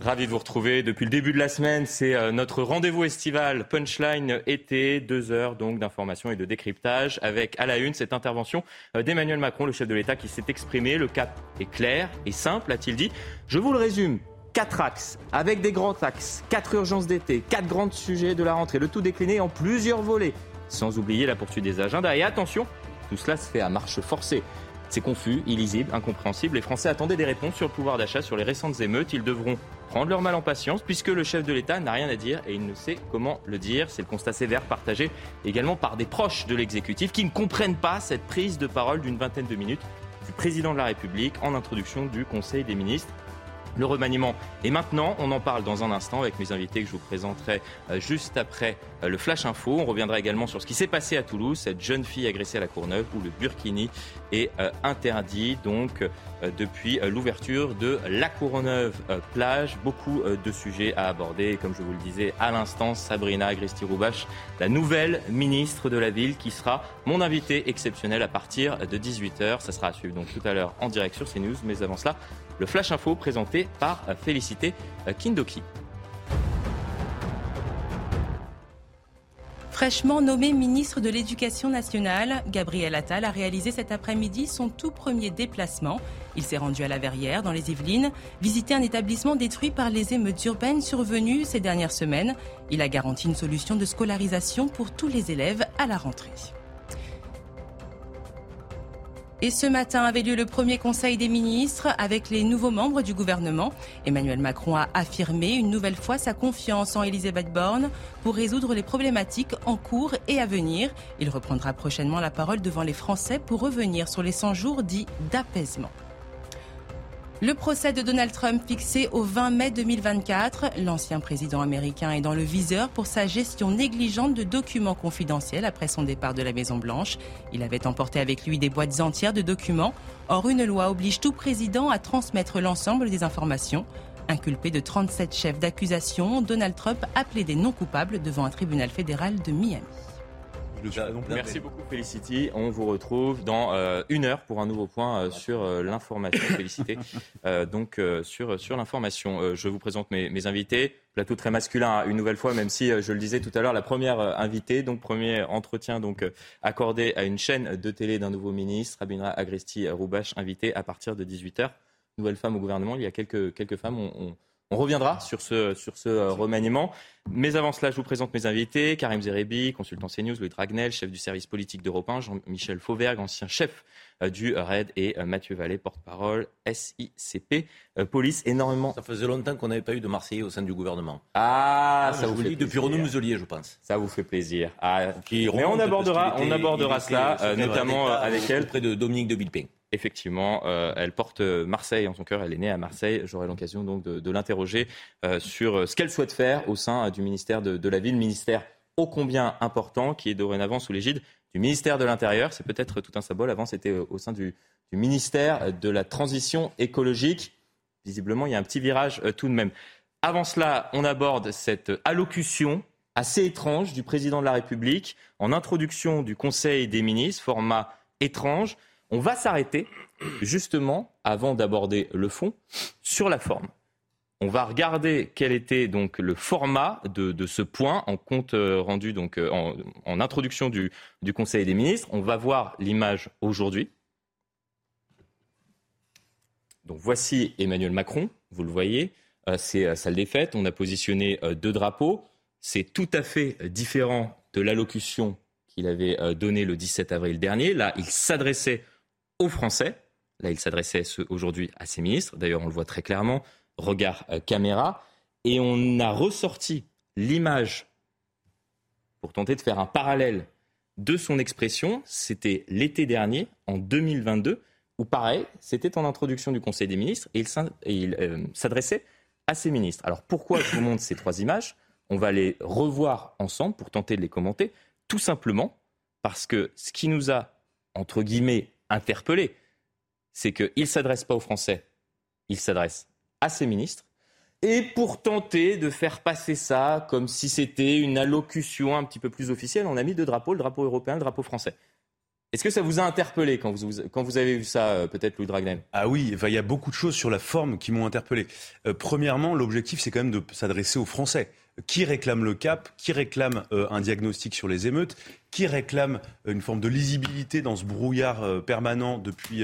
Ravi de vous retrouver. Depuis le début de la semaine, c'est euh, notre rendez-vous estival Punchline été, deux heures donc d'information et de décryptage avec à la une cette intervention euh, d'Emmanuel Macron, le chef de l'État, qui s'est exprimé. Le cap est clair et simple, a-t-il dit. Je vous le résume. Quatre axes, avec des grands axes, quatre urgences d'été, quatre grands sujets de la rentrée, le tout décliné en plusieurs volets, sans oublier la poursuite des agendas. Et attention, tout cela se fait à marche forcée. C'est confus, illisible, incompréhensible. Les Français attendaient des réponses sur le pouvoir d'achat, sur les récentes émeutes. Ils devront prendre leur mal en patience puisque le chef de l'État n'a rien à dire et il ne sait comment le dire. C'est le constat sévère partagé également par des proches de l'exécutif qui ne comprennent pas cette prise de parole d'une vingtaine de minutes du président de la République en introduction du Conseil des ministres. Le remaniement est maintenant. On en parle dans un instant avec mes invités que je vous présenterai euh, juste après euh, le Flash Info. On reviendra également sur ce qui s'est passé à Toulouse, cette jeune fille agressée à la Courneuve où le burkini est euh, interdit donc depuis l'ouverture de la Courneuve plage. Beaucoup de sujets à aborder. comme je vous le disais à l'instant, Sabrina Agresti-Roubache, la nouvelle ministre de la Ville qui sera mon invité exceptionnel à partir de 18h. Ça sera à suivre donc tout à l'heure en direct sur CNews. Mais avant cela, le Flash Info présenté par euh, Félicité euh, Kindoki. Fraîchement nommé ministre de l'Éducation nationale, Gabriel Attal a réalisé cet après-midi son tout premier déplacement. Il s'est rendu à la Verrière, dans les Yvelines, visiter un établissement détruit par les émeutes urbaines survenues ces dernières semaines. Il a garanti une solution de scolarisation pour tous les élèves à la rentrée. Et ce matin avait lieu le premier conseil des ministres avec les nouveaux membres du gouvernement. Emmanuel Macron a affirmé une nouvelle fois sa confiance en Elisabeth Borne pour résoudre les problématiques en cours et à venir. Il reprendra prochainement la parole devant les Français pour revenir sur les 100 jours dits d'apaisement. Le procès de Donald Trump fixé au 20 mai 2024. L'ancien président américain est dans le viseur pour sa gestion négligente de documents confidentiels après son départ de la Maison-Blanche. Il avait emporté avec lui des boîtes entières de documents. Or, une loi oblige tout président à transmettre l'ensemble des informations. Inculpé de 37 chefs d'accusation, Donald Trump a plaidé non coupable devant un tribunal fédéral de Miami. Merci beaucoup Félicity. On vous retrouve dans euh, une heure pour un nouveau point euh, sur euh, l'information. Félicité. donc sur, sur l'information. je vous présente mes, mes, invités. Plateau très masculin une nouvelle fois, même si je le disais tout à l'heure, la première invitée, donc premier entretien donc accordé à une chaîne de télé d'un nouveau ministre, Abinra Agresti Roubache, invité à partir de 18h. Nouvelle femme au gouvernement. Il y a quelques, quelques femmes. on on reviendra sur ce, sur ce euh, remaniement. Mais avant cela, je vous présente mes invités. Karim Zerebi, consultant CNews, Louis Dragnel, chef du service politique d'Europe 1, Jean-Michel Fauvergue, ancien chef euh, du RAID, et euh, Mathieu Vallée, porte-parole SICP Police. Énormément. Ça faisait longtemps qu'on n'avait pas eu de Marseillais au sein du gouvernement. Ah, ah ça vous fait Depuis Renaud Muselier, je pense. Ça vous fait plaisir. Ah, mais on abordera, on abordera cela, notamment avec elle. Auprès de Dominique de Villepin effectivement, euh, elle porte Marseille en son cœur. Elle est née à Marseille. J'aurai l'occasion donc de, l'interroger euh, sur ce qu'elle souhaite faire au sein du ministère de, la Ville, ministère ô combien important qui est dorénavant sous l'égide du ministère de l'Intérieur. C'est peut-être tout un symbole. Avant, c'était euh, au sein du, ministère de la Transition écologique. Visiblement, il y a un petit virage tout de même. Avant cela, on aborde cette allocution assez étrange du président de la République en introduction du Conseil des ministres, format étrange. On va s'arrêter justement, avant d'aborder le fond, sur la forme. On va regarder quel était donc le format de, ce point en compte euh, rendu donc euh, en, introduction du, Conseil des ministres. On va voir l'image aujourd'hui. Donc voici Emmanuel Macron, vous le voyez, euh, c'est salle des fêtes. On a positionné deux drapeaux. C'est tout à fait différent de l'allocution qu'il avait donnée le 17 avril dernier. Là, il s'adressait aux Français. Là, il s'adressait aujourd'hui à ses ministres. D'ailleurs, on le voit très clairement. Regard euh, caméra. Et on a ressorti l'image pour tenter de faire un parallèle de son expression. C'était l'été dernier, en 2022, où pareil, c'était en introduction du Conseil des ministres et il euh, s'adressait à ses ministres. Alors pourquoi je vous montre ces trois images? On va les revoir ensemble pour tenter de les commenter. Tout simplement parce que ce qui nous a, entre guillemets, interpellé, c'est qu'il ne s'adresse pas aux Français, il s'adresse à ses ministres. Et pour tenter de faire passer ça comme si c'était une allocution un petit peu plus officielle, on a mis deux drapeaux, le drapeau européen, le drapeau français. Est-ce que ça vous a interpellé quand vous, quand vous avez vu ça, euh, peut-être Louis Dragnel? Ah oui, il y a beaucoup de choses sur la forme qui m'ont interpellé. Euh, premièrement, l'objectif, c'est quand même de s'adresser aux Français. Qui réclame le cap Qui réclame euh, un diagnostic sur les émeutes Qui réclame une forme de lisibilité dans ce brouillard permanent depuis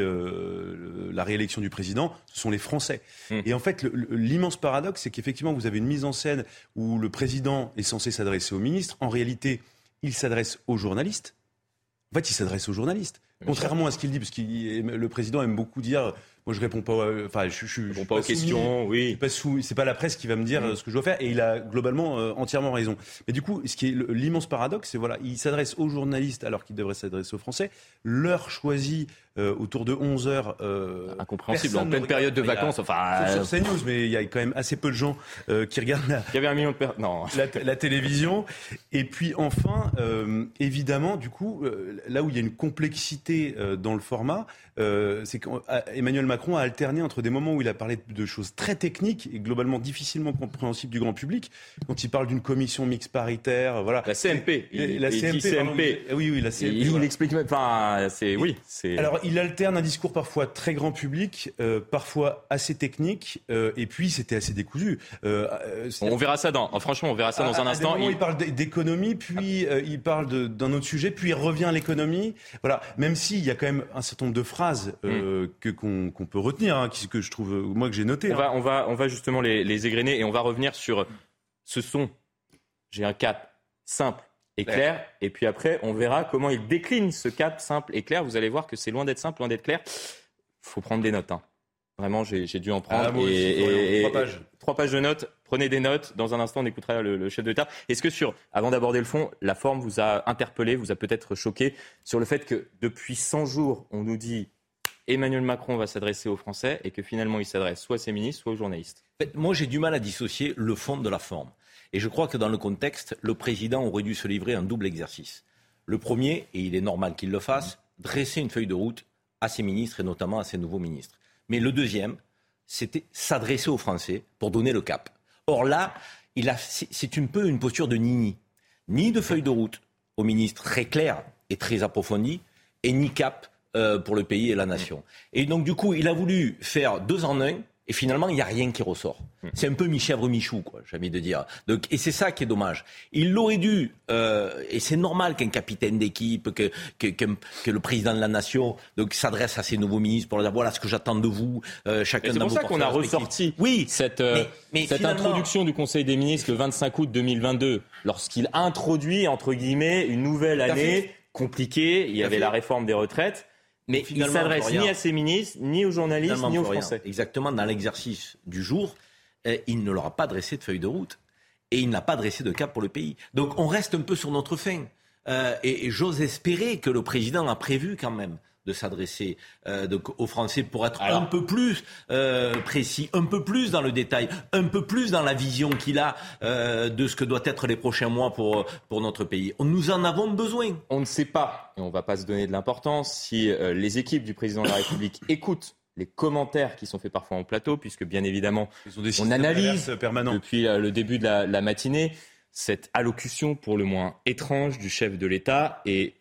la réélection du président? Ce sont les Français. Mmh. Et en fait, l'immense paradoxe, c'est qu'effectivement, vous avez une mise en scène où le président est censé s'adresser aux ministres. En réalité, il s'adresse aux journalistes en fait, il s'adresse aux journalistes. Contrairement à ce qu'il dit, parce que le président aime beaucoup dire moi, je réponds pas. Enfin, je, je, réponds pas, aux questions. Oui. C'est pas, la presse qui va me dire mm. ce que je dois faire, et il a globalement euh, entièrement raison. Mais du coup, ce qui est l'immense paradoxe, c'est voilà, il s'adresse aux journalistes alors qu'il devrait s'adresser aux Français. L'heure choisie euh, autour de 11 heures. Euh, Incompréhensible en pleine période de vacances. enfin, sur CNews, mais il y a quand même assez peu de gens qui regardent la, il y avait un million de non. La, télévision. Et puis enfin, évidemment, du coup, là où il y a une complexité dans le format, c'est qu'Emmanuel Macron a alterné entre des moments où il a parlé de choses très techniques et globalement difficilement compréhensibles du grand public, quand il parle d'une commission mixte paritaire, voilà. La CMP. la CMP. oui, oui, la CMP. Il, explique même. Enfin, c'est oui. Alors, il alterne un discours parfois très grand public, euh, parfois assez technique, euh, et puis c'était assez décousu. Euh, on verra ça dans. Franchement, on verra ça dans un instant. il... il... parle d'économie, puis il parle d'un autre sujet, puis il revient à l'économie. Voilà. Même s'il y a quand même un certain nombre de phrases mm. que qu'on peut retenir, hein, que je trouve, moi que j'ai noté. On, va, hein. on, va, on va justement les, les égrener et on va revenir sur ce son. J'ai un cap simple et clair. Et puis après, on verra comment il décline ce cap simple et clair. Vous allez voir que c'est loin d'être simple, loin d'être clair. Il faut prendre des notes. Hein. Vraiment, j'ai dû en prendre. Ah, et, trois pages. Trois pages de notes. Prenez des notes. Dans un instant, on écoutera le, le chef de l'État. Est-ce que sur, avant d'aborder le fond, la forme vous a interpellé, vous a peut-être choqué sur le fait que depuis 100 jours, on nous dit Emmanuel Macron va s'adresser aux Français et que finalement il s'adresse soit à ses ministres, soit aux journalistes? Moi, j'ai du mal à dissocier le fond de la forme. Et je crois que dans le contexte, le président aurait dû se livrer un double exercice. Le premier, et il est normal qu'il le fasse, dresser une feuille de route à ses ministres et notamment à ses nouveaux ministres. Mais le deuxième, c'était s'adresser aux Français pour donner le cap. Or là, c'est un peu une posture de nini. Ni de feuille de route aux ministres très claire et très approfondie, et ni cap euh, pour le pays et la nation. Et donc, du coup, il a voulu faire deux en un. Et finalement, il n'y a rien qui ressort. Hmm. C'est un peu mi-chèvre, mi-chou, quoi, j'ai envie de dire. Donc, et c'est ça qui est dommage. Il l'aurait dû, euh, et c'est normal qu'un capitaine d'équipe, que, que, que, le président de la nation donc, s'adresse à ses nouveaux ministres pour leur dire voilà ce que j'attends de vous, euh, chacun C'est pour ça qu'on a ressorti oui, cette, euh, cette introduction du Conseil des ministres le 25 août 2022, lorsqu'il introduit, entre guillemets, une nouvelle année compliquée. Il y avait la réforme des retraites. Mais il ne s'adresse ni à ses ministres, ni aux journalistes, ni aux Français. Exactement, dans l'exercice du jour, eh, il ne leur a pas dressé de feuille de route. Et il n'a pas dressé de cap pour le pays. Donc on reste un peu sur notre fin. Euh, et j'ose espérer que le président a prévu quand même de s'adresser euh, aux Français pour être un peu plus euh, précis, un peu plus dans le détail, un peu plus dans la vision qu'il a euh, de ce que doit être les prochains mois pour, pour notre pays. Nous en avons besoin. On ne sait pas, et on ne va pas se donner de l'importance, si les équipes du président de la République écoutent les commentaires qui sont faits parfois en plateau, puisque bien évidemment, on analyse depuis le début de la, la matinée cette allocution pour le moins étrange du chef de l'État et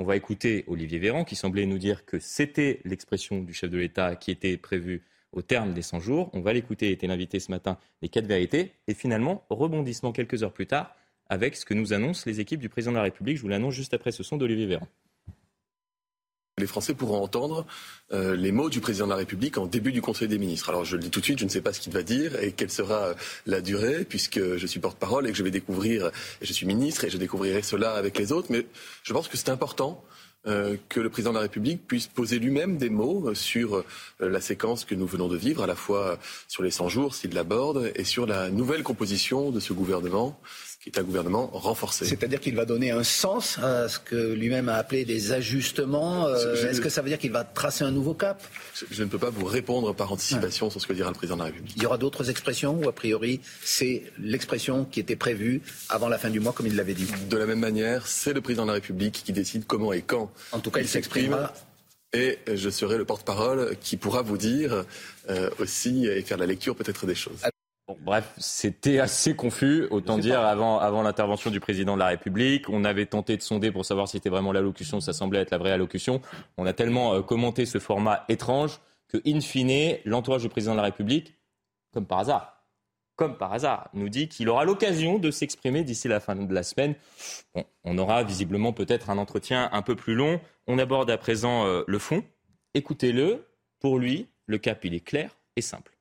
on va écouter Olivier Véran qui semblait nous dire que c'était l'expression du chef de l'État qui était prévue au terme des 100 jours. On va l'écouter, était l'invité ce matin des quatre vérités. Et finalement, rebondissement quelques heures plus tard avec ce que nous annoncent les équipes du président de la République. Je vous l'annonce juste après ce son d'Olivier Véran. Les Français pourront entendre euh, les mots du président de la République en début du Conseil des ministres. Alors je le dis tout de suite, je ne sais pas ce qu'il va dire et quelle sera la durée, puisque je suis porte-parole et que je vais découvrir, et je suis ministre et je découvrirai cela avec les autres. Mais je pense que c'est important euh, que le président de la République puisse poser lui-même des mots sur euh, la séquence que nous venons de vivre, à la fois sur les 100 jours, s'il l'aborde, et sur la nouvelle composition de ce gouvernement qui est un gouvernement renforcé. C'est-à-dire qu'il va donner un sens à ce que lui-même a appelé des ajustements. Euh, est-ce que ça veut dire qu'il va tracer un nouveau cap? Je, ne peux pas vous répondre par anticipation sur ce que dira le président de la République. Il y aura d'autres expressions ou a priori c'est l'expression qui était prévue avant la fin du mois comme il l'avait dit De la même manière, c'est le président de la République qui décide comment et quand. En tout cas, il, s'exprimera. Et je serai le porte-parole qui pourra vous dire euh, aussi et faire la lecture peut-être des choses. Bref, c'était assez confus, autant dire, avant, avant l'intervention du président de la République. On avait tenté de sonder pour savoir si c'était vraiment l'allocution, ça semblait être la vraie allocution. On a tellement euh, commenté ce format étrange que, in fine, l'entourage du président de la République, comme par hasard, comme par hasard, nous dit qu'il aura l'occasion de s'exprimer d'ici la fin de la semaine. on aura visiblement peut-être un entretien un peu plus long. On aborde à présent euh, le fond. Écoutez-le. Pour lui, le cap, il est clair et simple.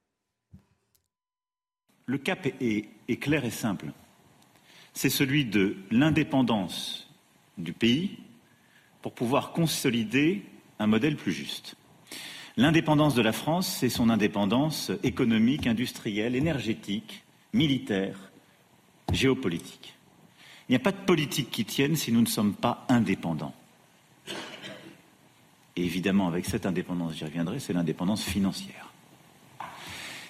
Le cap est, clair et simple. C'est celui de l'indépendance du pays pour pouvoir consolider un modèle plus juste. L'indépendance de la France, c'est son indépendance économique, industrielle, énergétique, militaire, géopolitique. Il n'y a pas de politique qui tienne si nous ne sommes pas indépendants. Et évidemment, avec cette indépendance, j'y reviendrai, c'est l'indépendance financière.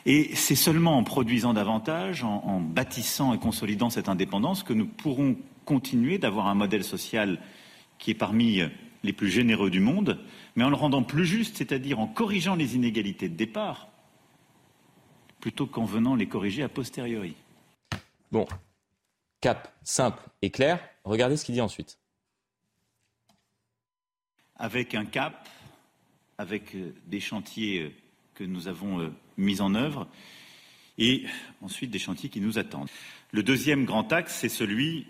Et c'est seulement en produisant davantage, en, bâtissant et consolidant cette indépendance, que nous pourrons continuer d'avoir un modèle social qui est parmi les plus généreux du monde, mais en le rendant plus juste, c'est-à-dire en corrigeant les inégalités de départ, plutôt qu'en venant les corriger a posteriori. Bon, cap simple et clair. Regardez ce qu'il dit ensuite. Avec un cap, avec euh, des chantiers euh, que nous avons euh, mis en œuvre et ensuite des chantiers qui nous attendent. Le deuxième grand axe, c'est celui,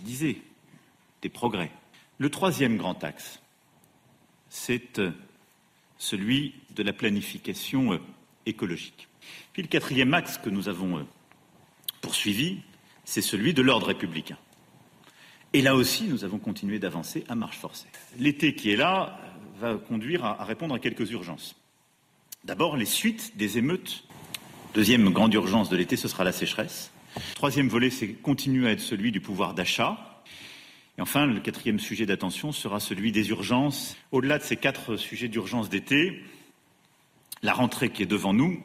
disais, des progrès. Le troisième grand axe, c'est euh, celui de la planification euh, écologique. Puis le quatrième axe que nous avons poursuivi, c'est celui de l'ordre républicain. Et là aussi, nous avons continué d'avancer à marche forcée. L'été qui est là, va conduire à, répondre à quelques urgences. D'abord, les suites des émeutes. Deuxième grande urgence de l'été, ce sera la sécheresse. Troisième volet, c'est continuer à être celui du pouvoir d'achat. Et enfin, le quatrième sujet d'attention sera celui des urgences. Au-delà de ces quatre sujets d'urgence d'été, la rentrée qui est devant nous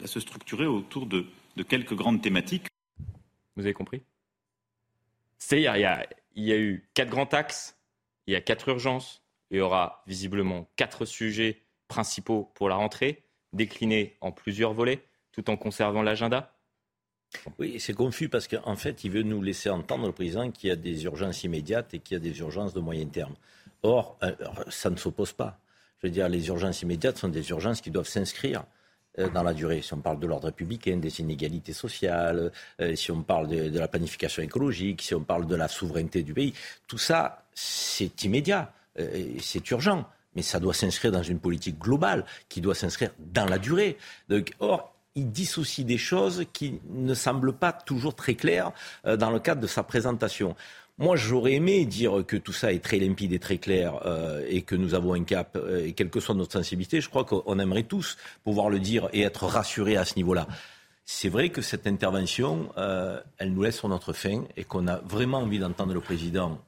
va se structurer autour de, quelques grandes thématiques. Vous avez compris? C'est il y, a, il y a eu quatre grands axes, il y a quatre urgences, il y aura visiblement quatre sujets principaux pour la rentrée, déclinés en plusieurs volets, tout en conservant l'agenda oui, c'est confus parce qu'en fait, il veut nous laisser entendre, le président, qu'il y a des urgences immédiates et qu'il y a des urgences de moyen terme. Or, euh, ça ne s'oppose pas. Je veux dire, les urgences immédiates sont des urgences qui doivent s'inscrire euh, dans la durée. Si on parle de l'ordre républicain, des inégalités sociales, euh, si on parle de, la planification écologique, si on parle de la souveraineté du pays, tout ça, c'est immédiat. Euh, c'est urgent, mais ça doit s'inscrire dans une politique globale qui doit s'inscrire dans la durée. or, il dissocie des choses qui ne semblent pas toujours très claires euh, dans le cadre de sa présentation. Moi, j'aurais aimé dire que tout ça est très limpide et très clair euh, et que nous avons un cap, et quelle que soit notre sensibilité, je crois qu'on aimerait tous pouvoir le dire et être rassurés à ce niveau-là. C'est vrai que cette intervention, elle nous laisse sur notre faim et qu'on a vraiment envie d'entendre le président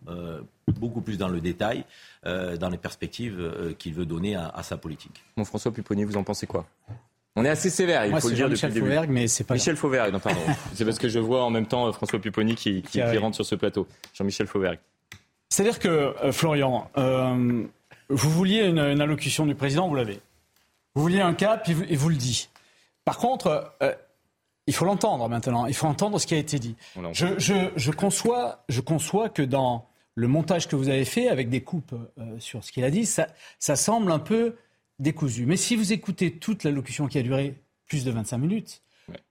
beaucoup plus dans le détail, euh, dans les perspectives euh, qu'il veut donner à, sa politique. Mon François Pupponi, vous en pensez quoi? On est assez sévère, il faut le dire Michel Fauvergue, mais c'est pas Michel Fauvergue, non pardon. c'est parce que je vois en même temps euh, François Pupponi qui, qui, rentre sur ce plateau. Jean-Michel Fauvergue. C'est-à-dire que, Florian, vous vouliez une, allocution du président, vous l'avez. Vous vouliez un cap, et vous, le dit. Par contre, il faut l'entendre maintenant. Il faut entendre ce qui a été dit. Je, je, conçois, je conçois que dans le montage que vous avez fait avec des coupes euh, sur ce qu'il a dit, ça, semble un peu décousu. Mais si vous écoutez toute l'allocution qui a duré plus de 25 minutes,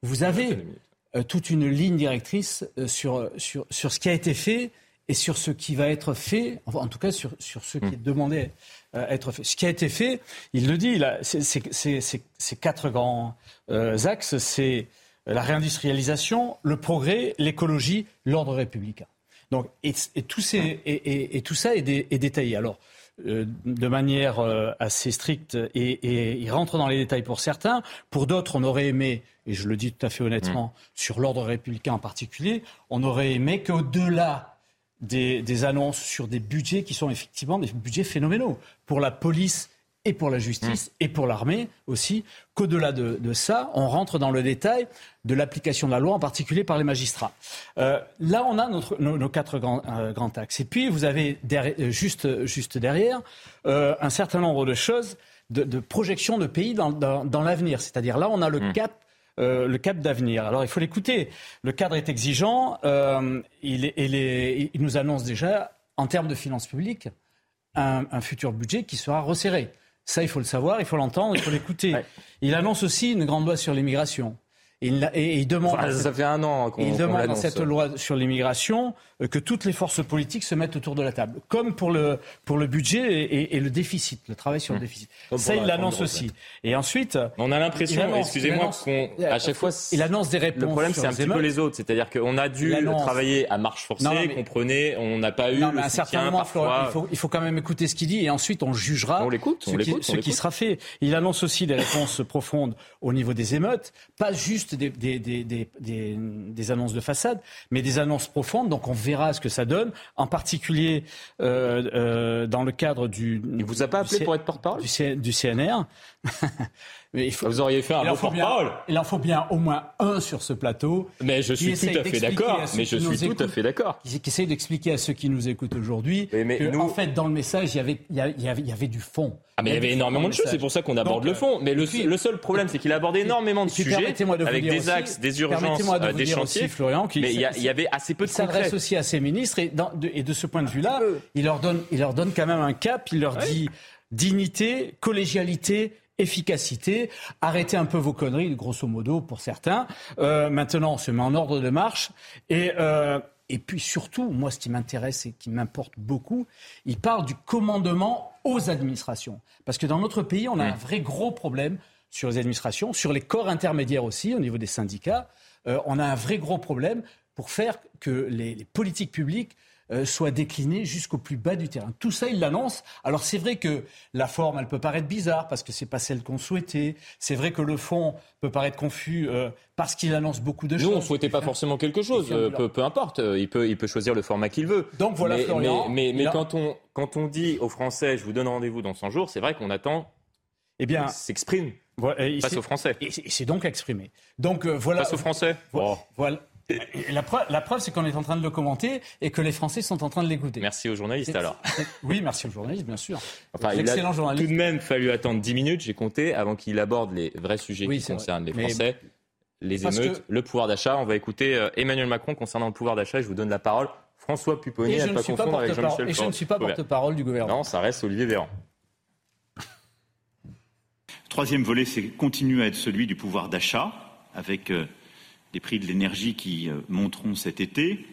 vous avez euh, toute une ligne directrice euh, sur, sur, sur ce qui a été fait et sur ce qui va être fait, en tout cas sur, sur ce qui est hmm. demandé à être fait. Ce qui a été fait, il le dit, ces quatre grands axes, c'est la réindustrialisation, le progrès, l'écologie, l'ordre républicain. Donc, et, tout, et, tout, ça est, détaillé. Alors, euh, de manière euh, assez stricte, et, il rentre dans les détails pour certains. Pour d'autres, on aurait aimé, et je le dis tout à fait honnêtement, mm. sur l'ordre républicain en particulier, on aurait aimé qu'au-delà des, des, annonces sur des budgets qui sont effectivement des budgets phénoménaux pour la police et pour la justice mmh. et pour l'armée aussi, qu'au-delà de, ça, on rentre dans le détail de l'application de la loi, en particulier par les magistrats. Euh, là, on a nos, quatre grands, euh, grands, axes. Et puis, vous avez euh, juste, juste derrière un certain nombre de choses de, projection de pays dans, dans, l'avenir. C'est-à-dire là, on a le hmm. cap. Le cap d'avenir. Alors il faut l'écouter. Le cadre est exigeant. Il, nous annonce déjà, en termes de finances publiques, un, un, futur budget qui sera resserré. Ça, il faut le savoir, il faut l'entendre, il faut l'écouter. Il annonce aussi une grande loi sur l'immigration. Il, et, il demande. ça fait un an qu'on Il demande dans cette loi sur l'immigration que toutes les forces politiques se mettent autour de la table, comme pour le pour le budget et, le déficit, le travail sur le mmh. déficit. ça, il l'annonce aussi. Et ensuite, on a l'impression, excusez-moi, qu'à chaque fois, il annonce des réponses. Le problème, c'est un petit peu les autres, c'est-à-dire qu'on a dû travailler à marche forcée, qu'on prenait, on n'a pas eu. Non, mais à un certain moment, il faut, il faut quand même écouter ce qu'il dit et ensuite on jugera. On l'écoute, ce, qui, ce qui sera fait. Il annonce aussi des réponses profondes au niveau des émeutes, pas juste des, des, des, des, annonces de façade, mais des annonces profondes. Donc on verra ce que ça donne, en particulier euh, euh, dans le cadre du. Il vous a pas appelé pour être porte-parole? du, du, CNR. Mais il faut, vous auriez fait un bon porte-parole. Il en faut bien au moins un sur ce plateau. Mais je suis tout à fait d'accord. Mais je suis tout à fait d'accord. Qui, qui essaye d'expliquer à ceux qui nous écoutent aujourd'hui que, nous... en fait, dans le message, il y avait, il y avait, il y avait du fond. Ah mais il y avait énormément de choses, c'est pour ça qu'on aborde le fond. Mais le, le seul problème, c'est qu'il aborde énormément de sujets avec des axes, des urgences, de des chantiers. Florian, mais il y, avait assez peu de concret. s'adresse aussi à ses ministres et, de, et de ce point de vue-là, il leur donne, il leur donne quand même un cap. Il leur dit dignité, collégialité efficacité, arrêtez un peu vos conneries, grosso modo, pour certains. Euh, maintenant, on se met en ordre de marche. Et, euh, et puis surtout, moi, ce qui m'intéresse et qui m'importe beaucoup, il parle du commandement aux administrations. Parce que dans notre pays, on a un vrai gros problème sur les administrations, sur les corps intermédiaires aussi, au niveau des syndicats. Euh, on a un vrai gros problème pour faire que les, les politiques publiques euh, soient déclinées jusqu'au plus bas du terrain. Tout ça, il l'annonce. Alors c'est vrai que la forme, elle peut paraître bizarre parce que c'est pas celle qu'on souhaitait. C'est vrai que le fond peut paraître confus euh, parce qu'il annonce beaucoup de choses. Nous, on souhaitait pas forcément quelque chose. Euh, peu, peu, importe. Il peut, il peut choisir le format qu'il veut. Donc voilà, mais, Florian. Mais, mais, quand on quand on dit aux Français, je vous donne rendez-vous dans 100 jours, c'est vrai qu'on attend. Eh bien, s'exprime. Voilà, face aux Français. Et c'est donc exprimé. Donc voilà. Face aux Français. Voilà. La preuve, c'est qu'on est en train de le commenter et que les Français sont en train de l'écouter. Merci aux journalistes alors. Oui, merci aux journalistes, bien sûr. Enfin, il a tout de même fallu attendre 10 minutes, j'ai compté, avant qu'il aborde les vrais sujets qui concernent les Français, les émeutes, le pouvoir d'achat. On va écouter euh, Emmanuel Macron concernant le pouvoir d'achat. Je vous donne la parole. François Pupponi, à ne pas confondre avec Jean-Michel Et je ne suis pas porte-parole du gouvernement. Non, ça reste Olivier Véran. Troisième volet, c'est continue à être celui du pouvoir d'achat, avec euh, les prix de l'énergie qui euh, monteront cet été,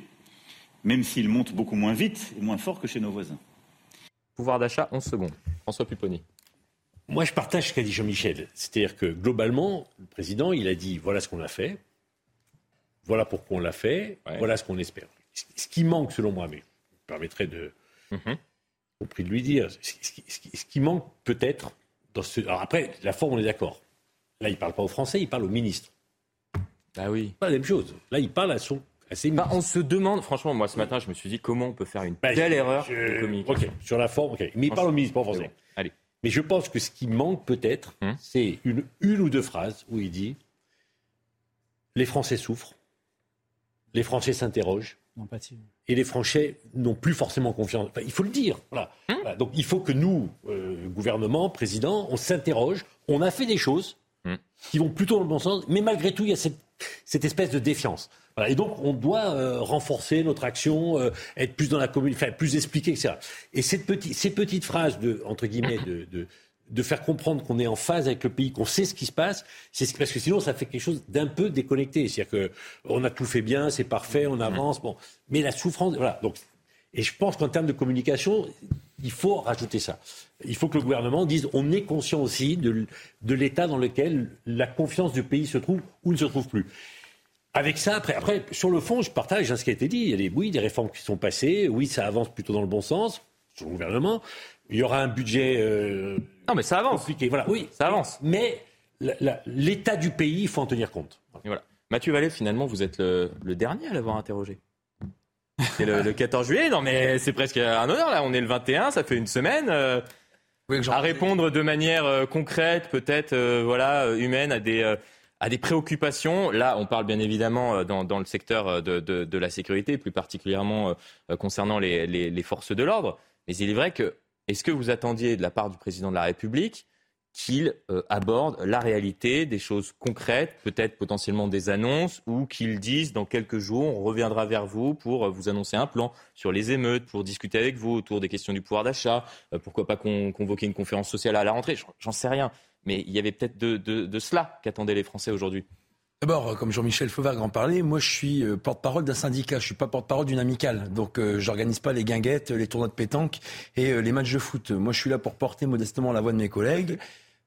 même s'ils montent beaucoup moins vite et moins fort que chez nos voisins. Pouvoir d'achat, 11 secondes. François Pupponi. Moi, je partage ce qu'a dit Jean-Michel. C'est-à-dire que globalement, le président, il a dit voilà ce qu'on a fait, voilà pourquoi on l'a fait, voilà ce qu'on espère. Ce qui manque, selon moi, mais je me permettrai de, mm de lui dire, ce qui, manque peut-être dans ce. Alors après, la forme, on est d'accord. Là, il ne parle pas aux Français, il parle au ministre. Ah oui. Pas la même chose. Là, il parle à son. bah, on se demande, franchement, moi ce matin, je me suis dit comment on peut faire une bah, telle erreur de communication. Ok, sur la forme, ok. Mais il parle au ministre, pas forcément. Allez. Mais je pense que ce qui manque peut-être, hum. c'est une, une ou deux phrases où il dit les Français souffrent, les Français s'interrogent. Et les Français n'ont plus forcément confiance. il faut le dire. Hum. Voilà. Donc il faut que nous, euh, gouvernement, président, on s'interroge. On a fait des choses hum. qui vont plutôt dans le bon sens, mais malgré tout, il y a cette cette espèce de défiance. Et donc, on doit euh, renforcer notre action, euh, être plus dans la communauté, enfin, plus expliqué, etc. Et cette petite, ces petites phrases de, entre guillemets, de, de, de faire comprendre qu'on est en phase avec le pays, qu'on sait ce qui se passe, c'est parce que sinon, ça fait quelque chose d'un peu déconnecté. C'est-à-dire qu'on a tout fait bien, c'est parfait, on avance, bon. Mais la souffrance, voilà. Donc, et je pense qu'en termes de communication, il faut rajouter ça. Il faut que le gouvernement dise on est conscient aussi de, l'état dans lequel la confiance du pays se trouve ou ne se trouve plus. Avec ça, après, après sur le fond, je partage hein, ce qui a été dit. Il y a des, oui, des réformes qui sont passées. Oui, ça avance plutôt dans le bon sens sur le gouvernement. Il y aura un budget. Euh, non, mais ça avance. Compliqué. Voilà, oui, ça avance. Mais l'état du pays, il faut en tenir compte. Voilà. Mathieu Vallée, finalement, vous êtes le dernier à l'avoir interrogé. C'est le, 14 juillet, non mais c'est presque un honneur là. On est le 21, ça fait une semaine. Euh, à répondre de manière euh, concrète, peut-être euh, voilà, humaine à des à des préoccupations. Là, on parle bien évidemment dans, dans le secteur de, de, de, la sécurité, plus particulièrement concernant les, les, les forces de l'ordre. Mais il est vrai que est-ce que vous attendiez de la part du président de la République qu'il euh, aborde la réalité, des choses concrètes, peut-être potentiellement des annonces, ou qu'il dise dans quelques jours, on reviendra vers vous pour euh, vous annoncer un plan sur les émeutes, pour discuter avec vous autour des questions du pouvoir d'achat, euh, pourquoi pas convoquer une conférence sociale à la rentrée, j'en sais rien. Mais il y avait peut-être de, cela qu'attendaient les Français aujourd'hui. D'abord, comme Jean-Michel Fauvergue en parlait, moi je suis porte-parole d'un syndicat, je suis pas porte-parole d'une amicale. Donc je j'organise pas les guinguettes, les tournois de pétanque et les matchs de foot. Moi je suis là pour porter modestement la voix de mes collègues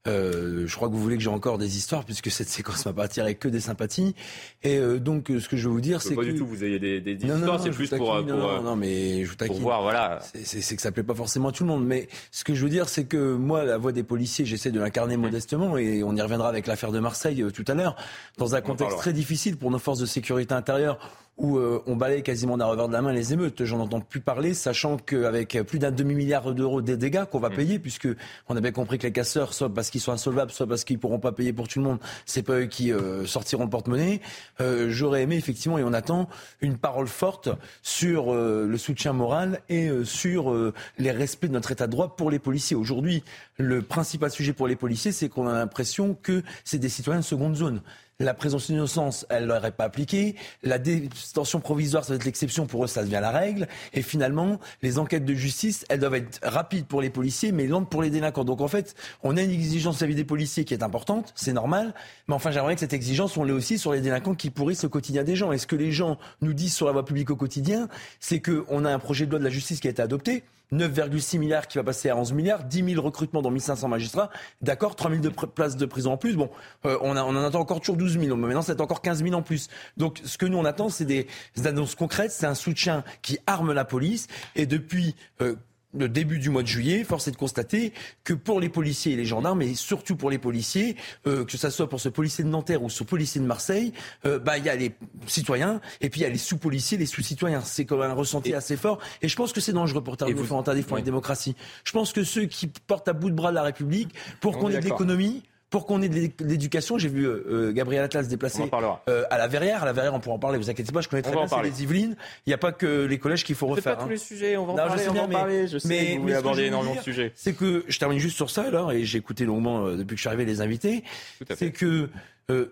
euh, je crois que vous voulez que j'ai encore des histoires puisque cette séquence m'a pas attiré que des sympathies. Et euh, donc euh, ce que je veux vous dire, c'est que pas du tout vous ayez des, des histoires, c'est plus pour, non, non, mais je vous taquine. Pour voir, voilà. C'est que ça plaît pas forcément à tout le monde. Mais ce que je veux dire, c'est que moi, la voix des policiers, j'essaie de l'incarner modestement et on y reviendra avec l'affaire de Marseille tout à l'heure, dans un contexte très difficile pour nos forces de sécurité intérieure où euh, on balaye quasiment d'un revers de la main les émeutes. J'en entends plus parler, sachant qu'avec plus d'un demi-milliard d'euros des dégâts qu'on va mm. payer, puisque on a bien compris que les casseurs, soit parce qu'ils sont insolvables, soit parce qu'ils pourront pas payer pour tout le monde, c'est pas eux qui euh, sortiront le porte-monnaie. Euh, j'aurais aimé effectivement, et on attend, une parole forte sur le soutien moral et sur les respects de notre état de droit pour les policiers. Aujourd'hui, le principal sujet pour les policiers, c'est qu'on a l'impression que c'est des citoyens de seconde zone. La présomption d'innocence, elle l'aurait pas appliquée. La détention provisoire, ça va être l'exception. Pour eux, ça devient la règle. Et finalement, les enquêtes de justice, elles doivent être rapides pour les policiers, mais lentes pour les délinquants. Donc en fait, on a une exigence vis-à-vis des policiers qui est importante, c'est normal. Mais enfin, j'aimerais que cette exigence, on l'ait aussi sur les délinquants qui pourrissent le quotidien des gens. Et ce que les gens nous disent sur la voie publique au quotidien, c'est qu'on a un projet de loi de la justice qui a été adopté 9,6 milliards qui va passer à 11 milliards, 10 000 recrutements dans 1500 magistrats, d'accord, 3 000 de places de prison en plus. Bon, euh, on, a, on en attend encore toujours 12 000, maintenant c'est encore 15 000 en plus. Donc ce que nous on attend, c'est des, annonces concrètes, c'est un soutien qui arme la police. Et depuis euh, le début du mois de juillet, force est de constater que pour les policiers et les gendarmes, et surtout pour les policiers, euh, que ce soit pour ce policier de Nanterre ou ce policier de Marseille, euh, bah il y a les citoyens et puis il y a les sous-policiers, les sous-citoyens. C'est quand même un ressenti assez fort. Et je pense que c'est dangereux pour terminer en défendre la démocratie. Je pense que ceux qui portent à bout de bras la République, pour qu'on ait de l'économie, pour qu'on ait de l'éducation, j'ai vu euh, euh, Gabriel Atlas se déplacer euh, à la Verrière. À la Verrière, on pourra en parler, vous inquiétez pas, je connais très bien les Yvelines. Il n'y a pas que les collèges qu'il faut refaire. pas tous hein. les sujets, on va en parler, je on va en parler. Je sais mais, que vous voulez aborder énormément de sujets. C'est que, je termine juste sur ça alors, et j'ai écouté longuement depuis que je suis arrivé les invités, c'est que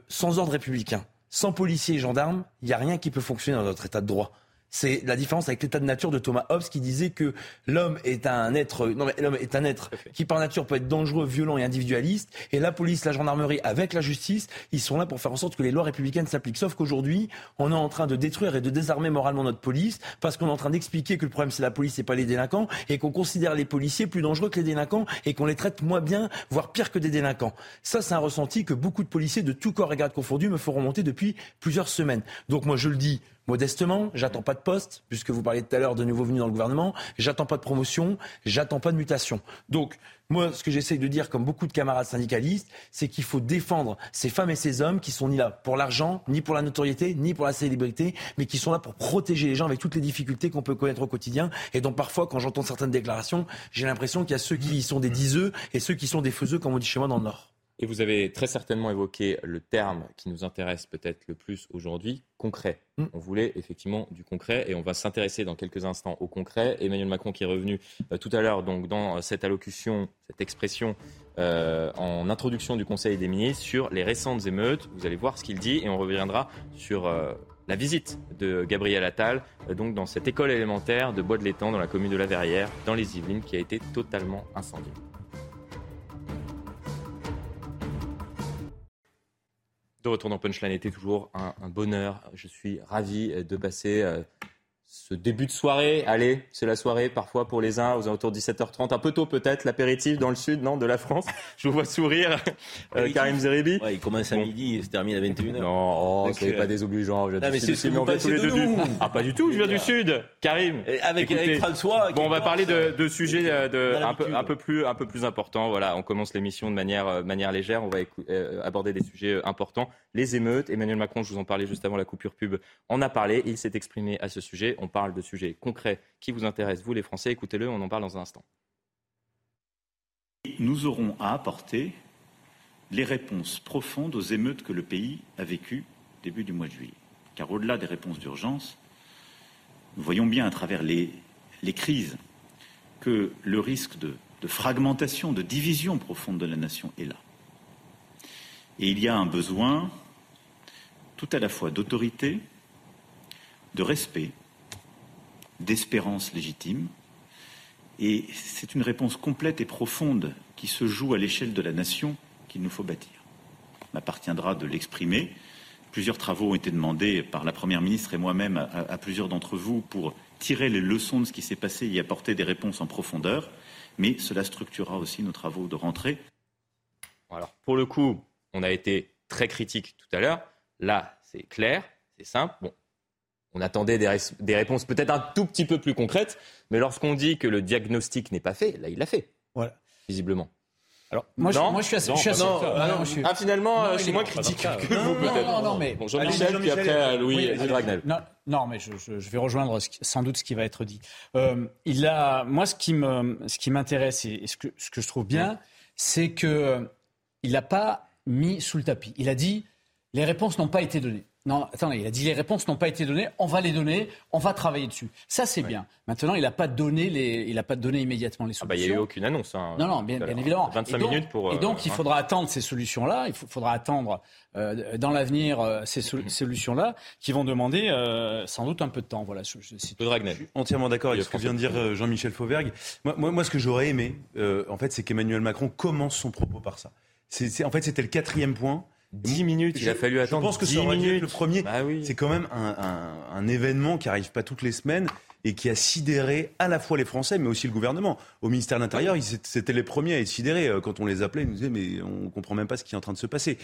sans ordre républicain, sans policiers et gendarmes, il n'y a rien qui peut fonctionner dans notre état de droit. C'est la différence avec l'état de nature de Thomas Hobbes qui disait que l'homme est un être, non mais l'homme est un être qui par nature peut être dangereux, violent et individualiste. Et la police, la gendarmerie, avec la justice, ils sont là pour faire en sorte que les lois républicaines s'appliquent. Sauf qu'aujourd'hui, on est en train de détruire et de désarmer moralement notre police parce qu'on est en train d'expliquer que le problème c'est la police et pas les délinquants et qu'on considère les policiers plus dangereux que les délinquants et qu'on les traite moins bien, voire pire que des délinquants. Ça, c'est un ressenti que beaucoup de policiers de tout corps et garde confondus me feront monter depuis plusieurs semaines. Donc moi, je le dis modestement. J'attends pas de poste, puisque vous parliez tout à l'heure de nouveaux venus dans le gouvernement. J'attends pas de promotion, j'attends pas de mutation. Donc, moi, ce que j'essaye de dire, comme beaucoup de camarades syndicalistes, c'est qu'il faut défendre ces femmes et ces hommes qui sont ni là pour l'argent, ni pour la notoriété, ni pour la célébrité, mais qui sont là pour protéger les gens avec toutes les difficultés qu'on peut connaître au quotidien. Et donc, parfois, quand j'entends certaines déclarations, j'ai l'impression qu'il y a ceux qui sont des diseux et ceux qui sont des faiseux, comme on dit chez moi dans le Nord. Et vous avez très certainement évoqué le terme qui nous intéresse peut-être le plus aujourd'hui, concret. Mm. On voulait effectivement du concret et on va s'intéresser dans quelques instants au concret. Emmanuel Macron qui est revenu euh, tout à l'heure donc dans cette allocution, cette expression euh, en introduction du Conseil des ministres sur les récentes émeutes. Vous allez voir ce qu'il dit et on reviendra sur euh, la visite de Gabriel Attal donc dans cette école élémentaire de Bois de l'Étang dans la commune de La Verrière dans les Yvelines qui a été totalement incendiée. De retour dans Punchline était toujours un, un, bonheur. Je suis ravi de passer euh, ce début de soirée. Allez, c'est la soirée parfois pour les uns aux alentours de 17h30, un peu tôt peut-être, l'apéritif dans le sud non, de la France. Je vous vois sourire, euh, Karim Zeribi. Ouais, il commence à midi, il se termine à 21h. Non, oh, soyez pas désobligeants. Je non, mais c'est tous les deux. Ah, pas du tout, je viens du sud. Karim. avec, avec François. Bon, on va parler de, de sujets euh, de, un, peu, un, peu plus, un peu plus importants. Voilà, on commence l'émission de manière, euh, manière légère. On va aborder des sujets importants. Les émeutes. Emmanuel Macron, je vous en parlais juste avant la coupure pub, en a parlé. Il s'est exprimé à ce sujet. On parle de sujets concrets qui vous intéressent, vous les Français. Écoutez-le, on en parle dans un instant. Nous aurons à apporter les réponses profondes aux émeutes que le pays a vécues début du mois de juillet. Car au-delà des réponses d'urgence, nous voyons bien à travers les, crises que le risque de fragmentation, de division profonde de la nation est là. Et il y a un besoin tout à la fois d'autorité, de respect, d'espérance légitime. Et c'est une réponse complète et profonde qui se joue à l'échelle de la nation qu'il nous faut bâtir. Il m'appartiendra de l'exprimer. Plusieurs travaux ont été demandés par la Première ministre et moi-même à, plusieurs d'entre vous pour tirer les leçons de ce qui s'est passé et y apporter des réponses en profondeur. Mais cela structurera aussi nos travaux de rentrée. Alors, pour le coup, on a été très critique tout à l'heure. Là, c'est clair, c'est simple. Bon, on attendait des, réponses peut-être un tout petit peu plus concrètes, mais lorsqu'on dit que le diagnostic n'est pas fait, là, il l'a fait. Voilà. Visiblement. Alors, moi, je, moi, je suis assez. Non, je suis non, ah, je suis... ah, finalement, je suis moins critique que vous, peut-être. Non, non, mais. Bon, Jean-Michel, puis après euh, Louis oui, Dragnel. Non, non, mais je, je, je, vais rejoindre sans doute ce qui va être dit. Euh, il a, moi, ce qui me, ce qui m'intéresse et, ce que, ce que je trouve bien, c'est que euh, il n'a pas mis sous le tapis. Il a dit les réponses n'ont pas été données. Non, attendez, il a dit les réponses n'ont pas été données, on va les donner, on va travailler dessus. Ça, c'est bien. Maintenant, il n'a pas donné les, il a pas donné immédiatement les solutions. Ah bah, il n'y a eu aucune annonce. Hein, non, non, bien, évidemment. 25 minutes pour. et donc, il euh, faudra attendre ces solutions-là. Il faudra attendre euh, dans l'avenir euh, ces solutions-là qui vont demander sans doute un peu de temps. Voilà. Je, je, je suis entièrement d'accord avec ce que vient de dire Jean-Michel Fauvergue. Moi, moi, moi, ce que j'aurais aimé, en fait, c'est qu'Emmanuel Macron commence son propos par ça. En fait, c'était le quatrième point. 10 minutes, il a fallu attendre. Je pense que 10 minutes. le premier. Bah c'est quand même un, un, un événement qui arrive pas toutes les semaines et qui a sidéré à la fois les Français, mais aussi le gouvernement. Au ministère de l'Intérieur, c'était les premiers à être sidérés. Euh, quand on les appelait, ils nous disaient, mais on comprend même pas ce qui est en train de se passer.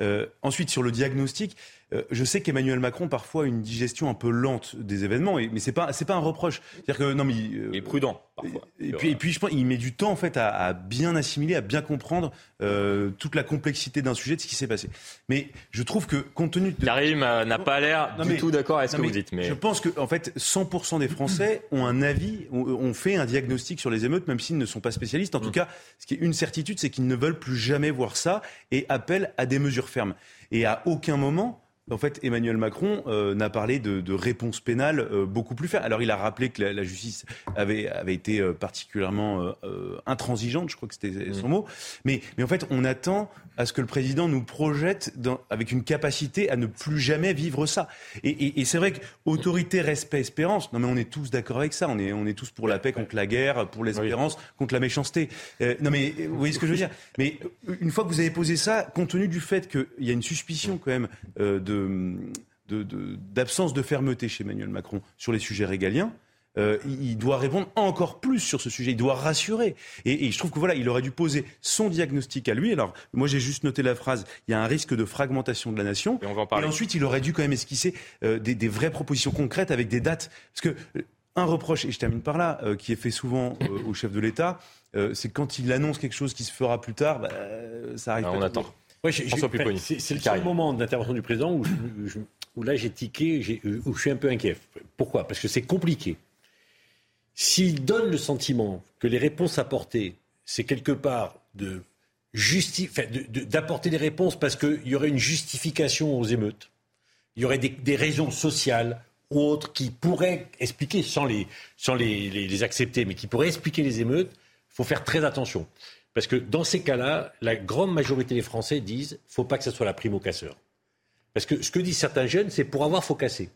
Euh, ensuite, sur le diagnostic, euh, je sais qu'Emmanuel Macron parfois a une digestion un peu lente des événements, mais c'est pas c'est pas un reproche. C'est-à-dire que non, mais euh, il est prudent parfois. Et, puis, et puis je pense il met du temps en fait à, bien assimiler, à bien comprendre euh, toute la complexité d'un sujet de ce qui s'est passé. Mais je trouve que compte tenu de Karim n'a pas l'air du tout d'accord avec ce que vous dites. Mais je pense que en fait 100% des Français ont un avis, ont, fait un diagnostic sur les émeutes, même s'ils ne sont pas spécialistes. En tout mm. cas, ce qui est une certitude, c'est qu'ils ne veulent plus jamais voir ça et appellent à des mesures fermes. Et à aucun moment en fait, Emmanuel Macron euh, n'a parlé de, de réponse pénale euh, beaucoup plus ferme. Alors, il a rappelé que la, justice avait, avait été euh, particulièrement intransigeante, je crois que c'était son mmh. mot. Mais, mais en fait, on attend à ce que le président nous projette dans, avec une capacité à ne plus jamais vivre ça. Et, et, et c'est vrai que autorité, respect, espérance. Non, mais on est tous d'accord avec ça. On est, on est tous pour la paix, contre la guerre, pour l'espérance, contre la méchanceté. non, mais vous voyez ce que je veux dire? Mais une fois que vous avez posé ça, compte tenu du fait qu'il y a une suspicion quand même de d'absence de, fermeté chez Emmanuel Macron sur les sujets régaliens. Euh, il doit répondre encore plus sur ce sujet. Il doit rassurer. Et, je trouve que voilà, il aurait dû poser son diagnostic à lui. Alors, moi, j'ai juste noté la phrase il y a un risque de fragmentation de la nation. Et, on va en parler. ensuite, il aurait dû quand même esquisser euh, des, vraies propositions concrètes avec des dates. Parce que euh, un reproche, et je termine par là, qui est fait souvent au chef de l'État, c'est quand il annonce quelque chose qui se fera plus tard, bah, ça arrive. Ah, pas on attend. C'est le seul moment d'intervention du président où, là j'ai tiqué, où je suis un peu inquiet. Pourquoi? Parce que c'est compliqué. S'il donne le sentiment que les réponses apportées, c'est quelque part de d'apporter des réponses parce qu'il y aurait une justification aux émeutes, il y aurait des, raisons sociales ou autres qui pourraient expliquer, sans, les, sans les, les accepter, mais qui pourraient expliquer les émeutes, il faut faire très attention. Parce que dans ces cas-là, la grande majorité des Français disent faut pas que ce soit la prime au casseur. Parce que ce que disent certains jeunes, c'est pour avoir, faut casser.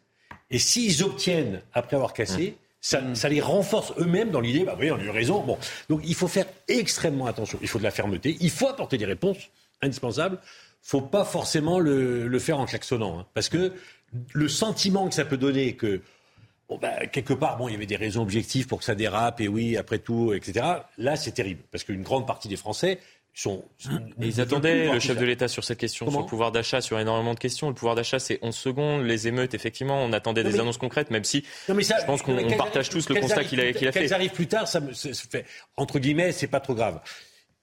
Et s'ils obtiennent après avoir cassé, mmh. ça, les renforce eux-mêmes dans l'idée, bah oui, on a eu raison. Bon. Donc il faut faire extrêmement attention. Il faut de la fermeté. Il faut apporter des réponses indispensables. faut pas forcément le, faire en klaxonnant. Hein. parce que le sentiment que ça peut donner que Bon, bah, quelque part, bon, il y avait des raisons objectives pour que ça dérape, et oui, après tout, etc. Là, c'est terrible, parce qu'une grande partie des Français sont... ils attendaient le chef de l'État sur cette question, sur le pouvoir d'achat, sur énormément de questions. Le pouvoir d'achat, c'est 11 secondes. Les émeutes, effectivement, on attendait des annonces concrètes, même si je pense qu'on partage tous le constat qu'il a, a fait. Qu'elles arrivent plus tard, ça me, fait, entre guillemets, c'est pas trop grave.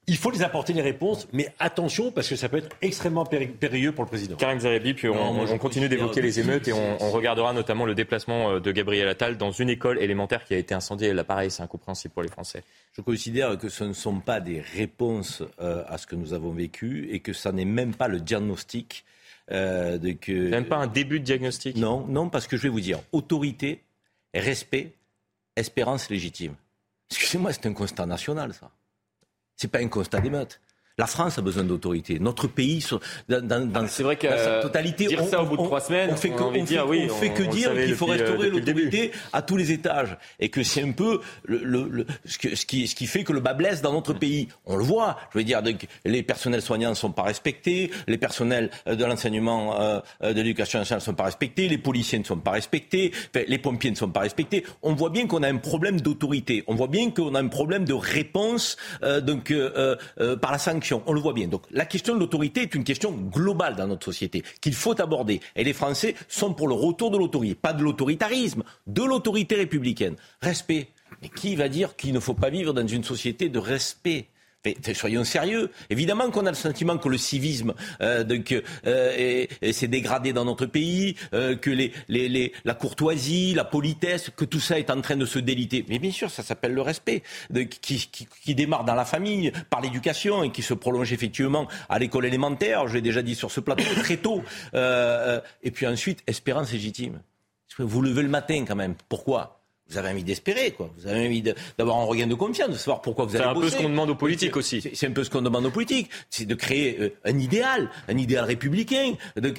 Il faut les apporter les réponses, mais attention parce que ça peut être extrêmement périlleux pour le président. Karim Zerebi, puis on, continue d'évoquer les émeutes et on, regardera notamment le déplacement euh, de Gabriel Attal dans une école élémentaire qui a été incendiée. Là, pareil, c'est incompréhensible pour les Français. Je considère que ce ne sont pas des réponses euh, à ce que nous avons vécu et que ça n'est même pas le diagnostic. Euh, de que... Même pas un début de diagnostic Non, non, parce que je vais vous dire, autorité, respect, espérance légitime. Excusez-moi, c'est un constat national, ça. C'est pas un constat d'émeute. La France a besoin d'autorité. Notre pays, dans, dans, dans sa totalité, dire on, ça au bout de trois semaines, on fait que, on dire, fait, oui, on fait que dire qu'il faut euh, restaurer l'autorité à tous les étages et que c'est un peu le, le, ce, que, ce, qui, ce qui fait que le bas blesse dans notre pays. On le voit. Je veux dire, donc, les personnels soignants ne sont pas respectés, les personnels euh, de l'enseignement euh, de l'éducation nationale ne sont pas respectés, les policiers ne sont pas respectés, les pompiers ne sont pas respectés. On voit bien qu'on a un problème d'autorité. On voit bien qu'on a un problème de réponse euh, donc euh, par la sanction. On le voit bien. Donc la question de l'autorité est une question globale dans notre société qu'il faut aborder. Et les Français sont pour le retour de l'autorité, pas de l'autoritarisme, de l'autorité républicaine. Respect. Mais qui va dire qu'il ne faut pas vivre dans une société de respect soyons sérieux. Évidemment qu'on a le sentiment que le civisme euh, euh, s'est dégradé dans notre pays, euh, que la courtoisie, la politesse, que tout ça est en train de se déliter. Mais bien sûr, ça s'appelle le respect, qui, qui, démarre dans la famille, par l'éducation et qui se prolonge effectivement à l'école élémentaire. J'ai déjà dit sur ce plateau très tôt. et puis ensuite, espérance légitime. Vous levez le matin quand même. Pourquoi? Vous avez envie d'espérer, quoi. Vous avez envie d'avoir un regain de confiance, de savoir pourquoi vous allez C'est un peu ce qu'on demande aux politiques aussi. C'est un peu ce qu'on demande aux politiques. C'est de créer euh, un idéal, un idéal républicain,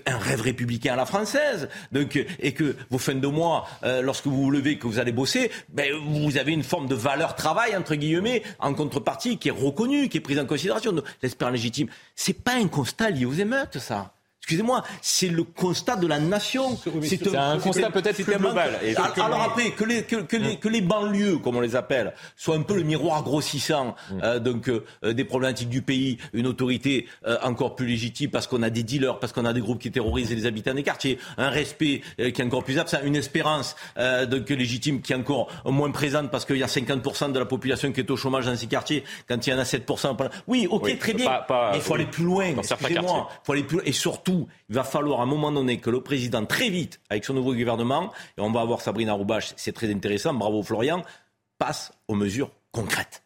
un rêve républicain à la française. Donc, et que vos fins de mois, euh, lorsque vous vous levez, que vous allez bosser, ben, vous avez une forme de valeur travail, entre guillemets, en contrepartie, qui est reconnue, qui est prise en considération. L'espérance légitime. C'est pas un constat lié aux émeutes, ça. Excusez-moi, c'est le constat de la nation. c'est un, constat peut-être plus global. alors après, que les, que, les, que les banlieues, comme on les appelle, soient un peu le miroir grossissant mm. euh, donc euh, des problématiques du pays, une autorité euh, encore plus légitime parce qu'on a des dealers, parce qu'on a des groupes qui terrorisent les habitants des quartiers, un respect qui est encore plus absent, une espérance donc légitime qui est encore moins présente parce qu'il y a 50% de la population qui est au chômage dans ces quartiers, quand il y en a 7%. Oui, ok, très bien. mais il faut aller plus loin. Excusez-moi, il faut aller plus loin. Et surtout, il va falloir à un moment donné que le président, très vite, avec son nouveau gouvernement, et on va avoir Sabrina Roubache, c'est très intéressant, bravo Florian, passe aux mesures concrètes.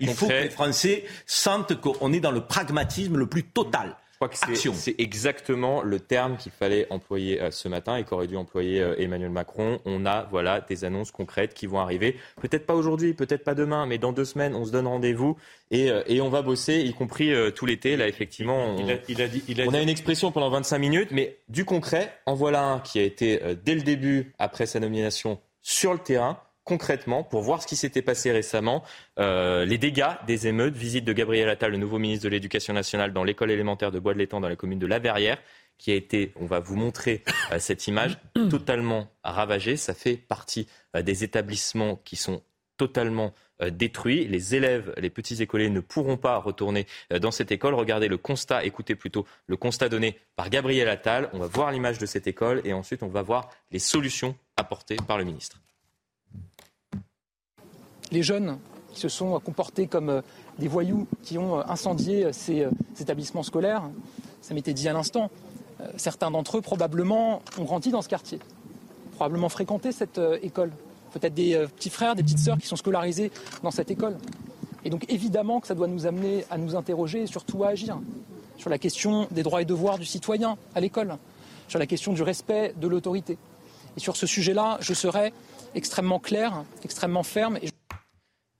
il faut que les Français sentent qu'on est dans le pragmatisme le plus total. Je crois que c'est exactement le terme qu'il fallait employer euh, ce matin et qu'aurait dû employer euh, Emmanuel Macron. On a voilà des annonces concrètes qui vont arriver. Peut-être pas aujourd'hui, peut-être pas demain, mais dans deux semaines, on se donne rendez-vous et, euh, et on va bosser, y compris tout l'été. Là, effectivement, on, a, on a une expression pendant 25 minutes, mais du concret, en voilà un qui a été dès le début, après sa nomination, sur le terrain concrètement pour voir ce qui s'était passé récemment, euh, les dégâts des émeutes, visite de Gabriel Attal, le nouveau ministre de l'Éducation nationale, dans l'école élémentaire de Bois de l'Étang, dans la commune de La Verrière, qui a été, on va vous montrer euh, cette image, totalement ravagée. Ça fait partie euh, des établissements qui sont totalement détruits. Les élèves, les petits écoliers ne pourront pas retourner dans cette école. Regardez le constat, écoutez plutôt le constat donné par Gabriel Attal. On va voir l'image de cette école et ensuite on va voir les solutions apportées par le ministre les jeunes qui se sont comportés comme euh, des voyous, qui ont euh, incendié euh, ces, établissements scolaires, ça m'était dit à l'instant, certains d'entre eux probablement ont grandi dans ce quartier, probablement fréquenté cette école, peut-être des petits frères, des petites sœurs qui sont scolarisés dans cette école. Et donc évidemment que ça doit nous amener à nous interroger et surtout à agir sur la question des droits et devoirs du citoyen à l'école, sur la question du respect de l'autorité. Et sur ce sujet-là, je serai extrêmement clair, extrêmement ferme.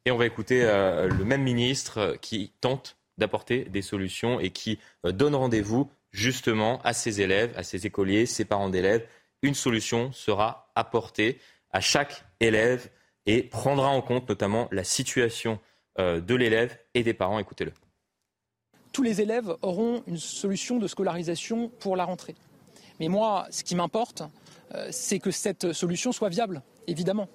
Et on va écouter euh, le même ministre euh, qui tente d'apporter des solutions et qui euh, donne rendez-vous justement à ses élèves, à ses écoliers, ses parents d'élèves. Une solution sera apportée à chaque élève et prendra en compte notamment la situation de l'élève et des parents. Écoutez-le. Tous les élèves auront une solution de scolarisation pour la rentrée. Mais moi, ce qui m'importe, c'est que cette solution soit viable, évidemment.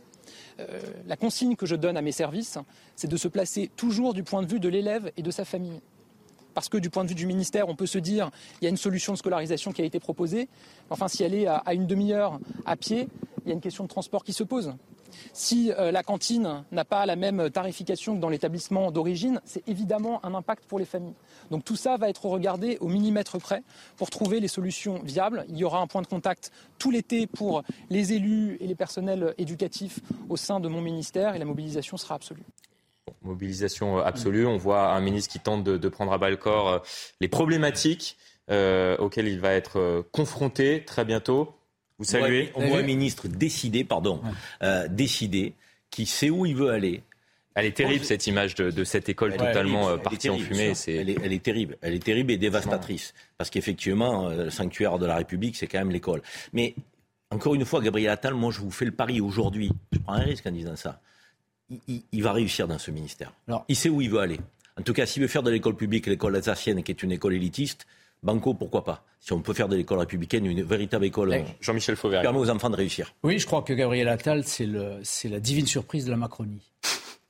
Euh, la consigne que je donne à mes services, c'est de se placer toujours du point de vue de l'élève et de sa famille. Parce que du point de vue du ministère, on peut se dire il y a une solution de scolarisation qui a été proposée. Enfin, si elle est à une demi-heure à pied, il y a une question de transport qui se pose. Si euh, la cantine n'a pas la même tarification que dans l'établissement d'origine, c'est évidemment un impact pour les familles. Donc tout ça va être regardé au millimètre près pour trouver les solutions viables. Il y aura un point de contact tout l'été pour les élus et les personnels éducatifs au sein de mon ministère et la mobilisation sera absolue. Mobilisation euh, absolue. On voit un ministre qui tente de, prendre à bas le corps euh, les problématiques auxquelles il va être confronté très bientôt. Vous saluez On voit un ministre décidé, pardon, euh, décidé, qui sait où il veut aller, Elle est terrible cette image de, cette école totalement euh, partie en fumée. Elle, est, elle, est, terrible, elle est terrible et dévastatrice. Parce qu'effectivement, euh, le sanctuaire de la République, c'est quand même l'école. Mais encore une fois, Gabriel Attal, moi je vous fais le pari aujourd'hui, je prends un risque en disant ça. Il, va réussir dans ce ministère. Alors, il sait où il veut aller. En tout cas, s'il veut faire de l'école publique l'école alsacienne, qui est une école élitiste, Banco, pourquoi pas? Si on peut faire de l'école républicaine une véritable école, eh, Jean-Michel Fauvert, permet aux enfants de réussir. Oui, je crois que Gabriel Attal, c'est la divine surprise de la Macronie.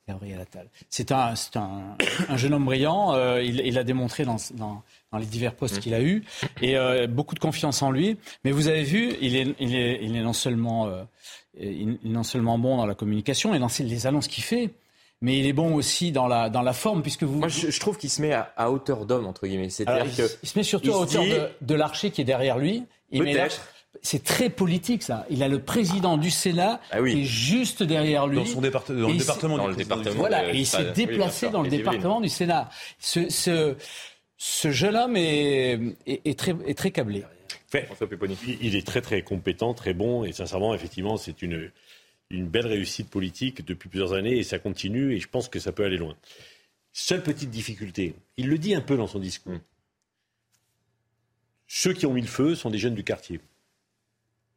Gabriel Attal. C'est un, un, jeune homme brillant. Euh, il l'a démontré dans, dans, les divers postes qu'il a eus. Et euh, beaucoup de confiance en lui. Mais vous avez vu, il est, il est, il est non, seulement, euh, il, non seulement bon dans la communication et dans les annonces qu'il fait mais il est bon aussi dans la, dans la forme, puisque vous... Moi, je, trouve qu'il se met à, hauteur d'homme, entre guillemets. C'est-à-dire il, il, se met surtout à hauteur de, de l'archer qui est derrière lui. Il met c'est très politique, ça. Il a le président du Sénat ah qui est juste derrière lui. Dans son département. Dans le département. Dans le département. Voilà, et il s'est déplacé dans le département du Sénat. Ce, ce, ce, jeune homme est, est, très, est très câblé. il est très très compétent, très bon, et sincèrement, effectivement, c'est une, une belle réussite politique depuis plusieurs années, et ça continue, et je pense que ça peut aller loin. Seule petite difficulté, il le dit un peu dans son discours. Ceux qui ont mis le feu sont des jeunes du quartier.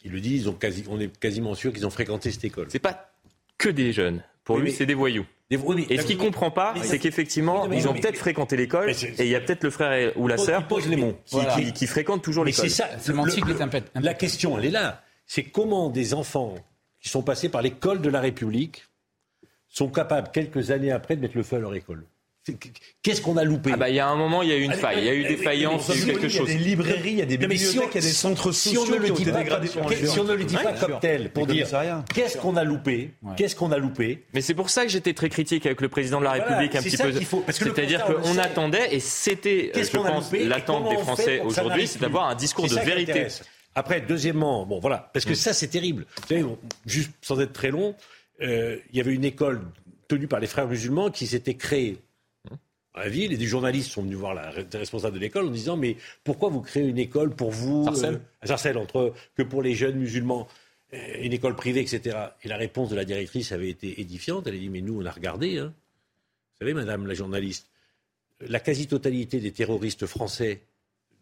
Il le dit, ont quasi, on est quasiment sûr qu'ils ont fréquenté cette école. C'est pas que des jeunes. Pour lui, c'est des voyous. et ce qu'il comprend pas, c'est qu'effectivement, ils ont peut-être fréquenté l'école et il y a peut-être le frère ou la sœur qui, qui, fréquentent toujours l'école. C'est ça. La question, elle est là. C'est comment des enfants qui sont passés par l'école de la République sont capables, quelques années après, de mettre le feu à leur école. Qu'est-ce qu'on a loupé Ah bah il y a un moment, il y a eu une faille, il y a eu des faillances, il y a eu quelque chose. Il y a des librairies, il y a des bibliothèques, il y a des centres sociaux si on ne le dit pas, si on ne le dit pas comme tel, pour dire qu'est-ce qu'on a loupé, qu'est-ce qu'on a loupé. Mais c'est pour ça que j'étais très critique avec le président de la République un petit peu. C'est-à-dire qu'on attendait et c'était, je pense, l'attente des Français aujourd'hui, c'est d'avoir un discours de vérité. Après, deuxièmement, bon voilà, parce que mm. ça c'est terrible. Vous savez, juste sans être très long, euh, il y avait une école tenue par les frères musulmans qui s'était créée à la ville et des journalistes sont venus voir la responsable de l'école en disant mais pourquoi vous créez une école pour vous Sarcelles, euh, Sarcelles entre que pour les jeunes musulmans euh, une école privée etc et la réponse de la directrice avait été édifiante elle a dit mais nous on a regardé hein. vous savez madame la journaliste la quasi-totalité des terroristes français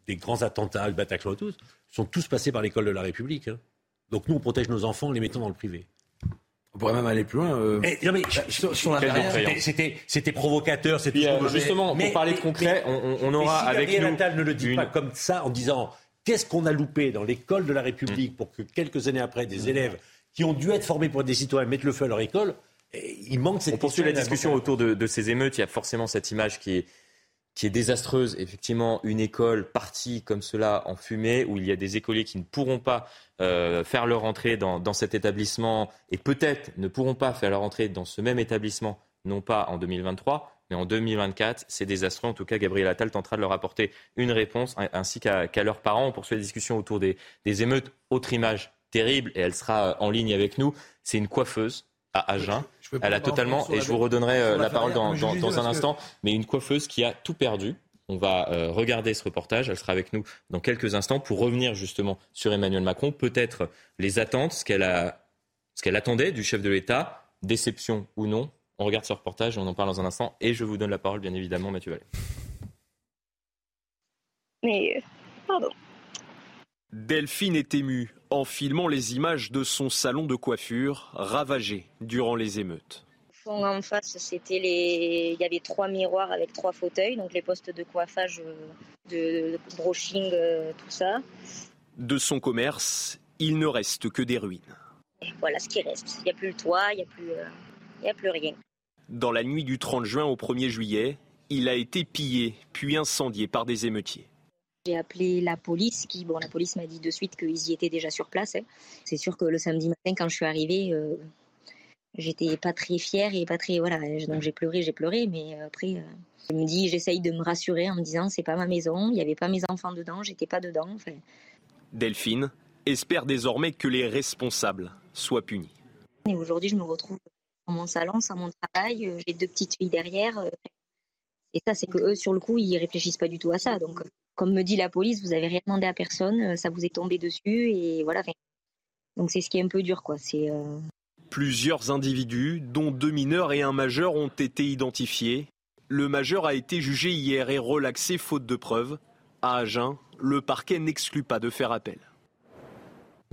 des grands attentats le Bataclan tous sont tous passés par l'école de la République hein. donc nous on protège nos enfants en les mettant dans le privé on pourrait même aller plus loin. Euh, eh, c'était provocateur. C'était euh, justement pour parler de concret, on, on aura si avec nous. Attal ne le dit pas comme ça en disant qu'est-ce qu'on a loupé dans l'école de la République pour que quelques années après des élèves qui ont dû être formés pour des citoyens mettent le feu à leur école. Eh, il manque cette. On poursuit la discussion autour de, de ces émeutes. Il y a forcément cette image qui est qui est désastreuse. Effectivement, une école partie comme cela en fumée, où il y a des écoliers qui ne pourront pas euh, faire leur entrée dans, cet établissement et peut-être ne pourront pas faire leur entrée dans ce même établissement, non pas en 2023, mais en 2024. C'est désastreux. En tout cas, Gabriel Attal tentera de leur apporter une réponse, ainsi qu'à leurs parents. On poursuit la discussion autour des, des émeutes. Autre image terrible, et elle sera en ligne avec nous, c'est une coiffeuse à Agen elle a totalement, et je vous redonnerai euh, la parole dans, un instant, mais une coiffeuse qui a tout perdu. On va euh, regarder ce reportage. Elle sera avec nous dans quelques instants pour revenir justement sur Emmanuel Macron. Peut-être les attentes, ce qu'elle a, ce qu'elle attendait du chef de l'État, déception ou non. On regarde ce reportage, on en parle dans un instant, et je vous donne la parole, bien évidemment, Mathieu Vallée. Mais, pardon. Delphine est émue en filmant les images de son salon de coiffure ravagé durant les émeutes. En face, c'était les... il y avait trois miroirs avec trois fauteuils, donc les postes de coiffage, de brushing, euh, tout ça. De son commerce, il ne reste que des ruines. voilà ce qui reste. Il n'y a plus le toit, il n'y a, plus, euh, a plus rien. Dans la nuit du 30 juin au 1er juillet, il a été pillé puis incendié par des émeutiers. J'ai appelé la police, qui, bon, la police m'a dit de suite qu'ils y étaient déjà sur place. Hein. C'est sûr que le samedi matin, quand je suis arrivée, euh, j'étais pas très fière et pas très, voilà, donc j'ai pleuré, j'ai pleuré, mais après, euh, je me dis, j'essaye de me rassurer en me disant, c'est pas ma maison, il n'y avait pas mes enfants dedans, j'étais pas dedans. Delphine espère désormais que les responsables soient punis. Et aujourd'hui, je me retrouve dans mon salon, sans mon travail, euh, j'ai deux petites filles derrière. Et ça, c'est que eux, sur le coup, ils réfléchissent pas du tout à ça. Donc, comme me dit la police, vous avez rien demandé à personne, euh, ça vous est tombé dessus et voilà. Donc c'est ce qui est un peu dur, quoi. C'est. Euh, Plusieurs individus, dont deux mineurs et un majeur, ont été identifiés. Le majeur a été jugé hier et relaxé faute de preuves. À Agen, le parquet n'exclut pas de faire appel.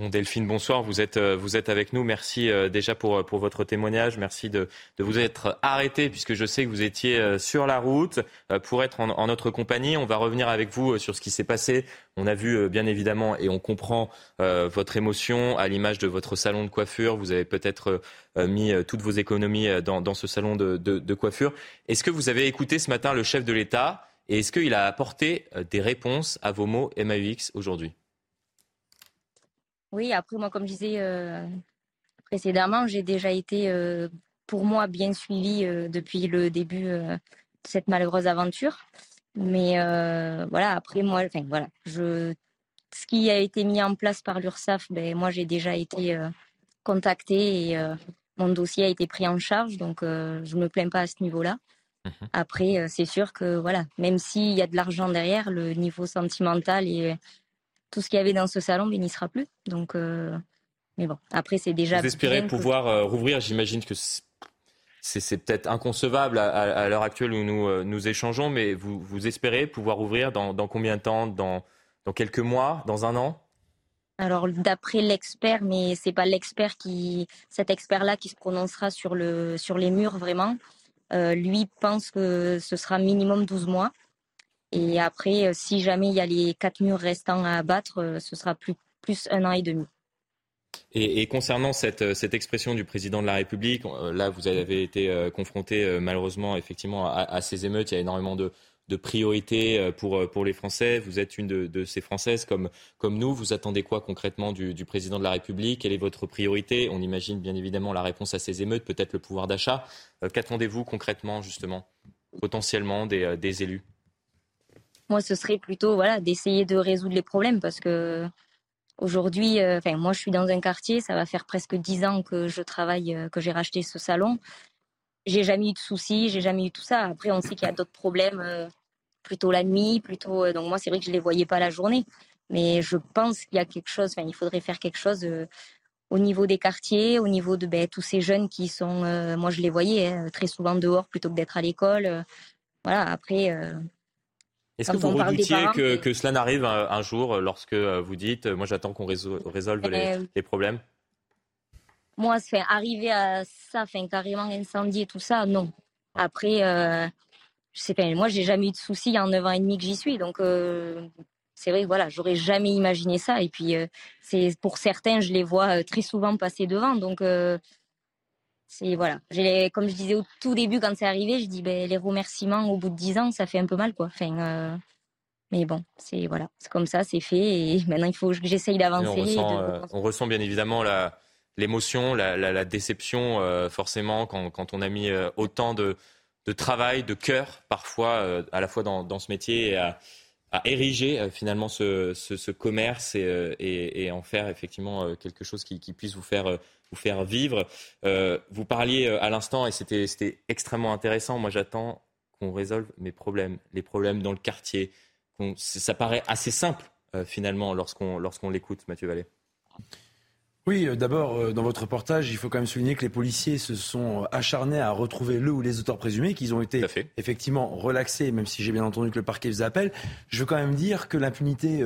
Delphine, bonsoir. Vous êtes, euh, vous êtes avec nous. Merci euh, déjà pour, euh, pour votre témoignage. Merci de, de vous être arrêté puisque je sais que vous étiez sur la route pour être en, notre compagnie. On va revenir avec vous sur ce qui s'est passé. On a vu bien évidemment et on comprend votre émotion à l'image de votre salon de coiffure. Vous avez peut-être mis toutes vos économies dans, dans ce salon de, de, de coiffure. Est-ce que vous avez écouté ce matin le chef de l'État? Et est-ce qu'il a apporté des réponses à vos mots MAUX aujourd'hui? Oui, après, moi, comme je disais euh, précédemment, j'ai déjà été, euh, pour moi, bien suivie euh, depuis le début de cette malheureuse aventure. Mais voilà, après, moi, enfin, voilà, je, ce qui a été mis en place par l'URSSAF, ben, moi, j'ai déjà été contactée et mon dossier a été pris en charge, donc je ne me plains pas à ce niveau-là. Mmh après, c'est sûr que voilà, même s'il y a de l'argent derrière, le niveau sentimental et tout ce qu'il y avait dans ce salon, mais il n'y sera plus. Donc, euh, mais bon, après, c'est déjà. Vous espérez pouvoir euh, rouvrir J'imagine que c'est peut-être inconcevable à, l'heure actuelle où nous, euh, nous échangeons, mais vous, vous espérez pouvoir ouvrir dans, combien de temps? Dans, dans quelques mois? Dans un an? Alors d'après l'expert, mais c'est pas l'expert qui, cet expert-là qui se prononcera sur le sur les murs vraiment. lui pense que ce sera minimum 12 mois. Et après, euh, si jamais il y a les quatre murs restants à abattre, euh, ce sera plus, plus un an et demi. Et, concernant cette, euh, cette, expression du président de la République, là, vous avez été confronté malheureusement effectivement à, ces émeutes. Il y a énormément de, de priorités pour, pour les Français. Vous êtes une de, ces Françaises comme, comme nous. Vous attendez quoi concrètement du, du président de la République? Quelle est votre priorité? On imagine bien évidemment la réponse à ces émeutes, peut-être le pouvoir d'achat. Qu'attendez-vous concrètement, justement, potentiellement des, des élus? Moi, ce serait plutôt voilà, d'essayer de résoudre les problèmes parce que aujourd'hui, euh, moi, je suis dans un quartier, ça va faire presque dix ans que je travaille, euh, que j'ai racheté ce salon. J'ai jamais eu de soucis, j'ai jamais eu tout ça. Après, on sait qu'il y a d'autres problèmes, euh, plutôt la nuit, plutôt. donc moi, c'est vrai que je les voyais pas la journée, mais je pense qu'il y a quelque chose. Enfin, il faudrait faire quelque chose au niveau des quartiers, au niveau de ben, tous ces jeunes qui sont. moi, je les voyais hein, très souvent dehors plutôt que d'être à l'école. voilà. Après est-ce que vous redoutiez que, cela n'arrive un, jour euh, lorsque euh, vous dites euh, moi j'attends qu'on résolve les, problèmes? Moi, c'est arriver à ça, enfin, carrément incendie et tout ça, non. Après, je sais pas, moi j'ai jamais eu de soucis en 9 ans et demi que j'y suis, donc c'est vrai, voilà, j'aurais jamais imaginé ça. Et puis, c'est pour certains, je les vois très souvent passer devant, donc c'est voilà. Comme je disais au tout début quand c'est arrivé, je dis ben, les remerciements au bout de dix ans, ça fait un peu mal quoi. Enfin, euh, mais bon, c'est voilà, c'est comme ça, c'est fait et maintenant il faut que j'essaye d'avancer. Euh, on, ressent bien évidemment la l'émotion, la, déception euh, forcément quand, on a mis autant de, travail, de cœur parfois à la fois dans, ce métier et à, ériger finalement ce, commerce et, en faire effectivement quelque chose qui, qui puisse vous faire vous faire vivre. Euh, vous parliez euh, à l'instant, et c'était extrêmement intéressant, moi j'attends qu'on résolve mes problèmes, les problèmes dans le quartier. Ça paraît assez simple euh, finalement lorsqu'on lorsqu'on l'écoute, Mathieu Vallée. Oui, euh, d'abord, euh, dans votre reportage, il faut quand même souligner que les policiers se sont acharnés à retrouver le ou les auteurs présumés, qu'ils ont été effectivement relaxés, même si j'ai bien entendu que le parquet faisait appel. Je veux quand même dire que l'impunité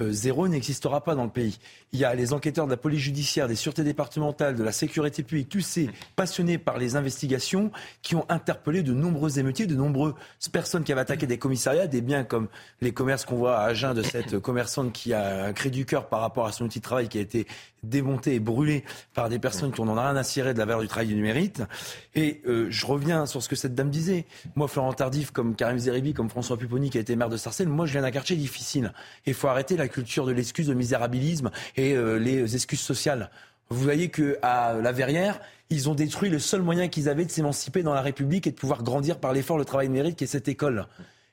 zéro n'existera pas dans le pays. Il y a les enquêteurs de la police judiciaire, des sûretés départementales, de la sécurité publique, tous ces passionnés par les investigations qui ont interpellé de nombreux émeutiers, de nombreuses personnes qui avaient attaqué des commissariats, des biens comme les commerces qu'on voit à Agen de cette commerçante qui a créé du cœur par rapport à son outil de travail qui a été démonté et brûlé par des personnes qui n'en ont rien à cirer de la valeur du travail du numérique. Et euh, je reviens sur ce que cette dame disait. Moi, Florent Tardif, comme Karim Zeribi, comme François Pupponi, qui a été maire de Sarcelles, moi, je viens d'un quartier difficile. Il faut arrêter la culture de l'excuse, de misérabilisme et euh, les excuses sociales. Vous voyez qu'à La Verrière, ils ont détruit le seul moyen qu'ils avaient de s'émanciper dans la République et de pouvoir grandir par l'effort, le travail numérique et cette école.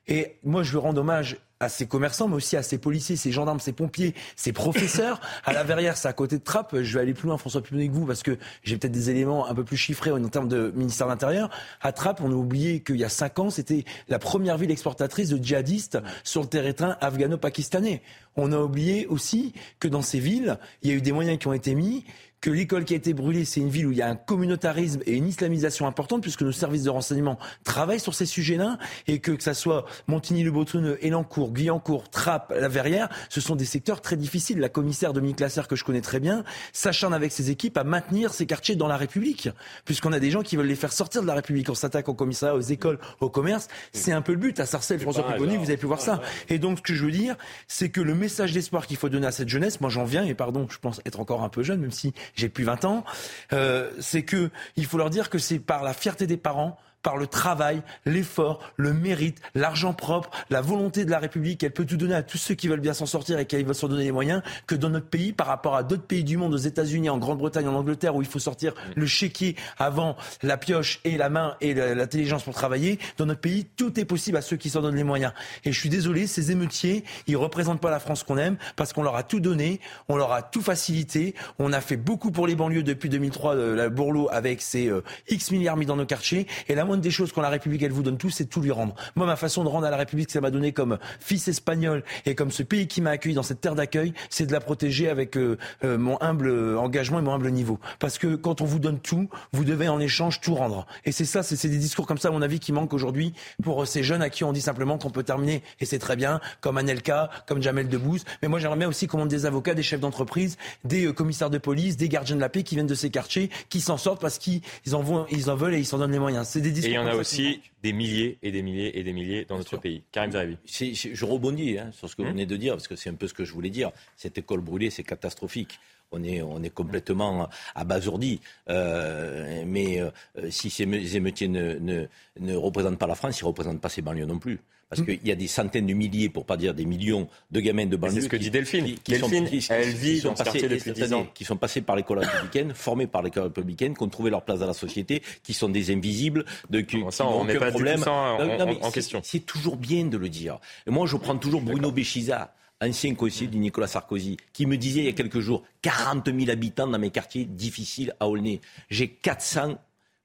Et moi, je veux rendre hommage à ces commerçants, mais aussi à ces policiers, ces gendarmes, ces pompiers, ces professeurs. à la verrière, c'est à côté de Trappes. Je vais aller plus loin, François Pupin que vous, parce que j'ai peut-être des éléments un peu plus chiffrés en termes de ministère de l'Intérieur. À Trappes, on a oublié qu'il y a cinq ans, c'était la première ville exportatrice de djihadistes sur le terrain afghano-pakistanais. On a oublié aussi que dans ces villes, il y a eu des moyens qui ont été mis que l'école qui a été brûlée, c'est une ville où il y a un communautarisme et une islamisation importante, puisque nos services de renseignement travaillent sur ces sujets-là, et que que ça soit Montigny-le-Bretonneux, Elancourt, Guyancourt, Trappes, La Verrière, ce sont des secteurs très difficiles. La commissaire Dominique Lasserre, que je connais très bien, s'acharne avec ses équipes à maintenir ces quartiers dans la République, puisqu'on a des gens qui veulent les faire sortir de la République. On s'attaque au commissariat, aux écoles, au commerce. C'est un peu le but. À Sarcelles, François Pupponi, vous avez pu voir ça. Et donc, ce que je veux dire, c'est que le message d'espoir qu'il faut donner à cette jeunesse, moi j'en viens, et pardon, je pense être encore un peu jeune, même si j'ai plus 20 ans, euh, c'est que il faut leur dire que c'est par la fierté des parents, par le travail, l'effort, le mérite, l'argent propre, la volonté de la République. Elle peut tout donner à tous ceux qui veulent bien s'en sortir et qui veulent s'en donner les moyens, que dans notre pays, par rapport à d'autres pays du monde, aux États-Unis, en Grande-Bretagne, en Angleterre, où il faut sortir le chéquier avant la pioche et la main et l'intelligence pour travailler, dans notre pays, tout est possible à ceux qui s'en donnent les moyens. Et je suis désolé, ces émeutiers, ils représentent pas la France qu'on aime, parce qu'on leur a tout donné, on leur a tout facilité, on a fait beaucoup pour les banlieues depuis 2003, euh, la Bourlot, avec ses euh, X milliards mis dans nos quartiers, et la moindre des choses quand la République, elle vous donne tout, c'est tout lui rendre. Moi, ma façon de rendre à la République, ça m'a donné comme fils espagnol et comme ce pays qui m'a accueilli dans cette terre d'accueil, c'est de la protéger avec euh, euh, mon humble engagement et mon humble niveau. Parce que quand on vous donne tout, vous devez en échange tout rendre. Et c'est ça, c'est des discours comme ça, à mon avis, qui manquent aujourd'hui pour ces jeunes à qui on dit simplement qu'on peut terminer, et c'est très bien, comme Anelka, comme Jamel Debbouze. Mais moi, j'aimerais aussi qu'on des avocats, des chefs d'entreprise, des euh, commissaires de police, des gardiens de la paix qui viennent de ces quartiers, qui s'en sortent parce qu'ils en, en veulent et ils s'en donnent les moyens. C'est discours aussi des milliers et des milliers et des milliers dans notre pays. Karim Zeribi. Je rebondis hein, sur ce que vous hum. venez de dire, parce que c'est un peu ce que je voulais dire. Cette école brûlée, c'est catastrophique. On est, on est complètement abasourdi. Euh, mais euh, si ces émeutiers ne, ne, ne représentent pas la France, ils ne représentent pas ces banlieues non plus. Parce hmm. qu'il y a des centaines de milliers, pour pas dire des millions, de gamins de banlieue. C'est ce que dit Delphine. Qui, Delphine, sont, elle vit dans ce quartier depuis 10 ans. Qui sont passés par l'école républicaine, formés par l'école républicaine, qui ont trouvé leur place dans la société, qui sont des invisibles, de qui, ça, on pas problème. ça en, question. C'est toujours bien de le dire. Et moi, je prends toujours Bruno Béchiza ancien conseiller de Nicolas Sarkozy, qui me disait il y a quelques jours 40 000 habitants dans mes quartiers difficiles à Aulnay. J'ai 400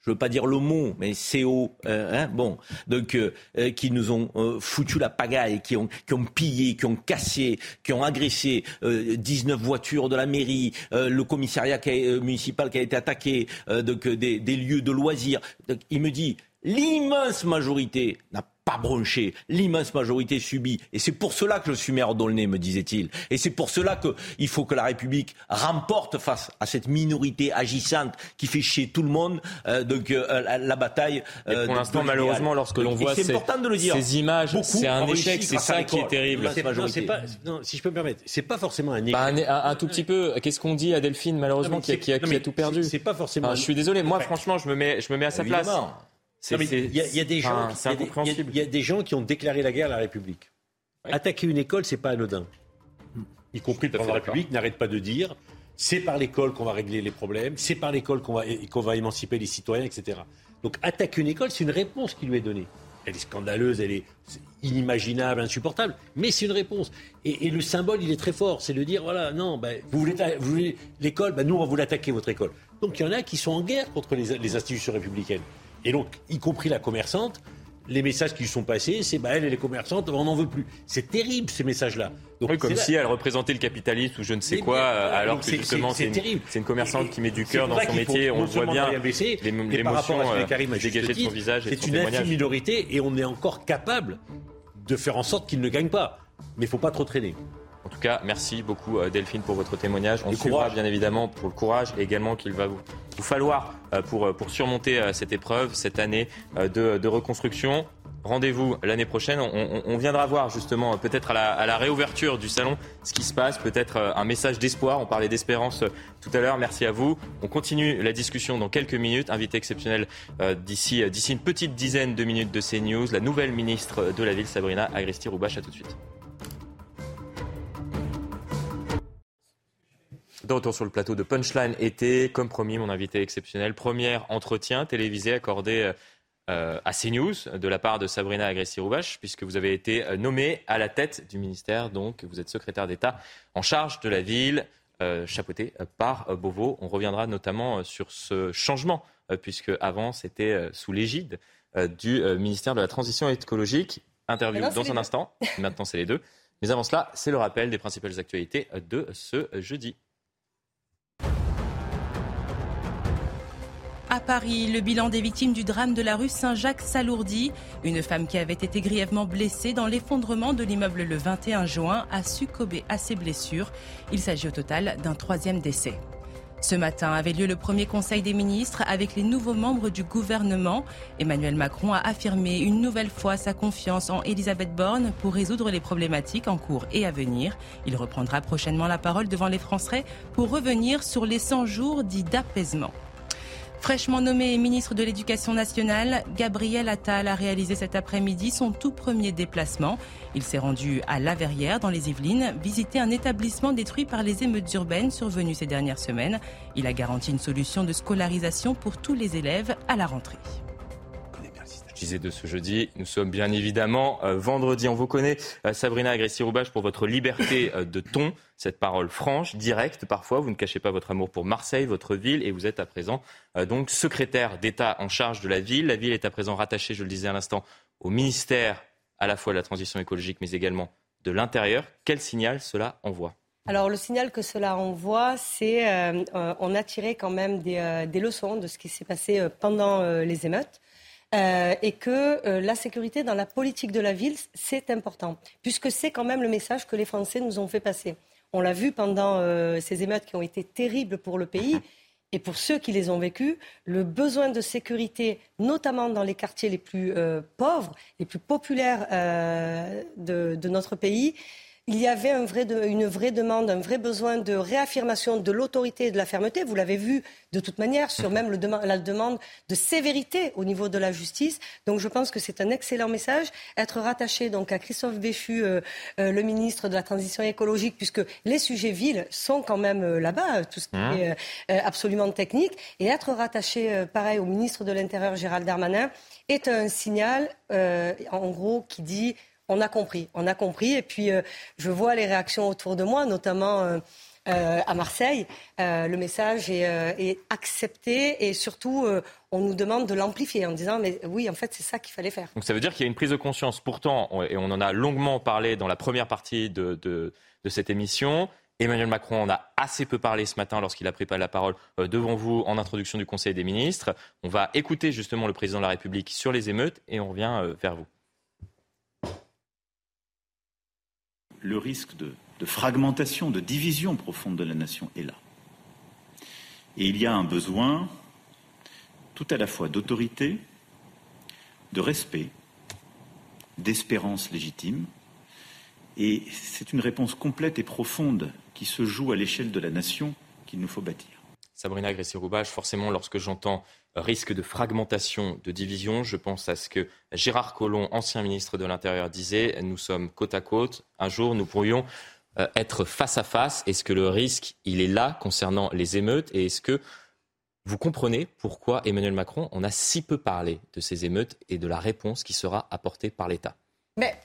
je veux pas dire le mot, mais CO, euh, hein, bon, donc euh, euh, qui nous ont foutu la pagaille, qui ont, qui ont pillé, qui ont cassé, qui ont agressé 19 voitures de la mairie, le commissariat municipal qui a été attaqué, donc des, des, lieux de loisirs. Donc, il me dit l'immense majorité n'a pas bronché. L'immense majorité subit. Et c'est pour cela que je suis maire d'Aulnay, me disait-il. Et c'est pour cela qu'il faut que la République remporte face à cette minorité agissante qui fait chier tout le monde. Euh, donc euh, la, bataille. Euh, pour l'instant, malheureusement, lorsque l'on voit ces, ces, images, c'est un échec. C'est ça qui est terrible. Non, si je peux me permettre, c'est pas forcément un échec. Bah, un, tout petit peu. Qu'est-ce qu'on dit à Delphine, malheureusement, qui, a, tout perdu C'est pas forcément. je suis désolé. Moi, franchement, je me mets, je me mets à sa place. Il y, a des gens, il y, a des gens qui ont déclaré la guerre à la République. Attaquer une école, c'est pas anodin. Y compris de la République n'arrête pas de dire c'est par l'école qu'on va régler les problèmes, c'est par l'école qu'on va, qu'on va émanciper les citoyens, etc. Donc attaquer une école, c'est une réponse qui lui est donnée. Elle est scandaleuse, elle est inimaginable, insupportable, mais c'est une réponse. Et, le symbole, il est très fort, c'est de dire voilà, non, ben, vous voulez, l'école, ben, nous on va vous l'attaquer votre école. Donc il y en a qui sont en guerre contre les institutions républicaines. Et donc, y compris la commerçante, les messages qui lui sont passés, c'est bah elle et les commerçantes, on n'en veut plus. C'est terrible ces messages-là. oui, comme si elle représentait le capitalisme ou je ne sais quoi, alors que justement c'est une, une, commerçante qui met du cœur dans son métier, on voit bien l'émotion euh, dégagée de son visage. C'est une infime minorité et on est encore capable de faire en sorte qu'il ne gagne pas. Mais il ne faut pas trop traîner. En tout cas, merci beaucoup euh, Delphine pour votre témoignage. On suivra bien évidemment pour le courage et également qu'il va vous, falloir euh, pour, euh, pour surmonter cette épreuve, cette année de, reconstruction. Rendez-vous l'année prochaine. On, viendra voir justement peut-être à la, réouverture du salon ce qui se passe, peut-être un message d'espoir. On parlait d'espérance tout à l'heure. Merci à vous. On continue la discussion dans quelques minutes. Invité exceptionnel d'ici d'ici une petite dizaine de minutes de CNews, la nouvelle ministre de la ville Sabrina Agresti-Roubache. À tout de suite. De retour sur le plateau de Punchline été, comme promis, mon invité exceptionnel, premier entretien télévisé accordé euh, à CNews de la part de Sabrina Agressi-Roubache, puisque vous avez été euh, nommé à la tête du ministère, donc vous êtes secrétaire d'État en charge de la ville, euh, chapeauté par Beauvau. On reviendra notamment sur ce changement, puisque avant c'était sous l'égide du ministère de la Transition écologique. Interview dans un instant, maintenant c'est les deux. Mais avant cela, c'est le rappel des principales actualités de ce jeudi. À Paris, le bilan des victimes du drame de la rue Saint-Jacques s'alourdit. Une femme qui avait été grièvement blessée dans l'effondrement de l'immeuble le 21 juin a succombé à ses blessures. Il s'agit au total d'un troisième décès. Ce matin avait lieu le premier Conseil des ministres avec les nouveaux membres du gouvernement. Emmanuel Macron a affirmé une nouvelle fois sa confiance en Elisabeth Borne pour résoudre les problématiques en cours et à venir. Il reprendra prochainement la parole devant les Français pour revenir sur les 100 jours dits d'apaisement. Fraîchement nommé ministre de l'Éducation nationale, Gabriel Attal a réalisé cet après-midi son tout premier déplacement. Il s'est rendu à La Verrière, dans les Yvelines, visiter un établissement détruit par les émeutes urbaines survenues ces dernières semaines. Il a garanti une solution de scolarisation pour tous les élèves à la rentrée Je disais de ce jeudi. Nous sommes bien évidemment euh, vendredi. On vous connaît, euh, Sabrina Agresti-Roubache, pour votre liberté euh, de ton cette parole franche, directe parfois. Vous ne cachez pas votre amour pour Marseille, votre ville, et vous êtes à présent donc secrétaire d'État en charge de la ville. La ville est à présent rattachée, je le disais à l'instant, au ministère à la fois de la transition écologique, mais également de l'intérieur. Quel signal cela envoie? Alors le signal que cela envoie, c'est euh, on a tiré quand même des leçons de ce qui s'est passé pendant les émeutes. Euh, et que la sécurité dans la politique de la ville, c'est important, puisque c'est quand même le message que les Français nous ont fait passer. On l'a vu pendant euh, ces émeutes qui ont été terribles pour le pays. Et pour ceux qui les ont vécues, le besoin de sécurité, notamment dans les quartiers les plus euh, pauvres, les plus populaires euh, de, notre pays, il y avait une vraie demande, un vrai besoin de réaffirmation de l'autorité et de la fermeté. Vous l'avez vu de toute manière sur même la demande de sévérité au niveau de la justice. Donc je pense que c'est un excellent message. Être rattaché donc à Christophe Béchu, euh, euh, le ministre de la Transition écologique, puisque les sujets villes sont quand même euh, là-bas, tout ce qui hein est absolument technique, et être rattaché pareil au ministre de l'Intérieur Gérald Darmanin est un signal, en gros, qui dit on a compris, on a compris. Et puis, euh, je vois les réactions autour de moi, notamment euh, euh, à Marseille. le message est, accepté et surtout, on nous demande de l'amplifier en disant, mais oui, en fait, c'est ça qu'il fallait faire. Donc ça veut dire qu'il y a une prise de conscience. Pourtant, et on en a longuement parlé dans la première partie de, de cette émission, Emmanuel Macron en a assez peu parlé ce matin lorsqu'il a pris la parole devant vous en introduction du Conseil des ministres. On va écouter justement le président de la République sur les émeutes et on revient vers vous. Le risque de, fragmentation, de division profonde de la nation est là. Et il y a un besoin tout à la fois d'autorité, de respect, d'espérance légitime. Et c'est une réponse complète et profonde qui se joue à l'échelle de la nation qu'il nous faut bâtir. Sabrina Gressi-Roubache, forcément, lorsque j'entends risque de fragmentation, de division, je pense à ce que Gérard Collomb, ancien ministre de l'Intérieur, disait nous sommes côte à côte. Un jour, nous pourrions euh, être face à face. Est-ce que le risque, il est là concernant les émeutes Et est-ce que vous comprenez pourquoi Emmanuel Macron en a si peu parlé de ces émeutes et de la réponse qui sera apportée par l'État? Mais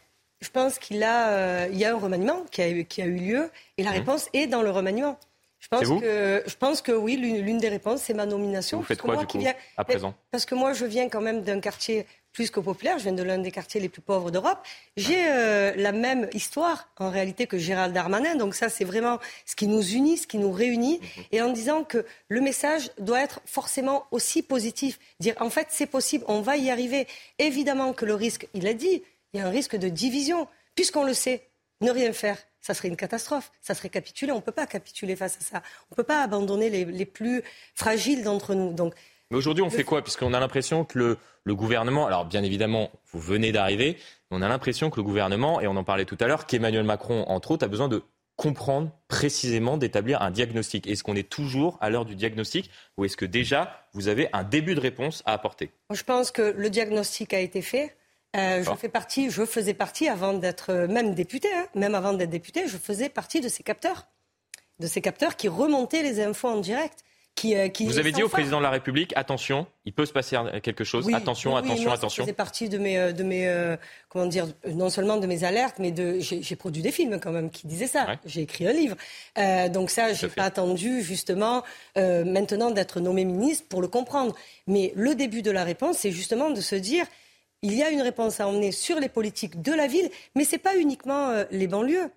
je pense qu'il a, euh, y a un remaniement qui a, eu lieu et la mmh. réponse est dans le remaniement. Je pense, que, je pense que oui, l'une des réponses, c'est ma nomination. Vous faites quoi, du coup, à présent Parce que moi, je viens quand même d'un quartier plus que populaire, je viens de l'un des quartiers les plus pauvres d'Europe. J'ai euh, la même histoire, en réalité, que Gérald Darmanin. Donc ça, c'est vraiment ce qui nous unit, ce qui nous réunit. Mhm. Et en disant que le message doit être forcément aussi positif. Dire, en fait, c'est possible, on va y arriver. Évidemment que le risque, il a dit, il y a un risque de division, puisqu'on le sait. Ne rien faire, ça serait une catastrophe. Ça serait capituler. On ne peut pas capituler face à ça. On ne peut pas abandonner les, plus fragiles d'entre nous. Donc, mais aujourd'hui, on fait quoi? Puisqu'on a l'impression que le, gouvernement, alors bien évidemment, vous venez d'arriver, on a l'impression que le gouvernement, et on en parlait tout à l'heure, qu'Emmanuel Macron, entre autres, a besoin de comprendre précisément, d'établir un diagnostic. Est-ce qu'on est toujours à l'heure du diagnostic? Ou est-ce que déjà vous avez un début de réponse à apporter? Je pense que le diagnostic a été fait. Euh, je fais partie, je faisais partie avant d'être euh, même député, hein, même avant d'être député, je faisais partie de ces capteurs, de ces capteurs qui remontaient les infos en direct. Qui, euh, qui Vous avez dit au président de la République, attention, il peut se passer quelque chose, attention, attention, moi, attention. C'est partie de mes, de mes comment dire, non seulement de mes alertes, mais de, j'ai produit des films quand même qui disaient ça. J'ai écrit un livre, donc ça, j'ai pas attendu justement maintenant d'être nommé ministre pour le comprendre. Mais le début de la réponse, c'est justement de se dire, il y a une réponse à emmener sur les politiques de la ville, mais ce n'est pas uniquement euh, les banlieues.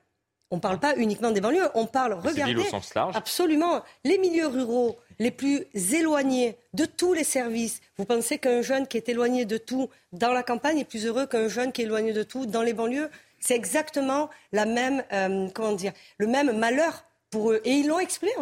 On ne parle pas uniquement des banlieues, on parle, regardez, au sens large. absolument, les milieux ruraux les plus éloignés de tous les services. Vous pensez qu'un jeune qui est éloigné de tout dans la campagne est plus heureux qu'un jeune qui est éloigné de tout dans les banlieues? C'est exactement la même, euh, comment dire, le même malheur pour eux. Et ils l'ont expliqué.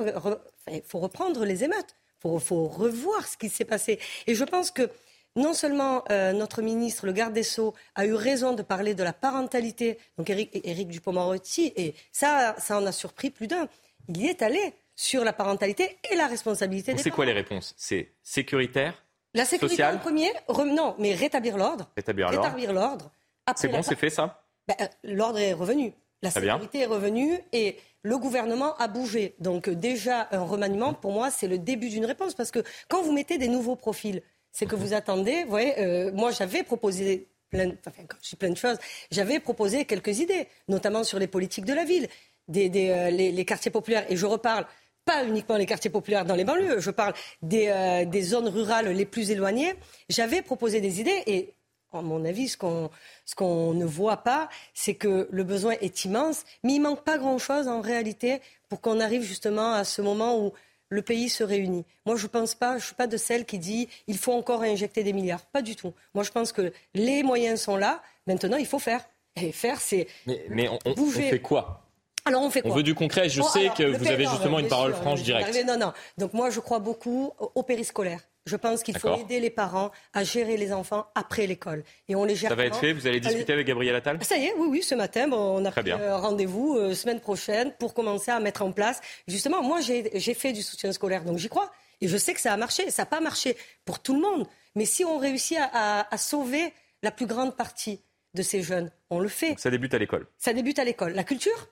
Il faut reprendre les émeutes. Il faut, revoir ce qui s'est passé. Et je pense que non seulement euh, notre ministre, le garde des Sceaux, a eu raison de parler de la parentalité, donc Éric, Dupond-Moretti, et ça, ça en a surpris plus d'un. Il y est allé sur la parentalité et la responsabilité C'est quoi les réponses? C'est sécuritaire? La sécurité en premier, non, mais rétablir l'ordre. Rétablir l'ordre. C'est bon, c'est fait ça? Ben, euh, L'ordre est revenu. La sécurité est revenue et le gouvernement a bougé. Donc déjà, un remaniement, pour moi, c'est le début d'une réponse. Parce que quand vous mettez des nouveaux profils, c'est que vous attendez. Vous voyez, euh, moi, j'avais proposé plein, enfin, quand plein de choses, j'avais proposé quelques idées, notamment sur les politiques de la ville, des, euh, les, quartiers populaires. Et je reparle pas uniquement les quartiers populaires dans les banlieues, je parle des, euh, des zones rurales les plus éloignées. J'avais proposé des idées et à mon avis, ce qu'on qu'on ne voit pas, c'est que le besoin est immense, mais il manque pas grand-chose en réalité pour qu'on arrive justement à ce moment où le pays se réunit. Moi, je ne pense pas, je suis pas de celle qui dit il faut encore injecter des milliards. Pas du tout. Moi, je pense que les moyens sont là. Maintenant, il faut faire. Et faire, c'est. Mais, on, fait quoi? Alors on fait quoi? On veut du concret. Je sais que vous avez justement une parole franche directe. Non, non. Donc moi, je crois beaucoup au périscolaire. Je pense qu'il faut aider les parents à gérer les enfants après l'école. Et on les gère. Ça va être fait Vous allez discuter avec Gabriel Attal? Ça y est, oui, oui, ce matin, on a pris rendez-vous euh, semaine prochaine pour commencer à mettre en place. Justement, moi, j'ai fait du soutien scolaire, donc j'y crois. Et je sais que ça a marché. Ça n'a pas marché pour tout le monde. Mais si on réussit à, sauver la plus grande partie de ces jeunes, on le fait. ça débute à l'école. Ça débute à l'école. La culture?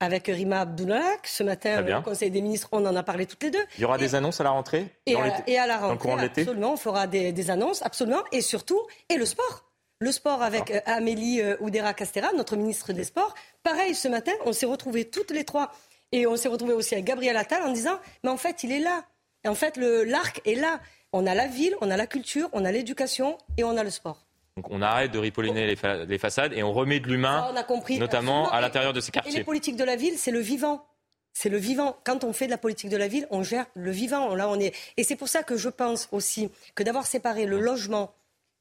Avec Rima Abdullah. Ce matin, au Conseil des ministres, on en a parlé toutes les deux. Il y aura des annonces à la rentrée et, à, la rentrée, absolument. On fera des, annonces, absolument. Et surtout, et le sport. Le sport avec euh, Amélie euh, Oudera-Castera, notre ministre des Sports. Pareil, ce matin, on s'est retrouvés toutes les trois. Et on s'est retrouvés aussi avec Gabriel Attal en disant, mais en fait, il est là. Et en fait, l'arc est là. On a la ville, on a la culture, on a l'éducation et on a le sport. Donc on arrête de ripolliner les, façades et on remet de l'humain, notamment à l'intérieur de ces quartiers. Et les politiques de la ville, c'est le vivant. C'est le vivant. Quand on fait de la politique de la ville, on gère le vivant. Là, on est. Et c'est pour ça que je pense aussi que d'avoir séparé le logement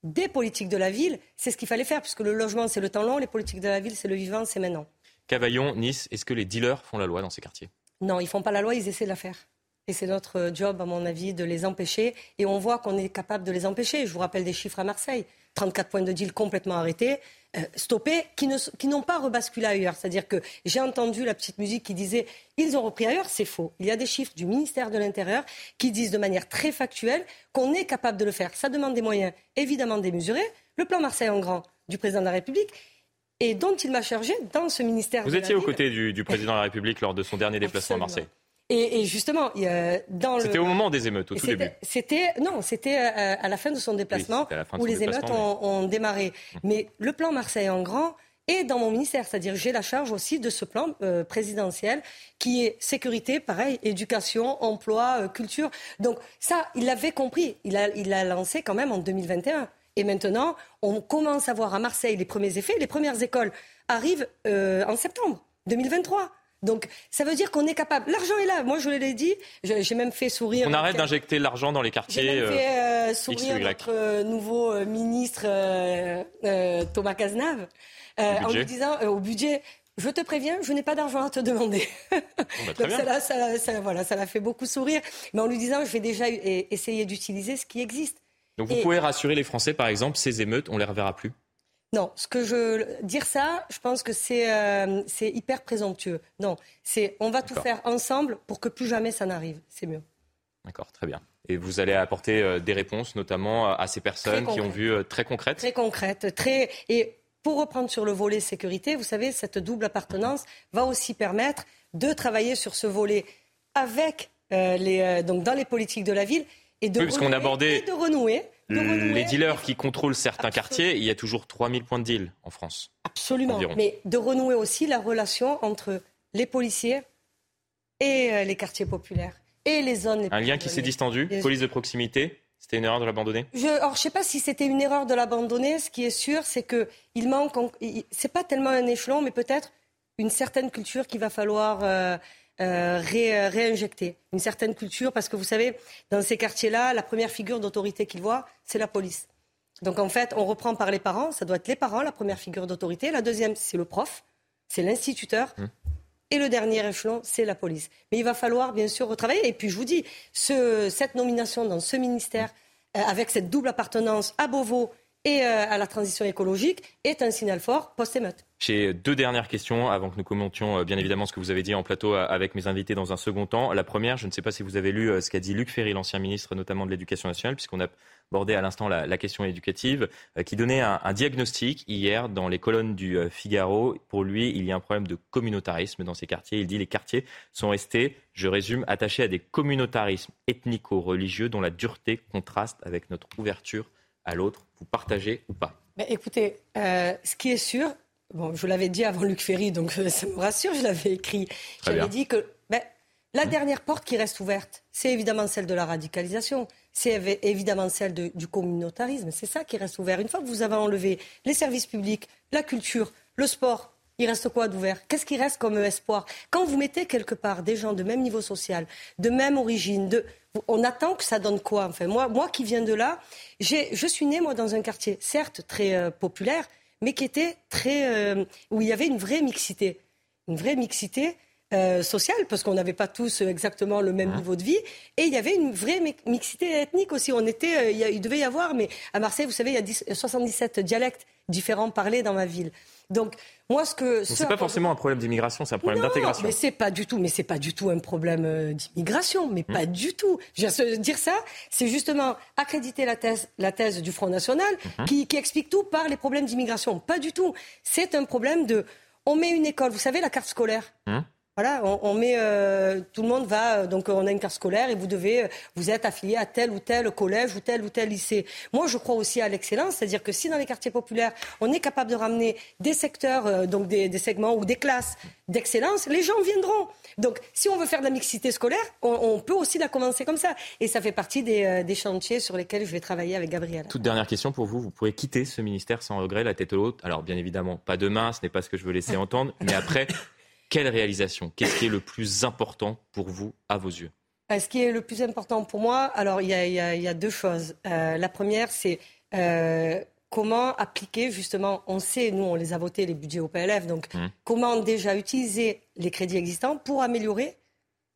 des politiques de la ville, c'est ce qu'il fallait faire, puisque le logement, c'est le temps long, les politiques de la ville, c'est le vivant, c'est maintenant. Cavaillon, Nice, est-ce que les dealers font la loi dans ces quartiers? Non, ils font pas la loi, ils essaient de la faire. Et c'est notre job, à mon avis, de les empêcher. Et on voit qu'on est capable de les empêcher. Je vous rappelle des chiffres à Marseille. 34 points de deal complètement arrêtés, euh, stoppés, qui, n'ont pas rebasculé ailleurs. C'est-à-dire que j'ai entendu la petite musique qui disait ils ont repris ailleurs, c'est faux. Il y a des chiffres du ministère de l'Intérieur qui disent de manière très factuelle qu'on est capable de le faire. Ça demande des moyens évidemment démesurés. Le plan Marseille en grand du président de la République et dont il m'a chargé dans ce ministère. Vous étiez aux côtés du, du, président de la République lors de son dernier déplacement à Marseille. Et, justement, dans C'était au moment des émeutes, au tout début. C'était non, c'était euh, à, la fin de son déplacement où les émeutes ont, démarré. Mmh. Mais le plan Marseille en grand est dans mon ministère, c'est-à-dire j'ai la charge aussi de ce plan euh, présidentiel qui est sécurité, pareil, éducation, emploi, euh, culture. Donc ça, il l'avait compris. Il a, il a lancé quand même en 2021. Et maintenant, on commence à voir à Marseille les premiers effets. Les premières écoles arrivent en septembre 2023. Donc ça veut dire qu'on est capable. L'argent est là. Moi je l'ai dit. J'ai même fait sourire. On arrête d'injecter l'argent dans les quartiers. J'ai même fait euh, sourire notre euh, nouveau euh, ministre Thomas Cazenave en lui disant au budget. Je te préviens, je n'ai pas d'argent à te demander. Bon, bah, Donc ça, ça, ça, voilà, ça l'a fait beaucoup sourire. Mais en lui disant, je vais déjà essayer d'utiliser ce qui existe. Donc vous pouvez rassurer les Français, par exemple, ces émeutes, on ne les reverra plus non, ce que je dire ça, je pense que c'est euh, c'est hyper présomptueux. Non, c'est on va tout faire ensemble pour que plus jamais ça n'arrive. C'est mieux. D'accord, très bien. Et vous allez apporter euh, des réponses, notamment à ces personnes qui ont vu euh, très concrètes. Très concrètes, très et pour reprendre sur le volet sécurité, vous savez, cette double appartenance va aussi permettre de travailler sur ce volet avec les donc dans les politiques de la ville et de, renouer, et de renouer les dealers qui contrôlent certains quartiers, il y a toujours 3000 points de deal en France. Absolument. Mais de renouer aussi la relation entre les policiers et euh, les quartiers populaires et les zones les Un lien qui s'est distendu, police de proximité c'était une erreur de l'abandonner? Je, Alors, je ne sais pas si c'était une erreur de l'abandonner. Ce qui est sûr, c'est qu'il manque. C'est pas tellement un échelon, mais peut-être une certaine culture qu'il va falloir euh, euh, réinjecter. Une certaine culture, parce que vous savez, dans ces quartiers-là, la première figure d'autorité qu'ils voient, c'est la police. Donc en fait, on reprend par les parents, ça doit être les parents, la première figure d'autorité. La deuxième, c'est le prof, c'est l'instituteur. Mmh. Et le dernier échelon, c'est la police. Mais il va falloir bien sûr retravailler. Et puis je vous dis, cette nomination dans ce ministère, euh, avec cette double appartenance à Beauvau et euh, à la transition écologique, est un signal fort post-émeute. J'ai deux dernières questions avant que nous commentions euh, bien évidemment ce que vous avez dit en plateau euh, avec mes invités dans un second temps. La première, je ne sais pas si vous avez lu ce qu'a dit Luc Ferry, l'ancien ministre notamment de l'Éducation nationale, puisqu'on a abordé à l'instant la, question éducative, qui donnait un, diagnostic hier dans les colonnes du Figaro. Pour lui, il y a un problème de communautarisme dans ces quartiers. Il dit les quartiers sont restés, je résume, attachés à des communautarismes ethnico-religieux dont la dureté contraste avec notre ouverture à l'autre. Vous partagez ou pas Écoutez, ce qui est sûr, Bon, je l'avais dit avant Luc Ferry, donc euh, ça me rassure, je l'avais écrit. J'avais dit que ben, la mmh. dernière porte qui reste ouverte, c'est évidemment celle de la radicalisation, c'est évidemment celle du communautarisme. C'est ça qui reste ouvert. Une fois que vous avez enlevé les services publics, la culture, le sport, il reste quoi d'ouvert? Qu'est-ce qui reste comme espoir? Quand vous mettez quelque part des gens de même niveau social, de même origine, de... on attend que ça donne quoi? Enfin, moi, moi qui viens de là, je suis né moi dans un quartier certes très euh, populaire, mais qui était très. Euh, où il y avait une vraie mixité. Une vraie mixité. Euh, sociale, parce qu'on n'avait pas tous exactement le même hein. niveau de vie, et il y avait une vraie mixité ethnique aussi. On était, euh, il, devait y avoir, mais à Marseille, vous savez, il y a 77 dialectes différents parlés dans ma ville. Donc, moi, ce que. Ce n'est pas forcément un problème d'immigration, c'est un problème d'intégration. Mais c'est pas du tout, mais c'est pas du tout un problème euh, d'immigration, mais pas hmm. du tout. Je dire ça, c'est justement accréditer la thèse, la thèse du Front National hmm. qui, qui explique tout par les problèmes d'immigration. Pas du tout. C'est un problème de. On met une école, vous savez, la carte scolaire. Voilà, on, met, euh, tout le monde va, euh, donc on a une carte scolaire et vous devez, euh, vous êtes affilié à tel ou tel collège ou tel ou tel lycée. Moi, je crois aussi à l'excellence, c'est-à-dire que si dans les quartiers populaires, on est capable de ramener des secteurs, donc des, segments ou des classes d'excellence, les gens viendront. Donc, si on veut faire de la mixité scolaire, on, peut aussi la commencer comme ça. Et ça fait partie des, des, chantiers sur lesquels je vais travailler avec Gabriel. Toute dernière question pour vous. Vous pourrez quitter ce ministère sans regret, la tête haute. Alors, bien évidemment, pas demain, ce n'est pas ce que je veux laisser entendre. Mais après, quelle réalisation? Qu'est-ce qui est le plus important pour vous, à vos yeux? Euh, Ce qui est le plus important pour moi, alors il y a, deux choses. Euh, la première, c'est euh, comment appliquer justement, on sait, nous on les a votés, les budgets au PLF, donc mmh. comment déjà utiliser les crédits existants pour améliorer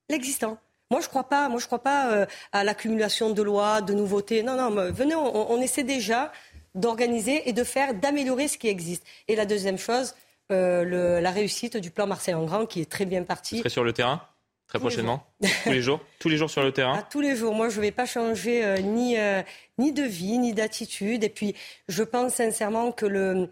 l'existant? Moi, je ne crois pas, moi, je crois pas à l'accumulation de lois, de nouveautés. Non, non, venez, on essaie déjà d'organiser et de faire, d'améliorer ce qui existe. Et la deuxième chose, euh, la réussite du plan Marseille en grand qui est très bien parti. Vous serez sur le terrain très prochainement Tous les jours Tous les jours sur le terrain ah, Tous les jours. Moi, je ne vais pas changer euh, ni, euh, ni de vie, ni d'attitude. Et puis, je pense sincèrement que le,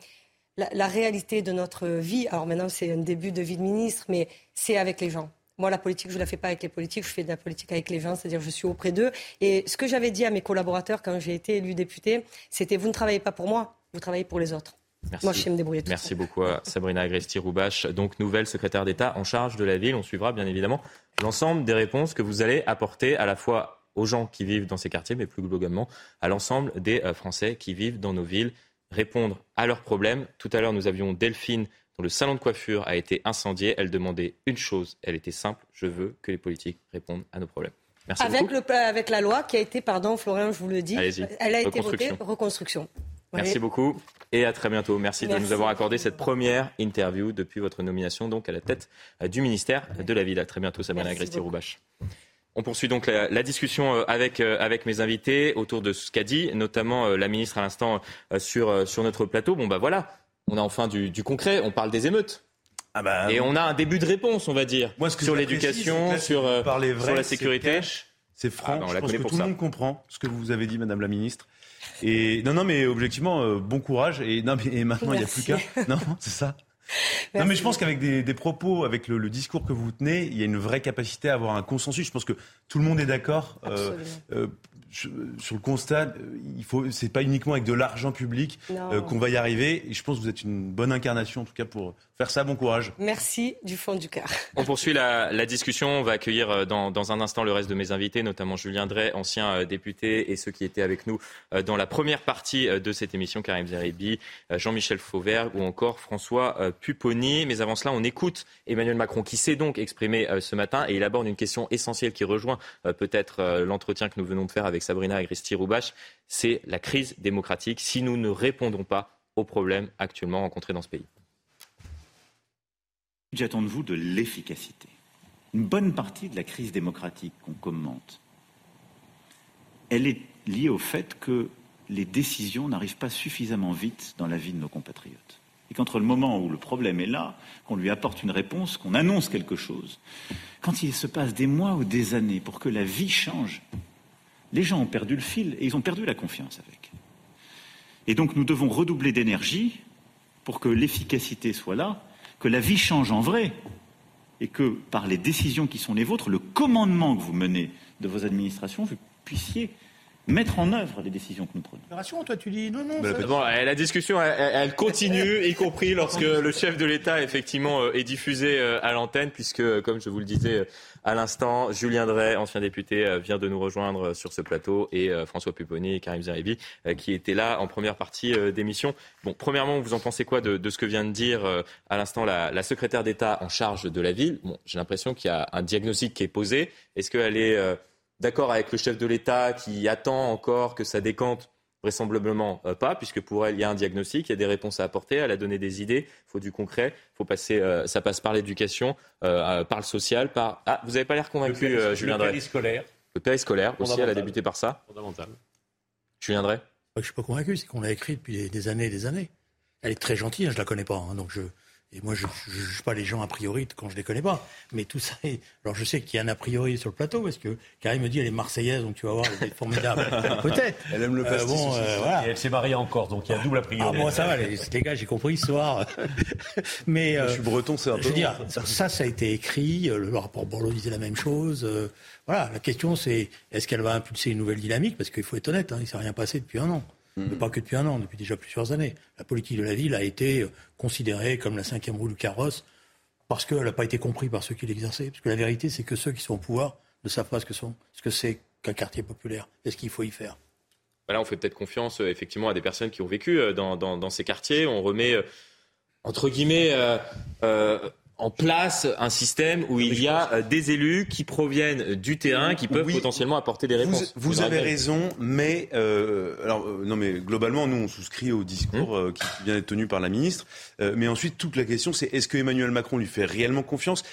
la, réalité de notre vie, alors maintenant, c'est un début de vie de ministre, mais c'est avec les gens. Moi, la politique, je ne la fais pas avec les politiques, je fais de la politique avec les gens, c'est-à-dire je suis auprès d'eux. Et ce que j'avais dit à mes collaborateurs quand j'ai été élu député, c'était vous ne travaillez pas pour moi, vous travaillez pour les autres. Merci. Moi, je sais me débrouiller tout Merci beaucoup à Sabrina Agresti-Roubache, donc nouvelle secrétaire d'État en charge de la ville. On suivra bien évidemment l'ensemble des réponses que vous allez apporter à la fois aux gens qui vivent dans ces quartiers, mais plus globalement à l'ensemble des euh, Français qui vivent dans nos villes, répondre à leurs problèmes. Tout à l'heure, nous avions Delphine dont le salon de coiffure a été incendié. Elle demandait une chose, elle était simple, je veux que les politiques répondent à nos problèmes. Merci avec, beaucoup. Le, avec la loi qui a été, pardon Florian, je vous le dis, elle a été votée, reconstruction. Merci beaucoup et à très bientôt. Merci, de nous avoir accordé cette première interview depuis votre nomination donc à la tête euh, du ministère de la Ville. À très bientôt, Sabrina Agresti-Roubache. On poursuit donc la, discussion euh, avec, euh, avec mes invités autour de ce qu'a dit, notamment la ministre à l'instant sur, sur notre plateau. Bon, bah voilà, on a enfin du, concret, on parle des émeutes. Ah bah, et on a un début de réponse, on va dire, sur l'éducation, sur, sur la sécurité. C'est franc, ah, je pense que tout le monde comprend ce que vous avez dit, Madame la Ministre. Et non, non, mais objectivement, euh, bon courage. Et, non, mais, maintenant, il n'y a plus qu'à. Non, c'est ça. Non, mais je pense qu'avec des, propos, avec le, discours que vous tenez, il y a une vraie capacité à avoir un consensus. Je pense que tout le monde est d'accord. Euh, euh, sur le constat, il faut, c'est pas uniquement avec de l'argent public qu'on va y arriver. Et je pense que vous êtes une bonne incarnation, en tout cas, pour faire ça. Bon courage. Merci du fond du cœur. On poursuit la, discussion. On va accueillir euh, dans, un instant le reste de mes invités, notamment Julien Drey, ancien euh, député, et ceux qui étaient avec nous euh, dans la première partie de cette émission, Karim Zeribi, Jean-Michel Fauvert ou encore François Pupponi. Mais avant cela, on écoute Emmanuel Macron qui s'est donc exprimé ce matin et il aborde une question essentielle qui rejoint peut-être l'entretien que nous venons de faire avec Sabrina Agresti-Roubache. C'est la crise démocratique si nous ne répondons pas aux problèmes actuellement rencontrés dans ce pays. J'attends de vous de l'efficacité. Une bonne partie de la crise démocratique qu'on commente, elle est liée au fait que les décisions n'arrivent pas suffisamment vite dans la vie de nos compatriotes. Et qu'entre le moment où le problème est là, qu'on lui apporte une réponse, qu'on annonce quelque chose, quand il se passe des mois ou des années pour que la vie change, les gens ont perdu le fil et ils ont perdu la confiance avec. Et donc nous devons redoubler d'énergie pour que l'efficacité soit là que la vie change en vrai et que par les décisions qui sont les vôtres, le commandement que vous menez de vos administrations, vous puissiez mettre en œuvre les décisions que nous prenons. toi tu dis non, non. la discussion, elle, continue, y compris lorsque le chef de l'État, effectivement, euh, est diffusé euh, à l'antenne, puisque, comme je vous le disais à l'instant, Julien Drey, ancien député, euh, vient de nous rejoindre sur ce plateau, et François Pupponi et Karim Zeribi, qui étaient là en première partie d'émission. Bon, premièrement, vous en pensez quoi de, ce que vient de dire à l'instant la, secrétaire d'État en charge de la ville? Bon, J'ai l'impression qu'il y a un diagnostic qui est posé. Est-ce qu'elle est d'accord avec le chef de l'État qui attend encore que ça décante Vraisemblablement euh, pas, puisque pour elle, il y a un diagnostic, il y a des réponses à apporter, elle a donné des idées, il faut du concret, faut passer, euh, ça passe par l'éducation, euh, par le social, par... Ah, vous n'avez pas l'air convaincu, Julien Drey. Le périscolaire. Le périscolaire aussi, elle a débuté par ça. Fondamental. Julien Drey. Je ne suis pas convaincu, c'est qu'on l'a écrit depuis des années et des années. Elle est très gentille, hein, je ne la connais pas, hein, donc je et moi, je ne juge pas les gens a priori quand je les connais pas. Mais tout ça est... Alors, je sais qu'il y a un a priori sur le plateau, parce que Karim me dit, elle est marseillaise, donc tu vas voir, elle est formidable. Peut-être. Elle aime le euh, pastis euh, Et elle s'est mariée encore, donc il y a double a priori. Ah bon, ça va, les, gars, j'ai compris ce soir. mais... je suis euh, breton, c'est un peu... Je veux dire, ça, ça, a été écrit, le rapport Borloo disait la même chose. voilà, la question, c'est est-ce qu'elle va impulser une nouvelle dynamique Parce qu'il faut être honnête, hein, il ne s'est rien passé depuis un an. Mais pas que depuis un an, depuis déjà plusieurs années. La politique de la ville a été euh, considérée comme la cinquième roue du carrosse parce qu'elle n'a pas été comprise par ceux qui l'exerçaient. Parce que la vérité, c'est que ceux qui sont au pouvoir ne savent pas ce que sont, ce que c'est qu'un quartier populaire et ce qu'il faut y faire. Là, on fait peut-être confiance euh, effectivement à des personnes qui ont vécu euh, dans, ces quartiers. On remet entre guillemets en place un système où il y a euh, des élus qui proviennent du terrain, qui peuvent potentiellement apporter des réponses. Vous, avez raison, mais euh, alors euh, non, mais globalement, nous on souscrit au discours hum. qui vient d'être tenu par la ministre. mais ensuite, toute la question, c'est est-ce que Emmanuel Macron lui fait réellement confiance?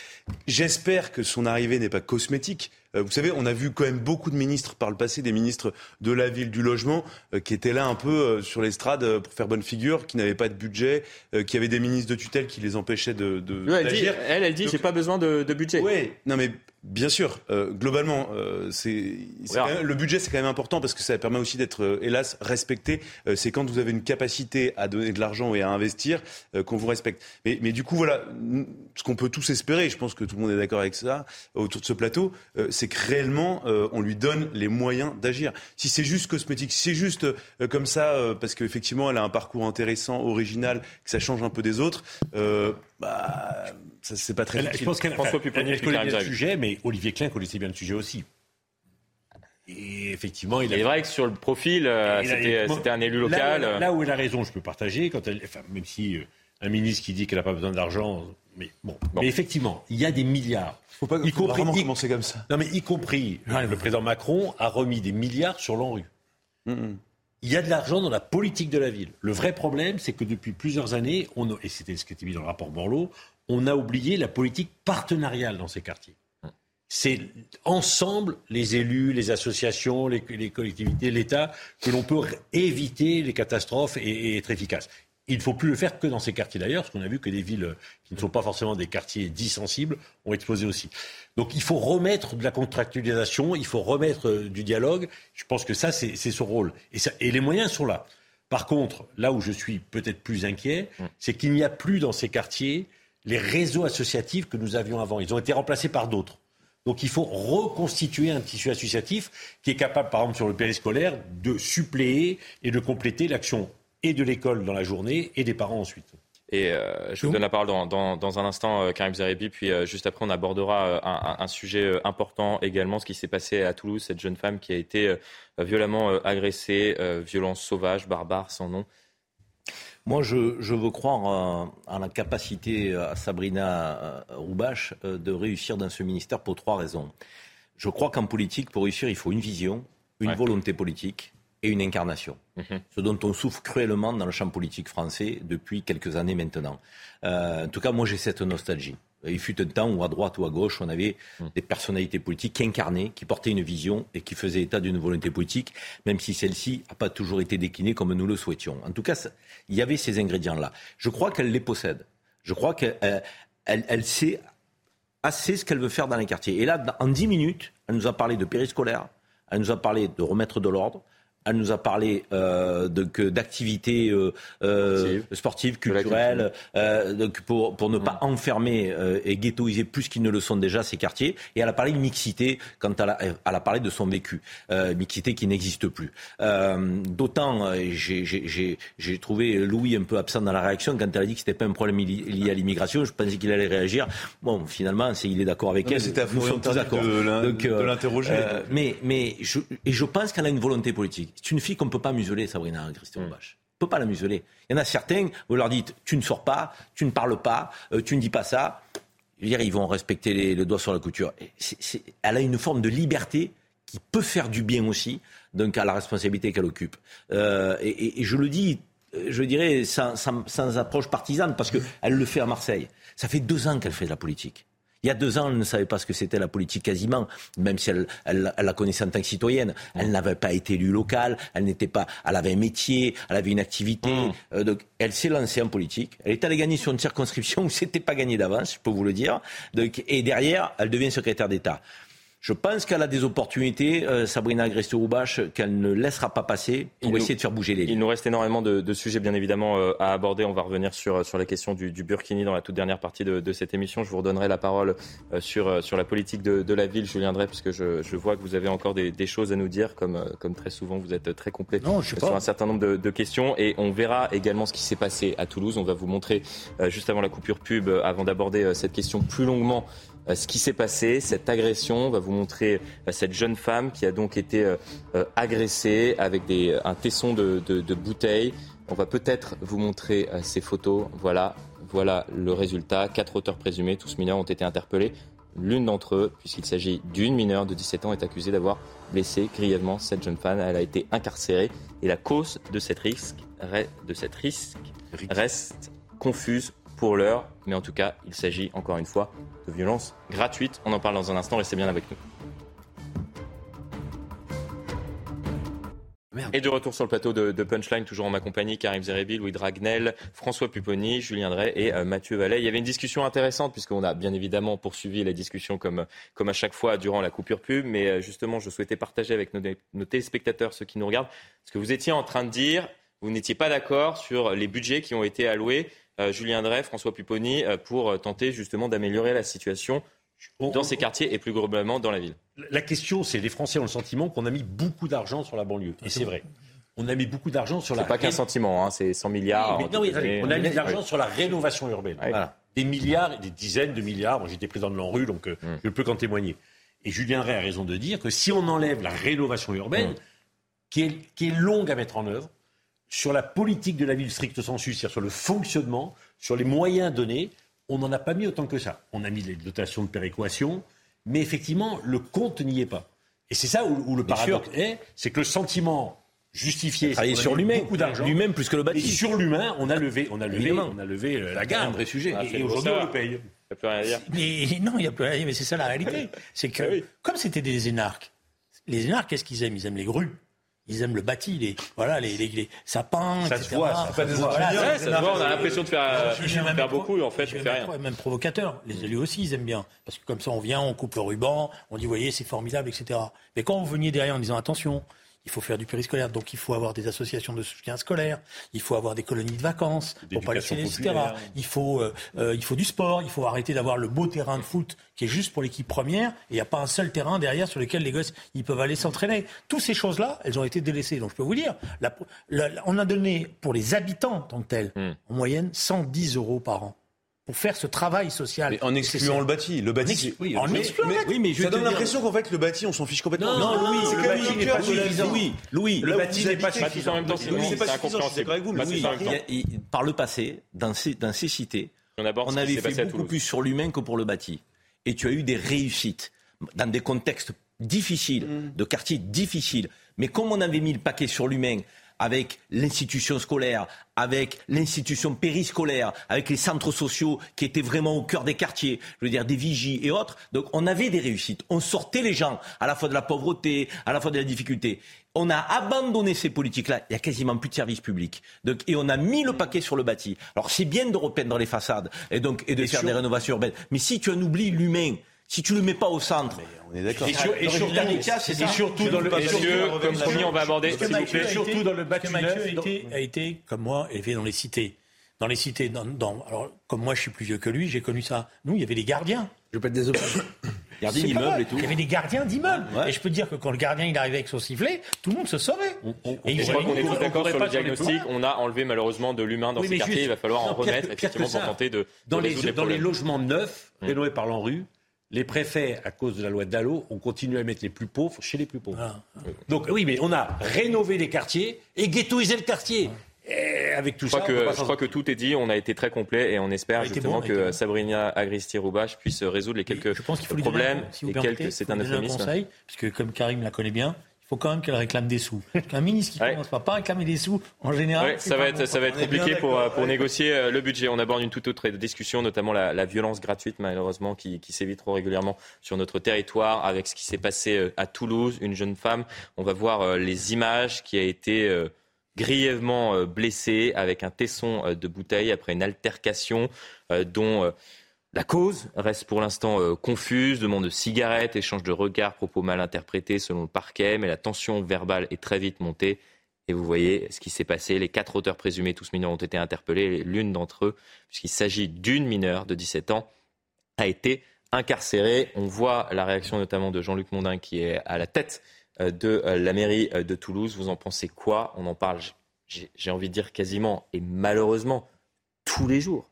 J'espère que son arrivée n'est pas cosmétique. Euh, vous savez, on a vu quand même beaucoup de ministres par le passé, des ministres de la ville, du logement, euh, qui étaient là un peu euh, sur l'estrade pour faire bonne figure, qui n'avaient pas de budget, qui avaient des ministres de tutelle qui les empêchaient de. de elle, dit, elle, elle dit, j'ai pas besoin de, de budget. Oui, non mais Bien sûr, euh, globalement, euh, c'est le budget c'est quand même important parce que ça permet aussi d'être, euh, hélas, respecté. c'est quand vous avez une capacité à donner de l'argent et à investir qu'on vous respecte. Mais, mais, du coup, voilà, ce qu'on peut tous espérer, je pense que tout le monde est d'accord avec ça autour de ce plateau, c'est que réellement on lui donne les moyens d'agir. Si c'est juste cosmétique, si c'est juste comme ça parce qu'effectivement elle a un parcours intéressant, original, que ça change un peu des autres, bah c'est pas très. je pense qu'elle François connaît le sujet, mais Olivier Klein connaissait bien le sujet aussi. Et effectivement, il, est vrai que sur le profil, euh, c'était un élu local. Là, où elle a raison, je peux partager, quand elle, enfin, même si euh, un ministre qui dit qu'elle n'a pas besoin d'argent, mais bon. Mais effectivement, il y a des milliards. Faut pas, y faut compris, vraiment commencer comme ça. Non, mais y compris, le président Macron a remis des milliards sur l'ANRU. Il y a de l'argent dans la politique de la ville. Le vrai problème, c'est que depuis plusieurs années, on, et c'était ce qui était mis dans le rapport Borloo, on a oublié la politique partenariale dans ces quartiers. C'est ensemble, les élus, les associations, les, collectivités, l'État, que l'on peut éviter les catastrophes et, être efficace. Il ne faut plus le faire que dans ces quartiers d'ailleurs, parce qu'on a vu que des villes qui ne sont pas forcément des quartiers dits sensibles ont explosé aussi. Donc il faut remettre de la contractualisation, il faut remettre euh, du dialogue. Je pense que ça, c'est son rôle. Et, et les moyens sont là. Par contre, là où je suis peut-être plus inquiet, mm. c'est qu'il n'y a plus dans ces quartiers les réseaux associatifs que nous avions avant. Ils ont été remplacés par d'autres. Donc il faut reconstituer un tissu associatif qui est capable, par exemple sur le périscolaire, de suppléer et de compléter l'action et de l'école dans la journée et des parents ensuite. Et euh, je vous donne la parole dans, dans, dans un instant, euh, Karim Zeribi, puis euh, juste après on abordera euh, un, un, sujet important également, ce qui s'est passé à Toulouse, cette jeune femme qui a été violemment agressée, violence sauvage, barbare, sans nom. Moi, je, je veux croire en la capacité à Sabrina Roubache de réussir dans ce ministère pour trois raisons. Je crois qu'en politique, pour réussir, il faut une vision, une volonté politique et une incarnation. Mhm. Ce dont on souffre cruellement dans le champ politique français depuis quelques années maintenant. Euh, en tout cas, moi, j'ai cette nostalgie. Il fut un temps où à droite ou à gauche, on avait mhm. des personnalités politiques qui incarnaient, qui portaient une vision et qui faisaient état d'une volonté politique, même si celle-ci n'a pas toujours été déclinée comme nous le souhaitions. En tout cas, il y avait ces ingrédients-là. Je crois qu'elle les possède. Je crois qu'elle elle, sait assez ce qu'elle veut faire dans les quartiers. Et là, en dix minutes, elle nous a parlé de périscolaire, elle nous a parlé de remettre de l'ordre, elle nous a parlé euh, d'activités euh, euh, sportives, culturelles, euh, donc pour, pour ne pas mmh. enfermer euh, et ghettoiser plus qu'ils ne le sont déjà ces quartiers. Et elle a parlé de mixité quand elle a, elle a parlé de son vécu, euh, mixité qui n'existe plus. D'autant, j'ai trouvé Louis un peu absent dans la réaction quand elle a dit que c'était pas un problème lié à l'immigration. Je pensais qu'il allait réagir. Bon, finalement, il est d'accord avec elle. C'était nous sommes tous d'accord. De l'interroger. mais mais je, et je pense qu'elle a une volonté politique. C'est une fille qu'on ne peut pas museler, Sabrina Christian mm. Bach. On ne peut pas la museler. Il y en a certains, vous leur dites, tu ne sors pas, tu ne parles pas, euh, tu ne dis pas ça. Je veux dire, ils vont respecter les, le doigt sur la couture. elle a une forme de liberté qui peut faire du bien aussi, donc à la responsabilité qu'elle occupe. Euh, et, je le dis, je dirais, sans, sans approche partisane, parce qu'elle le fait à Marseille. Ça fait deux ans qu'elle fait de la politique. Il y a deux ans, elle ne savait pas ce que c'était la politique quasiment, même si elle, elle, la connaissait en tant que citoyenne. Elle n'avait pas été élue locale, elle n'était pas, elle avait un métier, elle avait une activité. Mmh. Euh, donc, elle s'est lancée en politique. Elle est allée gagner sur une circonscription où c'était pas gagné d'avance, je peux vous le dire. Donc, et derrière, elle devient secrétaire d'État. Je pense qu'elle a des opportunités, euh, Sabrina Agreste-Roubache, qu'elle ne laissera pas passer pour essayer de faire bouger les lignes. Il nous reste énormément de, sujets, bien évidemment, euh, à aborder. On va revenir sur, sur la question du, Burkini dans la toute dernière partie de, cette émission. Je vous redonnerai la parole euh, sur, sur la politique de, la ville, Julien Drey, puisque je, je, vois que vous avez encore des, choses à nous dire, comme, comme très souvent, vous êtes très complet sur un certain nombre de, questions. Et on verra également ce qui s'est passé à Toulouse. On va vous montrer, juste avant la coupure pub, avant d'aborder cette question plus longuement, euh, ce qui s'est passé, cette agression. On va vous montrer euh, cette jeune femme qui a donc été euh, agressée avec des, un tesson de, de, de bouteille. On va peut-être vous montrer ces photos. Voilà, voilà le résultat. Quatre auteurs présumés, tous mineurs, ont été interpellés. L'une d'entre eux, puisqu'il s'agit d'une mineure de 17 ans, est accusée d'avoir blessé grièvement cette jeune femme. Elle a été incarcérée et la cause de, cette risque, de cette risque reste confuse pour l'heure, mais en tout cas, il s'agit encore une fois de violences gratuites. On en parle dans un instant, restez bien avec nous. Et de retour sur le plateau de, Punchline, toujours en ma compagnie, Karim Zerebi, Louis Dragnel, François Pupponi, Julien Drey et euh, Mathieu Vallet. Il y avait une discussion intéressante, puisqu'on a bien évidemment poursuivi la discussion comme, comme à chaque fois durant la coupure pub, mais euh, justement, je souhaitais partager avec nos, nos téléspectateurs, ceux qui nous regardent, ce que vous étiez en train de dire. Vous n'étiez pas d'accord sur les budgets qui ont été alloués euh, Julien Drey, François Pupponi, euh, pour euh, tenter justement d'améliorer la situation dans ces quartiers et plus globalement dans la ville. La question, c'est les Français ont le sentiment qu'on a mis beaucoup d'argent sur la banlieue. Et c'est vrai. On a mis beaucoup d'argent sur la. C'est pas qu'un sentiment, hein, c'est 100 milliards. non, on a mis de l'argent sur la rénovation urbaine. Des milliards et des dizaines de milliards. Moi, j'étais président de l'ANRU, donc mm. je ne peux qu'en témoigner. Et Julien Drey a raison de dire que si on enlève la rénovation urbaine, mm. qui, est, qui est longue à mettre en œuvre, sur la politique de la ville stricte sensu, c'est-à-dire sur le fonctionnement, sur les moyens donnés, on n'en a pas mis autant que ça. On a mis les dotations de péréquation, mais effectivement, le compte n'y est pas. Et c'est ça où, le paradoxe est, c'est que le sentiment justifié, c'est sur lui-même, beaucoup d'argent, lui-même plus que le bâti. Et sur l'humain, on a levé, on a levé, on a levé euh, la gamme. un vrai sujet. Ah, et, aujourd'hui, on le paye. Il n'y a plus rien à dire. Mais non, il n'y a plus rien à dire. Mais c'est ça la réalité. C'est que, ah comme c'était des énarques, les énarques, qu'est-ce qu'ils aiment? Ils aiment les grues. Ils aiment le bâti, les, voilà, les, les, sapins, ça etc. Se voit, ça, ça, se voit, on a l'impression de faire, faire beaucoup, en fait, je fais rien. Même provocateur. Les élus aussi, ils aiment bien. Parce que comme ça, on vient, on coupe le ruban, on dit, voyez, c'est formidable, etc. Mais quand vous veniez derrière en disant, attention, il faut faire du périscolaire. Donc il faut avoir des associations de soutien scolaire, il faut avoir des colonies de vacances pour pas laisser etc. Il faut, euh, euh, il faut du sport, il faut arrêter d'avoir le beau terrain de foot qui est juste pour l'équipe première. Et il n'y a pas un seul terrain derrière sur lequel les gosses ils peuvent aller s'entraîner. Toutes ces choses-là, elles ont été délaissées. Donc je peux vous dire, on a donné pour les habitants en tant que tels, hmm. en moyenne 110 euros par an pour faire ce travail social. Mais en excluant le bâti. Le bâti, oui, en excluant oui, mais ça donne l'impression qu'en fait le bâti, on s'en fiche complètement. Non, Louis, le bâti n'est pas suffisant. Louis, Louis, le bâti n'est pas suffisant. En même temps, c'est incompréhensible. Avec vous, par le passé, dans ces, dans ces cités, on, on avait fait beaucoup plus sur l'humain que pour le bâti. Et tu as eu des réussites dans des contextes difficiles, mm. de quartiers difficiles. Mais comme on avait mis le paquet sur l'humain, avec l'institution scolaire, avec l'institution périscolaire, avec les centres sociaux qui étaient vraiment au cœur des quartiers, je veux dire des vigies et autres. Donc on avait des réussites. On sortait les gens à la fois de la pauvreté, à la fois de la difficulté. On a abandonné ces politiques-là. Il y a quasiment plus de services publics. Donc, et on a mis le paquet sur le bâti. Alors c'est bien de repeindre les façades et donc et de faire des rénovations urbaines. Mais si tu en oublies l'humain, si tu ne le mets pas au centre. on est d'accord. Et, surtout dans le comme promis, on va aborder, s'il vous plaît. Surtout dans le bâti a été, comme moi, élevé dans les cités. Dans les cités, dans, alors, comme moi, je suis plus vieux que lui, j'ai connu ça. Nous, il y avait des gardiens. Je peux être des Gardiens d'immeubles et tout. Il y avait des gardiens d'immeubles. Et je peux dire que quand le gardien il arrivait avec son sifflet, tout le monde se sauvait. et je crois qu'on est tous d'accord sur le diagnostic. On a enlevé malheureusement de l'humain dans ces quartiers. Il va falloir en remettre effectivement pour tenter de. Dans les, dans les logements neufs, rénovés par l'ANRU, les préfets, à cause de la loi Dallot, ont continué à mettre les plus pauvres chez les plus pauvres. Ah. Donc oui, mais on a rénové les quartiers et ghettoisé le quartier. Et avec tout je ça, crois que, je crois que tout est dit. On a été très complet et on espère justement que Sabrina Agristi-Roubache puisse résoudre les quelques je pense qu'il problèmes et quelques. C'est un euphémisme. Parce que comme Karim la connaît bien, il faut quand même qu'elle réclame des sous. Un ministre qui ne commence pas, à réclamer des sous, en général. ça, va être, ça va être compliqué pour, pour négocier euh, le budget. On aborde une toute autre discussion, notamment la, violence gratuite, malheureusement, qui, qui sévit trop régulièrement sur notre territoire, avec ce qui s'est passé euh, à Toulouse, une jeune femme. On va voir euh, les images qui a été grièvement blessée avec un tesson de bouteille après une altercation dont la cause reste pour l'instant euh, confuse, demande de cigarettes, échange de regards, propos mal interprétés selon le parquet, mais la tension verbale est très vite montée. Et vous voyez ce qui s'est passé. Les quatre auteurs présumés, tous mineurs, ont été interpellés. L'une d'entre eux, puisqu'il s'agit d'une mineure de 17 ans, a été incarcérée. On voit la réaction notamment de Jean-Luc Mondin, qui est à la tête euh, de euh, la mairie de Toulouse. Vous en pensez quoi? On en parle, j'ai envie de dire quasiment, et malheureusement, tous les jours.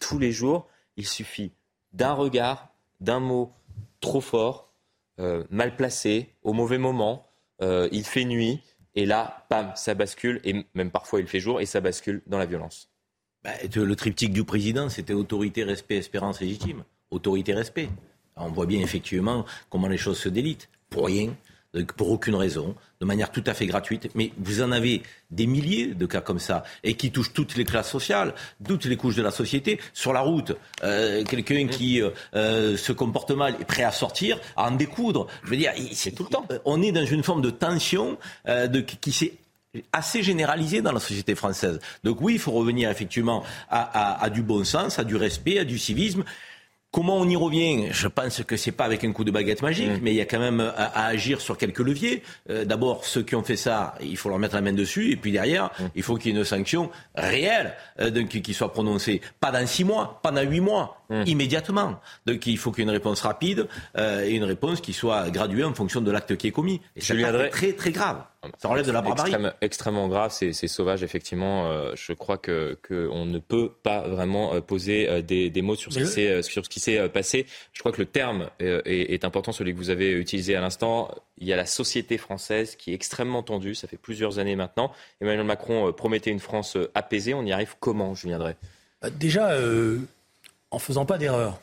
Tous les jours. Il suffit d'un regard, d'un mot trop fort, euh, mal placé, au mauvais moment. Euh, il fait nuit et là, pam, ça bascule et même parfois il fait jour et ça bascule dans la violence. Bah, le triptyque du président, c'était autorité, respect, espérance légitime. Autorité, respect. On voit bien effectivement comment les choses se délitent. Pour rien, pour aucune raison, de manière tout à fait gratuite. Mais vous en avez des milliers de cas comme ça, et qui touchent toutes les classes sociales, toutes les couches de la société. Sur la route, euh, quelqu'un qui euh, euh, se comporte mal est prêt à sortir, à en découdre. Je veux dire, c'est tout le temps. On est dans une forme de tension qui s'est assez généralisée dans la société française. Donc oui, il faut revenir effectivement à du bon sens, à du respect, à du civisme. Comment on y revient? Je pense que c'est pas avec un coup de baguette magique, mais il y a quand même à, agir sur quelques leviers. Euh, d'abord, ceux qui ont fait ça, il faut leur mettre la main dessus, et puis derrière, il faut qu'il y ait une sanction réelle euh, qui soit prononcée, pas dans six mois, pas dans huit mois, mm. immédiatement. Donc il faut qu'il y ait une réponse rapide euh, et une réponse qui soit graduée en fonction de l'acte qui est commis. Et c'est très très grave. Ça relève de la barbarie. extrêmement grave, c'est sauvage, effectivement. Euh, je crois que qu'on ne peut pas vraiment euh, poser euh, des, des, mots sur ce, qui sur ce qui s'est passé. Je crois que le terme est, est, important, celui que vous avez utilisé à l'instant. Il y a la société française qui est extrêmement tendue. Ça fait plusieurs années maintenant. Emmanuel Macron promettait une France apaisée. On y arrive comment, Julien Drey bah, Déjà, en faisant pas d'erreur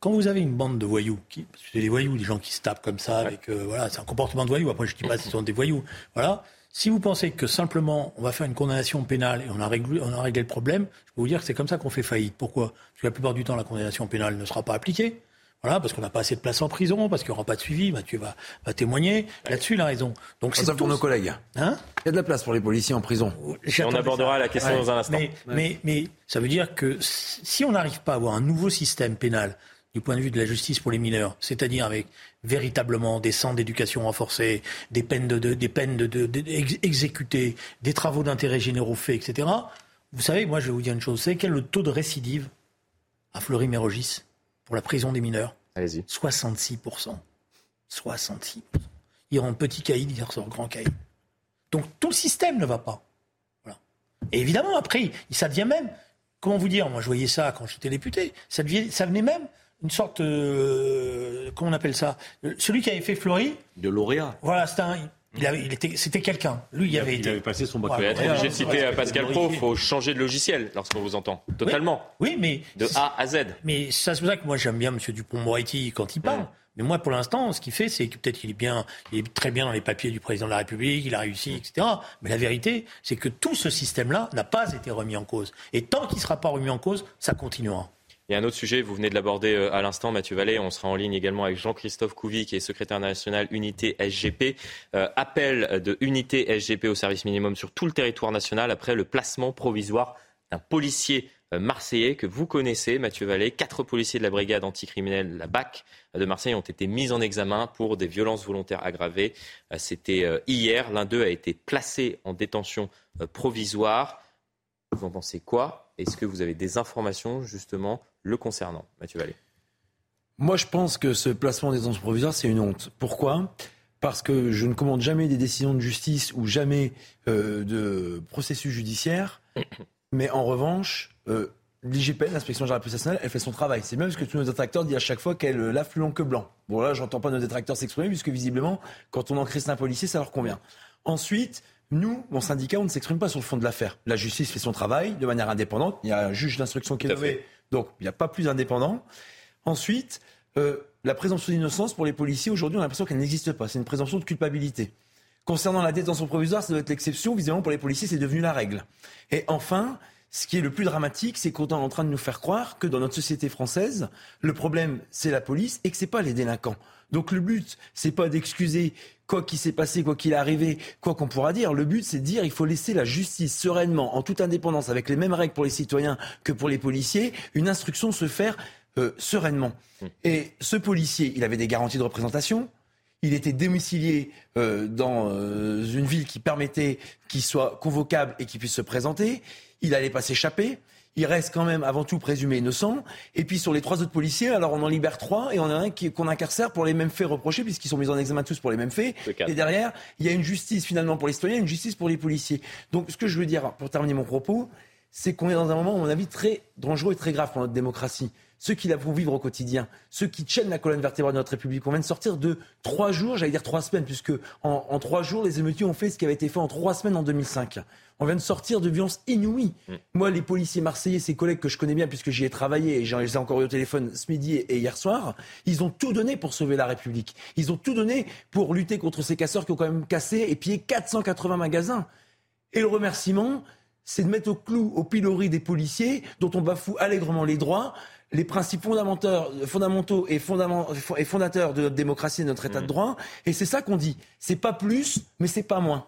quand vous avez une bande de voyous, qui, c'est des voyous, des gens qui se tapent comme ça, avec euh, voilà, c'est un comportement de voyou. Après, je dis pas que ce sont des voyous. Voilà. Si vous pensez que simplement on va faire une condamnation pénale et on a réglé, on a réglé le problème, je peux vous dire que c'est comme ça qu'on fait faillite. Pourquoi? Parce que la plupart du temps, la condamnation pénale ne sera pas appliquée. Voilà, parce qu'on n'a pas assez de place en prison, parce qu'il n'y aura pas de suivi. Mathieu va, va témoigner. Là-dessus, il a raison. Donc c'est pour nos collègues. Hein? Il y a de la place pour les policiers en prison. on abordera la question dans un instant. Mais, mais, mais ça veut dire que si on n'arrive pas à avoir un nouveau système pénal du point de vue de la justice pour les mineurs, c'est-à-dire avec véritablement des centres d'éducation renforcés, des peines de, des peines de, exécutées, des travaux d'intérêt généraux faits, etc. Vous savez, moi, je vais vous dire une chose. Savez quel est le taux de récidive à Fleury-Mérogis pour la prison des mineurs? Allez-y. 66%. 66%. Il rentre petit caïd, il ressort grand caïd. Donc tout le système ne va pas. Voilà. Et évidemment, après, ça devient même, comment vous dire, moi je voyais ça quand j'étais député, ça, devient, ça venait même une sorte, euh, comment on appelle ça? Celui qui avait fait Fleury. De lauréat. Voilà, c'était il, était, c'était quelqu'un. Lui, il, avait, été... passé son bac. Vous être obligé de citer euh, Pascal Pro. Il faut changer de logiciel lorsqu'on vous entend. Totalement. Oui, mais de A à Z. Mais ça, c'est pour ça que moi j'aime bien M. Dupont-Moretti quand il parle. Mais moi, pour l'instant, ce qu'il fait, c'est que peut-être qu'il est bien, il est très bien dans les papiers du président de la République, il a réussi, etc. Mais la vérité, c'est que tout ce système-là n'a pas été remis en cause. Et tant qu'il ne sera pas remis en cause, ça continuera. Il y a un autre sujet, vous venez de l'aborder euh, à l'instant, Mathieu Vallée. On sera en ligne également avec Jean-Christophe Couvi, qui est secrétaire national Unité SGP. Euh, appel de Unité SGP au service minimum sur tout le territoire national après le placement provisoire d'un policier euh, marseillais que vous connaissez, Mathieu Vallée. Quatre policiers de la brigade anticriminelle, la BAC de Marseille, ont été mis en examen pour des violences volontaires aggravées. C'était hier. L'un d'eux a été placé en détention provisoire. Vous en pensez quoi? Est-ce que vous avez des informations justement le concernant Mathieu Vallée? Moi, je pense que ce placement des détention provisoire, c'est une honte. Pourquoi? Parce que je ne commande jamais des décisions de justice ou jamais euh, de processus judiciaire. Mais en revanche, euh, l'IGPN, l'inspection générale nationale, elle fait son travail. C'est même ce que tous nos détracteurs disent à chaque fois qu'elle lave plus long que blanc. Bon, là, j'entends pas nos détracteurs s'exprimer, puisque visiblement, quand on encriste un policier, ça leur convient. Ensuite, nous, mon syndicat, on ne s'exprime pas sur le fond de l'affaire. La justice fait son travail de manière indépendante. Il y a un juge d'instruction qui est nommé donc, il n'y a pas plus indépendant. Ensuite, euh, la présomption d'innocence pour les policiers, aujourd'hui, on a l'impression qu'elle n'existe pas. C'est une présomption de culpabilité. Concernant la détention provisoire, ça doit être l'exception. Visiblement, pour les policiers, c'est devenu la règle. Et enfin, ce qui est le plus dramatique, c'est qu'on est en train de nous faire croire que dans notre société française, le problème, c'est la police et que ce n'est pas les délinquants. Donc le but, c'est pas d'excuser quoi qu'il s'est passé, quoi qu'il est arrivé, quoi qu'on pourra dire. Le but, c'est de dire il faut laisser la justice sereinement, en toute indépendance, avec les mêmes règles pour les citoyens que pour les policiers, une instruction se faire euh, sereinement. Et ce policier, il avait des garanties de représentation. Il était domicilié euh, dans euh, une ville qui permettait qu'il soit convocable et qu'il puisse se présenter. Il n'allait pas s'échapper il reste quand même avant tout présumé innocent. Et puis sur les trois autres policiers, alors on en libère trois et on a un qu'on incarcère pour les mêmes faits reprochés, puisqu'ils sont mis en examen tous pour les mêmes faits. Et derrière, il y a une justice finalement pour les citoyens, une justice pour les policiers. Donc ce que je veux dire, pour terminer mon propos, c'est qu'on est dans un moment, à mon avis, très dangereux et très grave pour notre démocratie ceux qui la font vivre au quotidien, ceux qui tiennent la colonne vertébrale de notre République. On vient de sortir de trois jours, j'allais dire trois semaines, puisque en, trois jours, les émeutiers ont fait ce qui avait été fait en trois semaines en 2005. On vient de sortir de violences inouïes. Mm. Moi, les policiers marseillais, ces collègues que je connais bien, puisque j'y ai travaillé et j'en ai encore eu au téléphone ce midi et hier soir, ils ont tout donné pour sauver la République. Ils ont tout donné pour lutter contre ces casseurs qui ont quand même cassé et pillé 480 magasins. Et le remerciement, c'est de mettre au clou, au pilori des policiers, dont on bafoue allègrement les droits, les principes fondamentaux et, fondateurs de notre démocratie et de notre état de mmh. droit. Et c'est ça qu'on dit. C'est pas plus, mais c'est pas moins.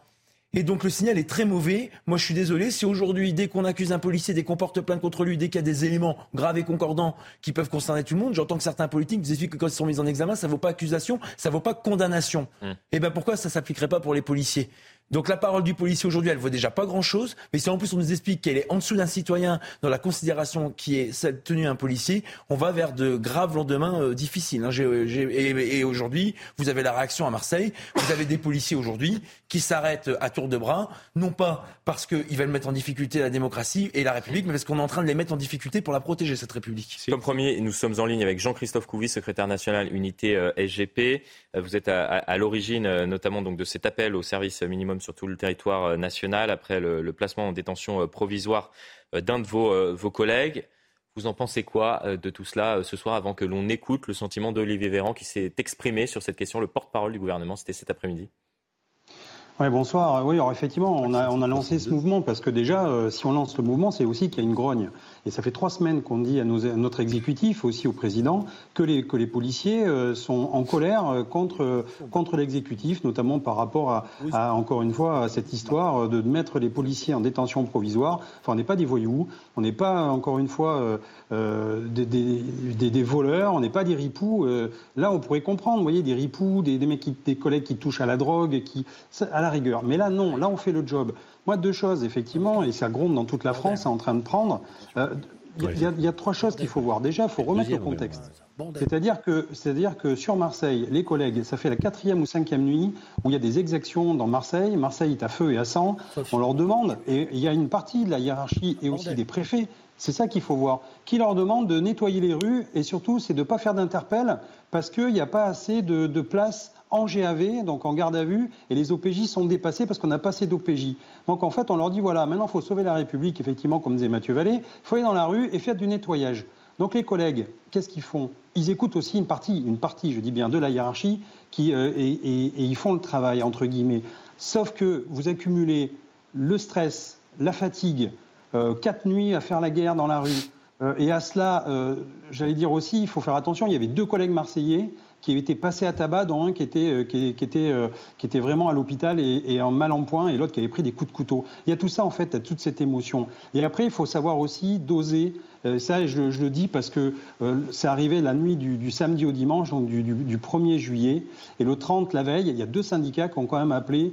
Et donc le signal est très mauvais. Moi, je suis désolé. Si aujourd'hui, dès qu'on accuse un policier, dès qu'on porte plainte contre lui, dès qu'il y a des éléments graves et concordants qui peuvent concerner tout le monde, j'entends que certains politiques nous expliquent que quand ils sont mis en examen, ça ne vaut pas accusation, ça ne vaut pas condamnation. Mmh. Et eh ben pourquoi ça s'appliquerait pas pour les policiers? Donc la parole du policier aujourd'hui, elle vaut déjà pas grand-chose, mais si en plus on nous explique qu'elle est en dessous d'un citoyen dans la considération qui est celle tenue un policier, on va vers de graves lendemains euh, difficiles. Hein. et, aujourd'hui, vous avez la réaction à Marseille, vous avez des policiers aujourd'hui qui s'arrêtent à tour de bras, non pas parce qu'ils veulent mettre en difficulté la démocratie et la République, mais parce qu'on est en train de les mettre en difficulté pour la protéger, cette République. Comme premier, nous sommes en ligne avec Jean-Christophe Couvi, secrétaire national unité euh, SGP. Euh, vous êtes à, l'origine notamment donc, de cet appel au service minimum sur tout le territoire euh, national après le, placement en détention euh, provisoire euh, d'un de vos, collègues. Vous en pensez quoi de tout cela ce soir avant que l'on écoute le sentiment d'Olivier Véran qui s'est exprimé sur cette question, le porte-parole du gouvernement, c'était cet après-midi oui, bonsoir. Oui, alors effectivement, on a, on a lancé ce mouvement parce que déjà, si on lance le mouvement, c'est aussi qu'il y a une grogne. Et ça fait trois semaines qu'on dit à, notre exécutif, aussi au président, que les, que les policiers euh, sont en colère euh, contre, contre l'exécutif, notamment par rapport à, encore une fois, à cette histoire de mettre les policiers en détention provisoire. Enfin, on n'est pas des voyous, on n'est pas, encore une fois, des, des, des, voleurs, on n'est pas des ripoux. là, on pourrait comprendre, vous voyez, des ripoux, des, mecs des collègues qui touchent à la drogue, qui, à la rigueur. Mais là, non, là, on fait le job. Moi, deux choses, effectivement, et ça gronde dans toute la France, c'est en train de prendre. Il euh, y, a trois choses qu'il faut voir. Déjà, il faut remettre le contexte. C'est-à-dire que, c'est-à-dire que sur Marseille, les collègues, ça fait la quatrième ou cinquième nuit où il y a des exactions dans Marseille. Marseille est à feu et à sang. On leur demande, et il y a une partie de la hiérarchie et aussi des préfets, c'est ça qu'il faut voir, qui leur demande de nettoyer les rues et surtout, c'est de ne pas faire d'interpelle parce qu'il n'y a pas assez de, de place en GAV, donc en garde à vue, et les OPJ sont dépassés parce qu'on n'a pas assez d'OPJ. Donc en fait, on leur dit voilà, maintenant il faut sauver la République, effectivement, comme disait Mathieu Vallée, il faut aller dans la rue et faire du nettoyage. Donc les collègues, qu'est-ce qu'ils font? Ils écoutent aussi une partie, une partie, je dis bien, de la hiérarchie, qui, euh, et, ils font le travail, entre guillemets. Sauf que vous accumulez le stress, la fatigue, euh, quatre nuits à faire la guerre dans la rue. Euh, et à cela, j'allais dire aussi, il faut faire attention, il y avait deux collègues marseillais qui avait été passé à tabac, dont un qui était, euh, qui, était, euh, qui était vraiment à l'hôpital et, en mal en point, et l'autre qui avait pris des coups de couteau. Il y a tout ça, en fait, toute cette émotion. Et après, il faut savoir aussi doser. Euh, ça, je, le dis parce que c'est arrivé la nuit du, samedi au dimanche, donc du, 1er juillet. Et le 30, la veille, il y a deux syndicats qui ont quand même appelé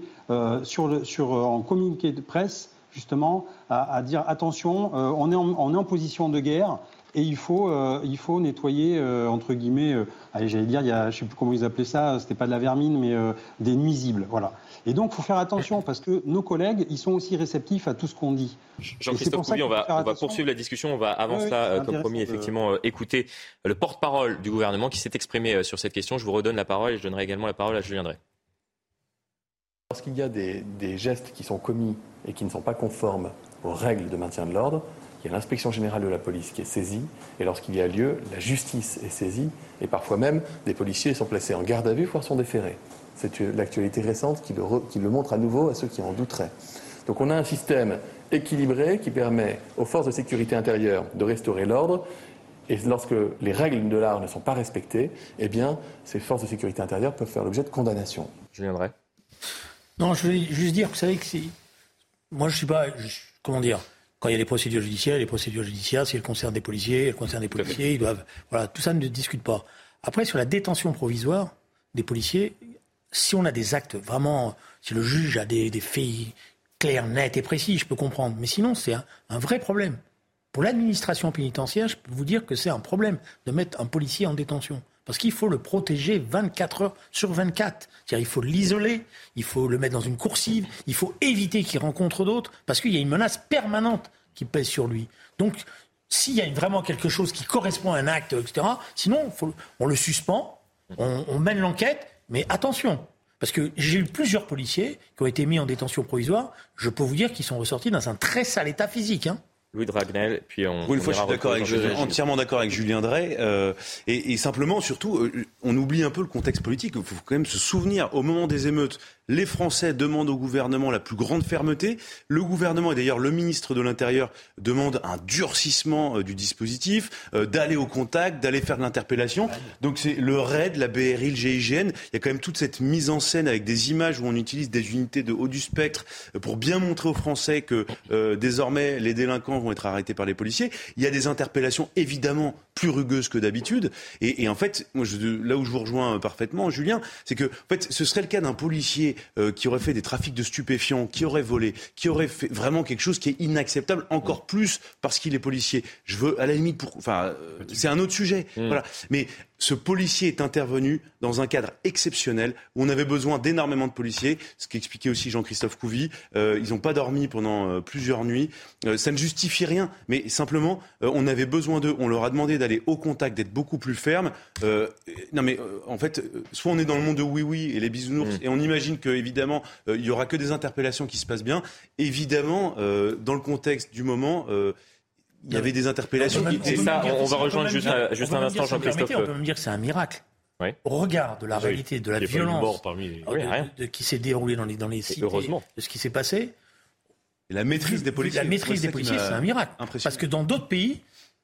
sur, sur, en communiqué de presse justement à, dire attention, on, est on est en position de guerre, et il faut, euh, il faut nettoyer, euh, entre guillemets, euh, allez, j'allais dire, il y a, je ne sais plus comment ils appelaient ça, c'était pas de la vermine, mais des nuisibles. Voilà. Et donc, il faut faire attention parce que nos collègues, ils sont aussi réceptifs à tout ce qu'on dit. Jean-Christophe Couvi, on, va, on va, poursuivre la discussion. On va, avant cela, comme promis, effectivement, écouter le porte-parole du gouvernement qui s'est exprimé sur cette question. Je vous redonne la parole et je donnerai également la parole à Julien Drey. Lorsqu'il y a des, des gestes qui sont commis et qui ne sont pas conformes aux règles de maintien de l'ordre, il y a l'inspection générale de la police qui est saisie, et lorsqu'il y a lieu, la justice est saisie, et parfois même des policiers sont placés en garde à vue, voire sont déférés. C'est l'actualité récente qui le, qui le montre à nouveau à ceux qui en douteraient. Donc on a un système équilibré qui permet aux forces de sécurité intérieure de restaurer l'ordre, et lorsque les règles de l'art ne sont pas respectées, eh bien, ces forces de sécurité intérieure peuvent faire l'objet de condamnation. Je viendrai. Non, je veux juste dire, vous savez que si. Moi, je ne suis pas. comment dire quand il y a des procédures judiciaires, les procédures judiciaires, si elles concernent des policiers, elles concernent des policiers, ils doivent. Voilà, tout ça ne discute pas. Après, sur la détention provisoire des policiers, si on a des actes vraiment, si le juge a des, faits clairs, nets et précis, je peux comprendre. Mais sinon, c'est un, un, vrai problème. Pour l'administration pénitentiaire, je peux vous dire que c'est un problème de mettre un policier en détention. Parce qu'il faut le protéger 24 heures sur 24. C'est-à-dire il faut l'isoler, il faut le mettre dans une coursive, il faut éviter qu'il rencontre d'autres, parce qu'il y a une menace permanente qui pèse sur lui. Donc, s'il y a vraiment quelque chose qui correspond à un acte, etc., sinon, on le suspend, on, mène l'enquête, mais attention, parce que j'ai eu plusieurs policiers qui ont été mis en détention provisoire. Je peux vous dire qu'ils sont ressortis dans un très sale état physique. Hein. Louis Dragnel, puis on. Oui, une fois, je suis d'accord avec, entièrement d'accord avec Julien Drey. Euh, et, et, simplement, surtout, euh, on oublie un peu le contexte politique. Il faut quand même se souvenir, au moment des émeutes, les Français demandent au gouvernement la plus grande fermeté. Le gouvernement, et d'ailleurs le ministre de l'Intérieur, demande un durcissement euh, du dispositif, euh, d'aller au contact, d'aller faire de l'interpellation. Donc c'est le RAID, la BRI, le GIGN. Il y a quand même toute cette mise en scène avec des images où on utilise des unités de haut du spectre euh, pour bien montrer aux Français que désormais les délinquants vont être arrêtés par les policiers. Il y a des interpellations évidemment plus rugueuses que d'habitude. Et, en fait, moi, je, là où je vous rejoins parfaitement, Julien, c'est que en fait, ce serait le cas d'un policier euh, qui aurait fait des trafics de stupéfiants, qui aurait volé, qui aurait fait vraiment quelque chose qui est inacceptable, encore plus parce qu'il est policier. Je veux, à la limite, pour, enfin, euh, c'est un autre sujet. Mmh. Voilà. Mais ce policier est intervenu dans un cadre exceptionnel où on avait besoin d'énormément de policiers, ce qu'expliquait aussi Jean-Christophe Couvi. Euh, ils n'ont pas dormi pendant euh, plusieurs nuits. Euh, ça ne justifie rien, mais simplement, on avait besoin d'eux. On leur a demandé d'aller au contact, d'être beaucoup plus ferme. non, mais en fait, soit on est dans le monde de oui-oui et les bisounours, mm. et on imagine qu'évidemment, il y aura que des interpellations qui se passent bien. Évidemment, dans le contexte du moment, il y avait des interpellations. C'est ça, on, va rejoindre juste, un instant Jean-Christophe. On peut même dire que c'est un miracle. Au regard de la réalité, de la violence qui s'est déroulée dans les, dans les cités, de ce qui s'est passé, Et la maîtrise des policiers. La maîtrise des policiers, c'est un miracle. Parce que dans d'autres pays,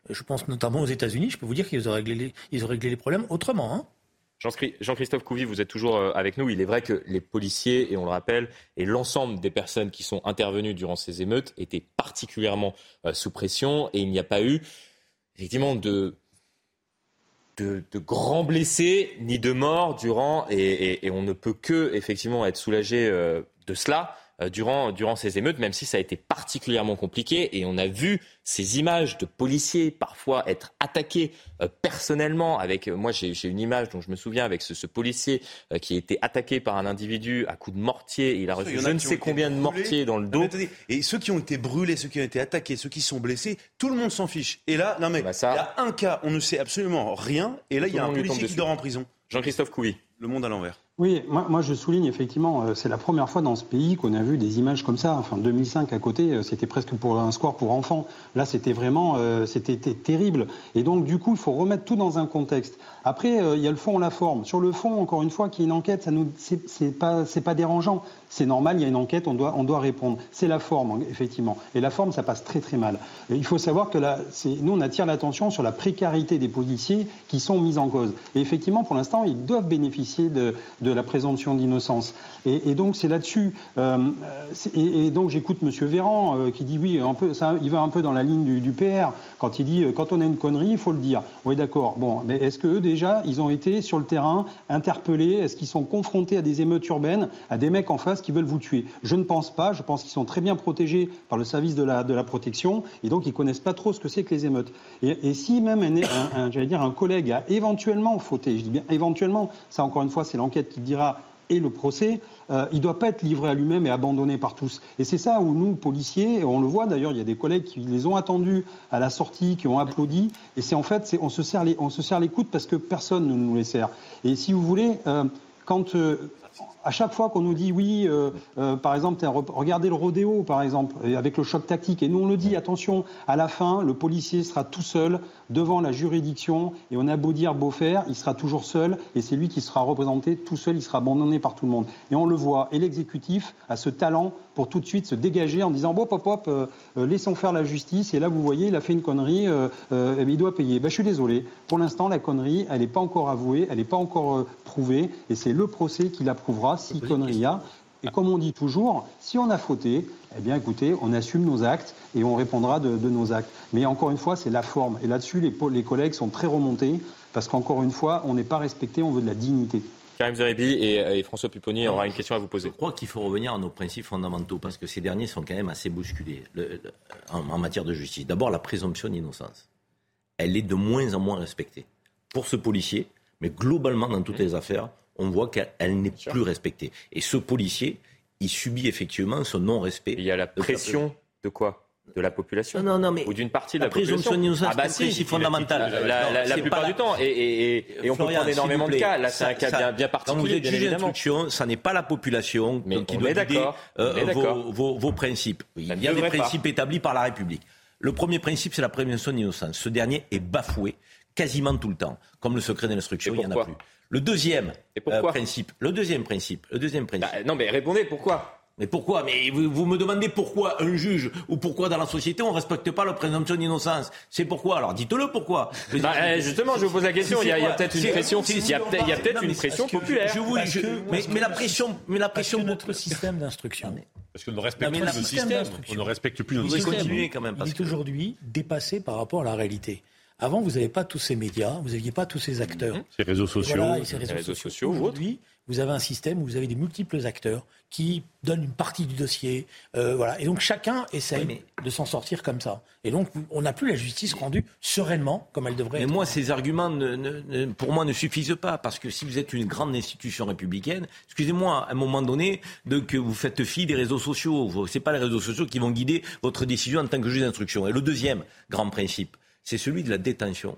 je pense notamment aux États-Unis, je peux vous dire qu'ils ont réglé les, ils ont réglé les problèmes autrement. Hein. Jean-Christophe Couvi, vous êtes toujours euh, avec nous. Il est vrai que les policiers, et on le rappelle, et l'ensemble des personnes qui sont intervenues durant ces émeutes étaient particulièrement euh, sous pression et il n'y a pas eu effectivement de, de, grands blessés ni de morts durant, et, on ne peut que effectivement être soulagé euh, de cela. Euh, durant, durant ces émeutes, même si ça a été particulièrement compliqué. Et on a vu ces images de policiers parfois être attaqués euh, personnellement. Avec euh, moi, j'ai une image dont je me souviens avec ce, ce policier qui a été attaqué par un individu à coups de mortier. Il a reçu je ne sais combien de mortiers dans le dos. et ceux qui ont été brûlés, ceux qui ont été attaqués, ceux qui sont blessés, tout le monde s'en fiche. Et là, non mais bah, il y a un cas, on ne sait absolument rien. Et là, il y a un policier qui dort en prison. Jean-Christophe Couy. Le monde à l'envers. Oui, moi, je souligne effectivement, euh, c'est la première fois dans ce pays qu'on a vu des images comme ça. Enfin, 2005 à côté, euh, c'était presque pour un score pour enfants. Là, c'était vraiment, euh, c'était terrible. Et donc, du coup, il faut remettre tout dans un contexte. Après, il y a le fond, la forme. Sur le fond, encore une fois, qu'il y ait une enquête, ça nous, c'est pas, c'est pas dérangeant. C'est normal, il y a une enquête, on doit, on doit répondre. C'est la forme, effectivement. Et la forme, ça passe très très mal. Il faut savoir que là, nous, on attire l'attention sur la précarité des policiers qui sont mis en cause. Et effectivement, pour l'instant, ils doivent bénéficier de la présomption d'innocence. Et, donc, c'est là-dessus. Euh, et, donc, j'écoute M. Véran euh, qui dit oui, ça, il va un peu dans la ligne du, du PR quand il dit euh, quand on a une connerie, il faut le dire. Oui, d'accord. Bon, mais est-ce que déjà, ils ont été sur le terrain interpellés? Est-ce qu'ils sont confrontés à des émeutes urbaines, à des mecs en face qui veulent vous tuer? Je ne pense pas. Je pense qu'ils sont très bien protégés par le service de la, de la protection et donc ils connaissent pas trop ce que c'est que les émeutes. Et, si même un, j'allais dire un collègue a éventuellement fauté, je dis bien éventuellement, ça encore une fois c'est l'enquête qui dira et le procès, euh, il ne doit pas être livré à lui-même et abandonné par tous. Et c'est ça où nous, policiers, on le voit d'ailleurs, il y a des collègues qui les ont attendus à la sortie, qui ont applaudi, et c'est en fait, on se serre les, on se serre les coudes parce que personne ne nous les sert. Et si vous voulez, euh, quand euh, à chaque fois qu'on nous dit oui, euh, euh, par exemple, regardez le rodéo, par exemple, avec le choc tactique, et nous on le dit, attention, à la fin, le policier sera tout seul devant la juridiction, et on a beau dire, beau faire, il sera toujours seul, et c'est lui qui sera représenté tout seul, il sera abandonné par tout le monde. Et on le voit, et l'exécutif a ce talent pour tout de suite se dégager en disant, bon, hop, hop, euh, laissons faire la justice, et là, vous voyez, il a fait une connerie, il doit payer. Ben, je suis désolé, pour l'instant, la connerie, elle n'est pas encore avouée, elle n'est pas encore prouvée, et c'est le procès qui l'approuvera si connerie y a. Et comme on dit toujours, si on a fauté, eh bien écoutez, on assume nos actes et on répondra de, nos actes. Mais encore une fois, c'est la forme. Et là-dessus, les, les, collègues sont très remontés parce qu'encore une fois, on n'est pas respecté, on veut de la dignité. Karim Zeribi et, François Pupponi aura une question à vous poser. Je crois qu'il faut revenir à nos principes fondamentaux parce que ces derniers sont quand même assez bousculés en, en matière de justice. D'abord, la présomption d'innocence. Elle est de moins en moins respectée. Pour ce policier, mais globalement dans toutes les affaires, on voit qu'elle n'est plus respectée. Et ce policier, il subit effectivement ce non-respect. Il y a la pression de quoi? De la population non, non, mais ou d'une partie de la, population. Ah bah si, c'est fondamental. La, plupart du temps, et, on peut prendre énormément de cas. Là, c'est un cas bien, bien particulier. Quand vous êtes juge d'instruction, ça n'est pas la population qui doit guider euh, vos, principes. Il y a des principes établis par la République. Le premier principe, c'est la prévention d'innocence. Ce dernier est bafoué quasiment tout le temps, comme le secret de l'instruction, il n'y en a plus. Le deuxième euh, principe, le deuxième principe, le deuxième principe. Bah, non, mais répondez pourquoi? Mais pourquoi? Mais vous, me demandez pourquoi un juge ou pourquoi dans la société on ne respecte pas la présomption d'innocence? C'est pourquoi? Alors dites-le pourquoi. Bah, eh, justement, je vous pose la question. Il y a, peut-être une pression. Il y a, peut-être une pression populaire. mais, la pression, mais la pression. notre système d'instruction. Parce qu'on ne respecte plus notre système. On ne respecte plus notre système. continuer quand même. Parce il est aujourd'hui dépassé par rapport à la réalité. Avant, vous n'avez pas tous ces médias, vous n'aviez pas tous ces acteurs. Ces réseaux sociaux. ces réseaux, sociaux. Aujourd'hui, vous avez un système où vous avez des multiples acteurs qui donnent une partie du dossier. Euh, voilà. Et donc chacun essaie de s'en sortir comme ça. Et donc on n'a plus la justice rendue sereinement comme elle devrait mais être. Mais moi, ces arguments, ne, pour moi, ne suffisent pas. Parce que si vous êtes une grande institution républicaine, excusez-moi, à un moment donné, de, que vous faites fi des réseaux sociaux. Ce pas les réseaux sociaux qui vont guider votre décision en tant que juge d'instruction. Et le deuxième grand principe, c'est celui de la détention.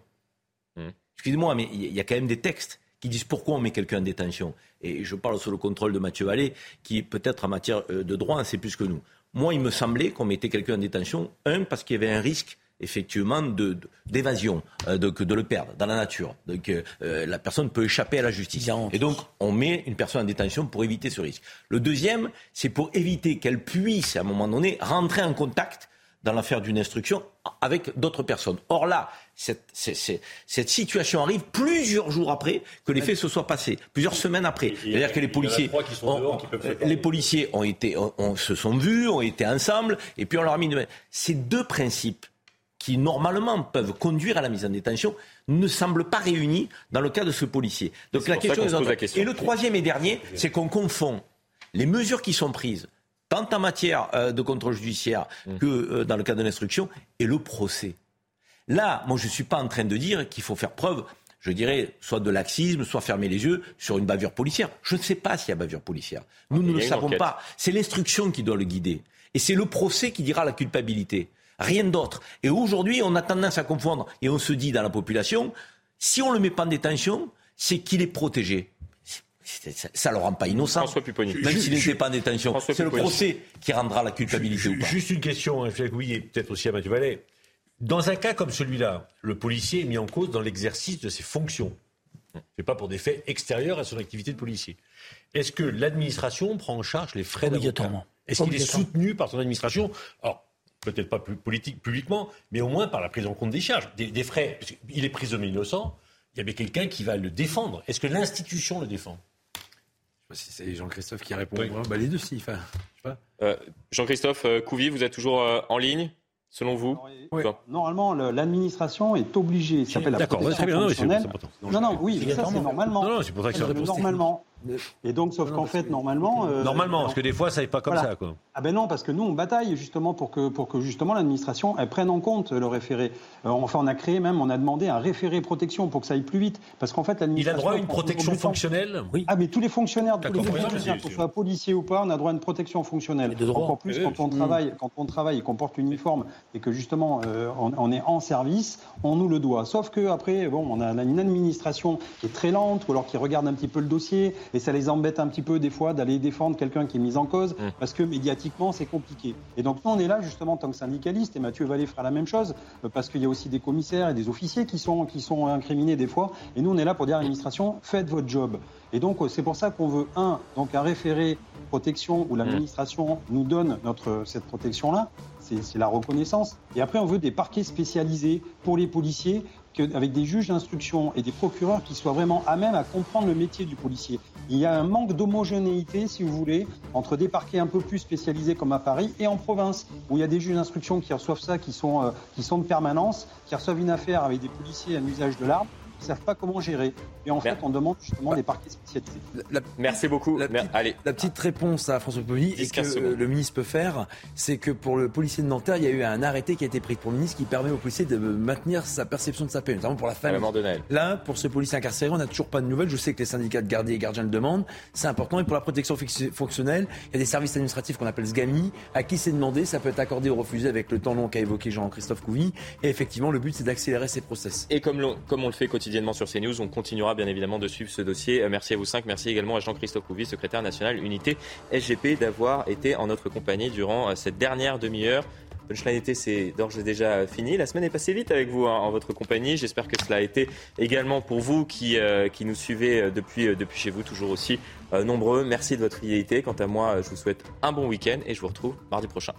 Mmh. Excusez-moi, mais il y a quand même des textes qui disent pourquoi on met quelqu'un en détention. Et je parle sous le contrôle de Mathieu Vallée, qui peut-être en matière euh, de droit en sait plus que nous. Moi, il me semblait qu'on mettait quelqu'un en détention, un, parce qu'il y avait un risque effectivement d'évasion, de, de, de, le perdre dans la nature. Donc la personne peut échapper à la justice. Et donc on met une personne en détention pour éviter ce risque. Le deuxième, c'est pour éviter qu'elle puisse à un moment donné rentrer en contact dans l'affaire d'une instruction avec d'autres personnes. Or là, cette, cette, situation arrive plusieurs jours après que les faits se soient passés, plusieurs semaines après. C'est-à-dire que les policiers, ont, les policiers ont été, se sont vus, ont été ensemble, et puis on leur a mis. Ces deux principes qui normalement peuvent conduire à la mise en détention ne semblent pas réunis dans le cas de ce policier. Donc la question, est... la question. Et le troisième et dernier, c'est qu'on confond les mesures qui sont prises tant en matière euh, de contrôle judiciaire mmh. que euh, dans le cas de l'instruction, et le procès. Là, moi, je ne suis pas en train de dire qu'il faut faire preuve, je dirais, soit de laxisme, soit fermer les yeux sur une bavure policière. Je ne sais pas s'il y a bavure policière. Nous ne le savons pas. C'est l'instruction qui doit le guider. Et c'est le procès qui dira la culpabilité. Rien d'autre. Et aujourd'hui, on a tendance à confondre, et on se dit dans la population, si on ne le met pas en détention, c'est qu'il est protégé ça ne le rend pas innocent. Même s'il n'était pas en détention. C'est le procès qui rendra la culpabilité ou pas. Juste une question, hein, oui, et peut-être aussi à Mathieu Vallet. Dans un cas comme celui-là, le policier est mis en cause dans l'exercice de ses fonctions. Ce n'est pas pour des faits extérieurs à son activité de policier. Est-ce que l'administration prend en charge les frais d'avocat Est-ce qu'il est soutenu par son administration Alors, peut-être pas politique, publiquement, mais au moins par la prise en compte des charges, des, des frais. Il est prisonnier innocent, il y avait quelqu'un qui va le défendre. Est-ce que l'institution le défend? C'est Jean-Christophe qui répond. Bah, les deux, si. Euh, Jean-Christophe euh, Couvi, vous êtes toujours euh, en ligne selon vous Normalement, l'administration est obligée. Ça s'appelle la protection fonctionnelle. Non, non, oui, ça c'est normalement. Non, non, c'est pour ça que ça Normalement. Et donc, sauf qu'en fait, normalement. Euh, normalement, parce que des fois, ça n'est pas comme ça, quoi. Ah ben non, parce que nous, on bataille justement pour que, pour que justement l'administration prenne en compte le référé. Euh, enfin, on a créé même, on a demandé un référé protection pour que ça aille plus vite, parce qu'en fait, l'administration. Il a droit à une protection fonctionnelle. Oui. Ah, mais tous les fonctionnaires, tous les fonctionnaires, que ce soit policier ou pas, on a droit à une protection fonctionnelle. Encore plus quand on travaille, quand on travaille et qu'on porte l'uniforme et que justement euh, on, est en service, on nous le doit. Sauf que après, bon, on a une administration qui est très lente ou alors qui regarde un petit peu le dossier et ça les embête un petit peu des fois d'aller défendre quelqu'un qui est mis en cause mmh. parce que médiatiquement c'est compliqué. Et donc nous on est là justement en tant que syndicaliste et Mathieu Vallée fera la même chose euh, parce qu'il y a aussi des commissaires et des officiers qui sont, qui sont incriminés des fois. Et nous on est là pour dire à l'administration faites votre job. Et donc c'est pour ça qu'on veut un donc un référé protection où l'administration nous donne notre cette protection là c'est la reconnaissance. Et après, on veut des parquets spécialisés pour les policiers avec des juges d'instruction et des procureurs qui soient vraiment à même à comprendre le métier du policier. Il y a un manque d'homogénéité, si vous voulez, entre des parquets un peu plus spécialisés comme à Paris et en province, où il y a des juges d'instruction qui reçoivent ça, qui sont, euh, qui sont de permanence, qui reçoivent une affaire avec des policiers à usage de l'arme ne savent pas comment gérer. Et en fait, on demande justement des parquets spécialisés. Merci beaucoup. La, petite, Allez. la petite réponse à François Povy et que le ministre peut faire, c'est que pour le policier de Nanterre, il y a eu un arrêté qui a été pris pour le ministre qui permet au policier de maintenir sa perception de sa peine, notamment pour la famille. Là, pour ce policier incarcéré, on n'a toujours pas de nouvelles. Je sais que les syndicats de gardiens et gardiens le demandent. C'est important. Et pour la protection fonctionnelle, il y a des services administratifs qu'on appelle SGAMI, à qui c'est demandé. Ça peut être accordé ou refusé avec le temps long qu'a évoqué Jean-Christophe Couvi. Et effectivement, le but, c'est d'accélérer ces process. Et comme, comme on le fait quotidiennement sur CNews, on continuera bien évidemment de suivre ce dossier. Euh, merci à vous cinq. Merci également à Jean-Christophe Couvi, secrétaire national unité SGP, d'avoir été en notre compagnie durant euh, cette dernière demi-heure. Punchline été, c'est d'ores et déjà fini. La semaine est passée vite avec vous hein, en votre compagnie. J'espère que cela a été également pour vous qui, euh, qui nous suivez depuis, depuis chez vous, toujours aussi nombreux. Merci de votre fidélité. Quant à moi, je vous souhaite un bon week-end et je vous retrouve mardi prochain.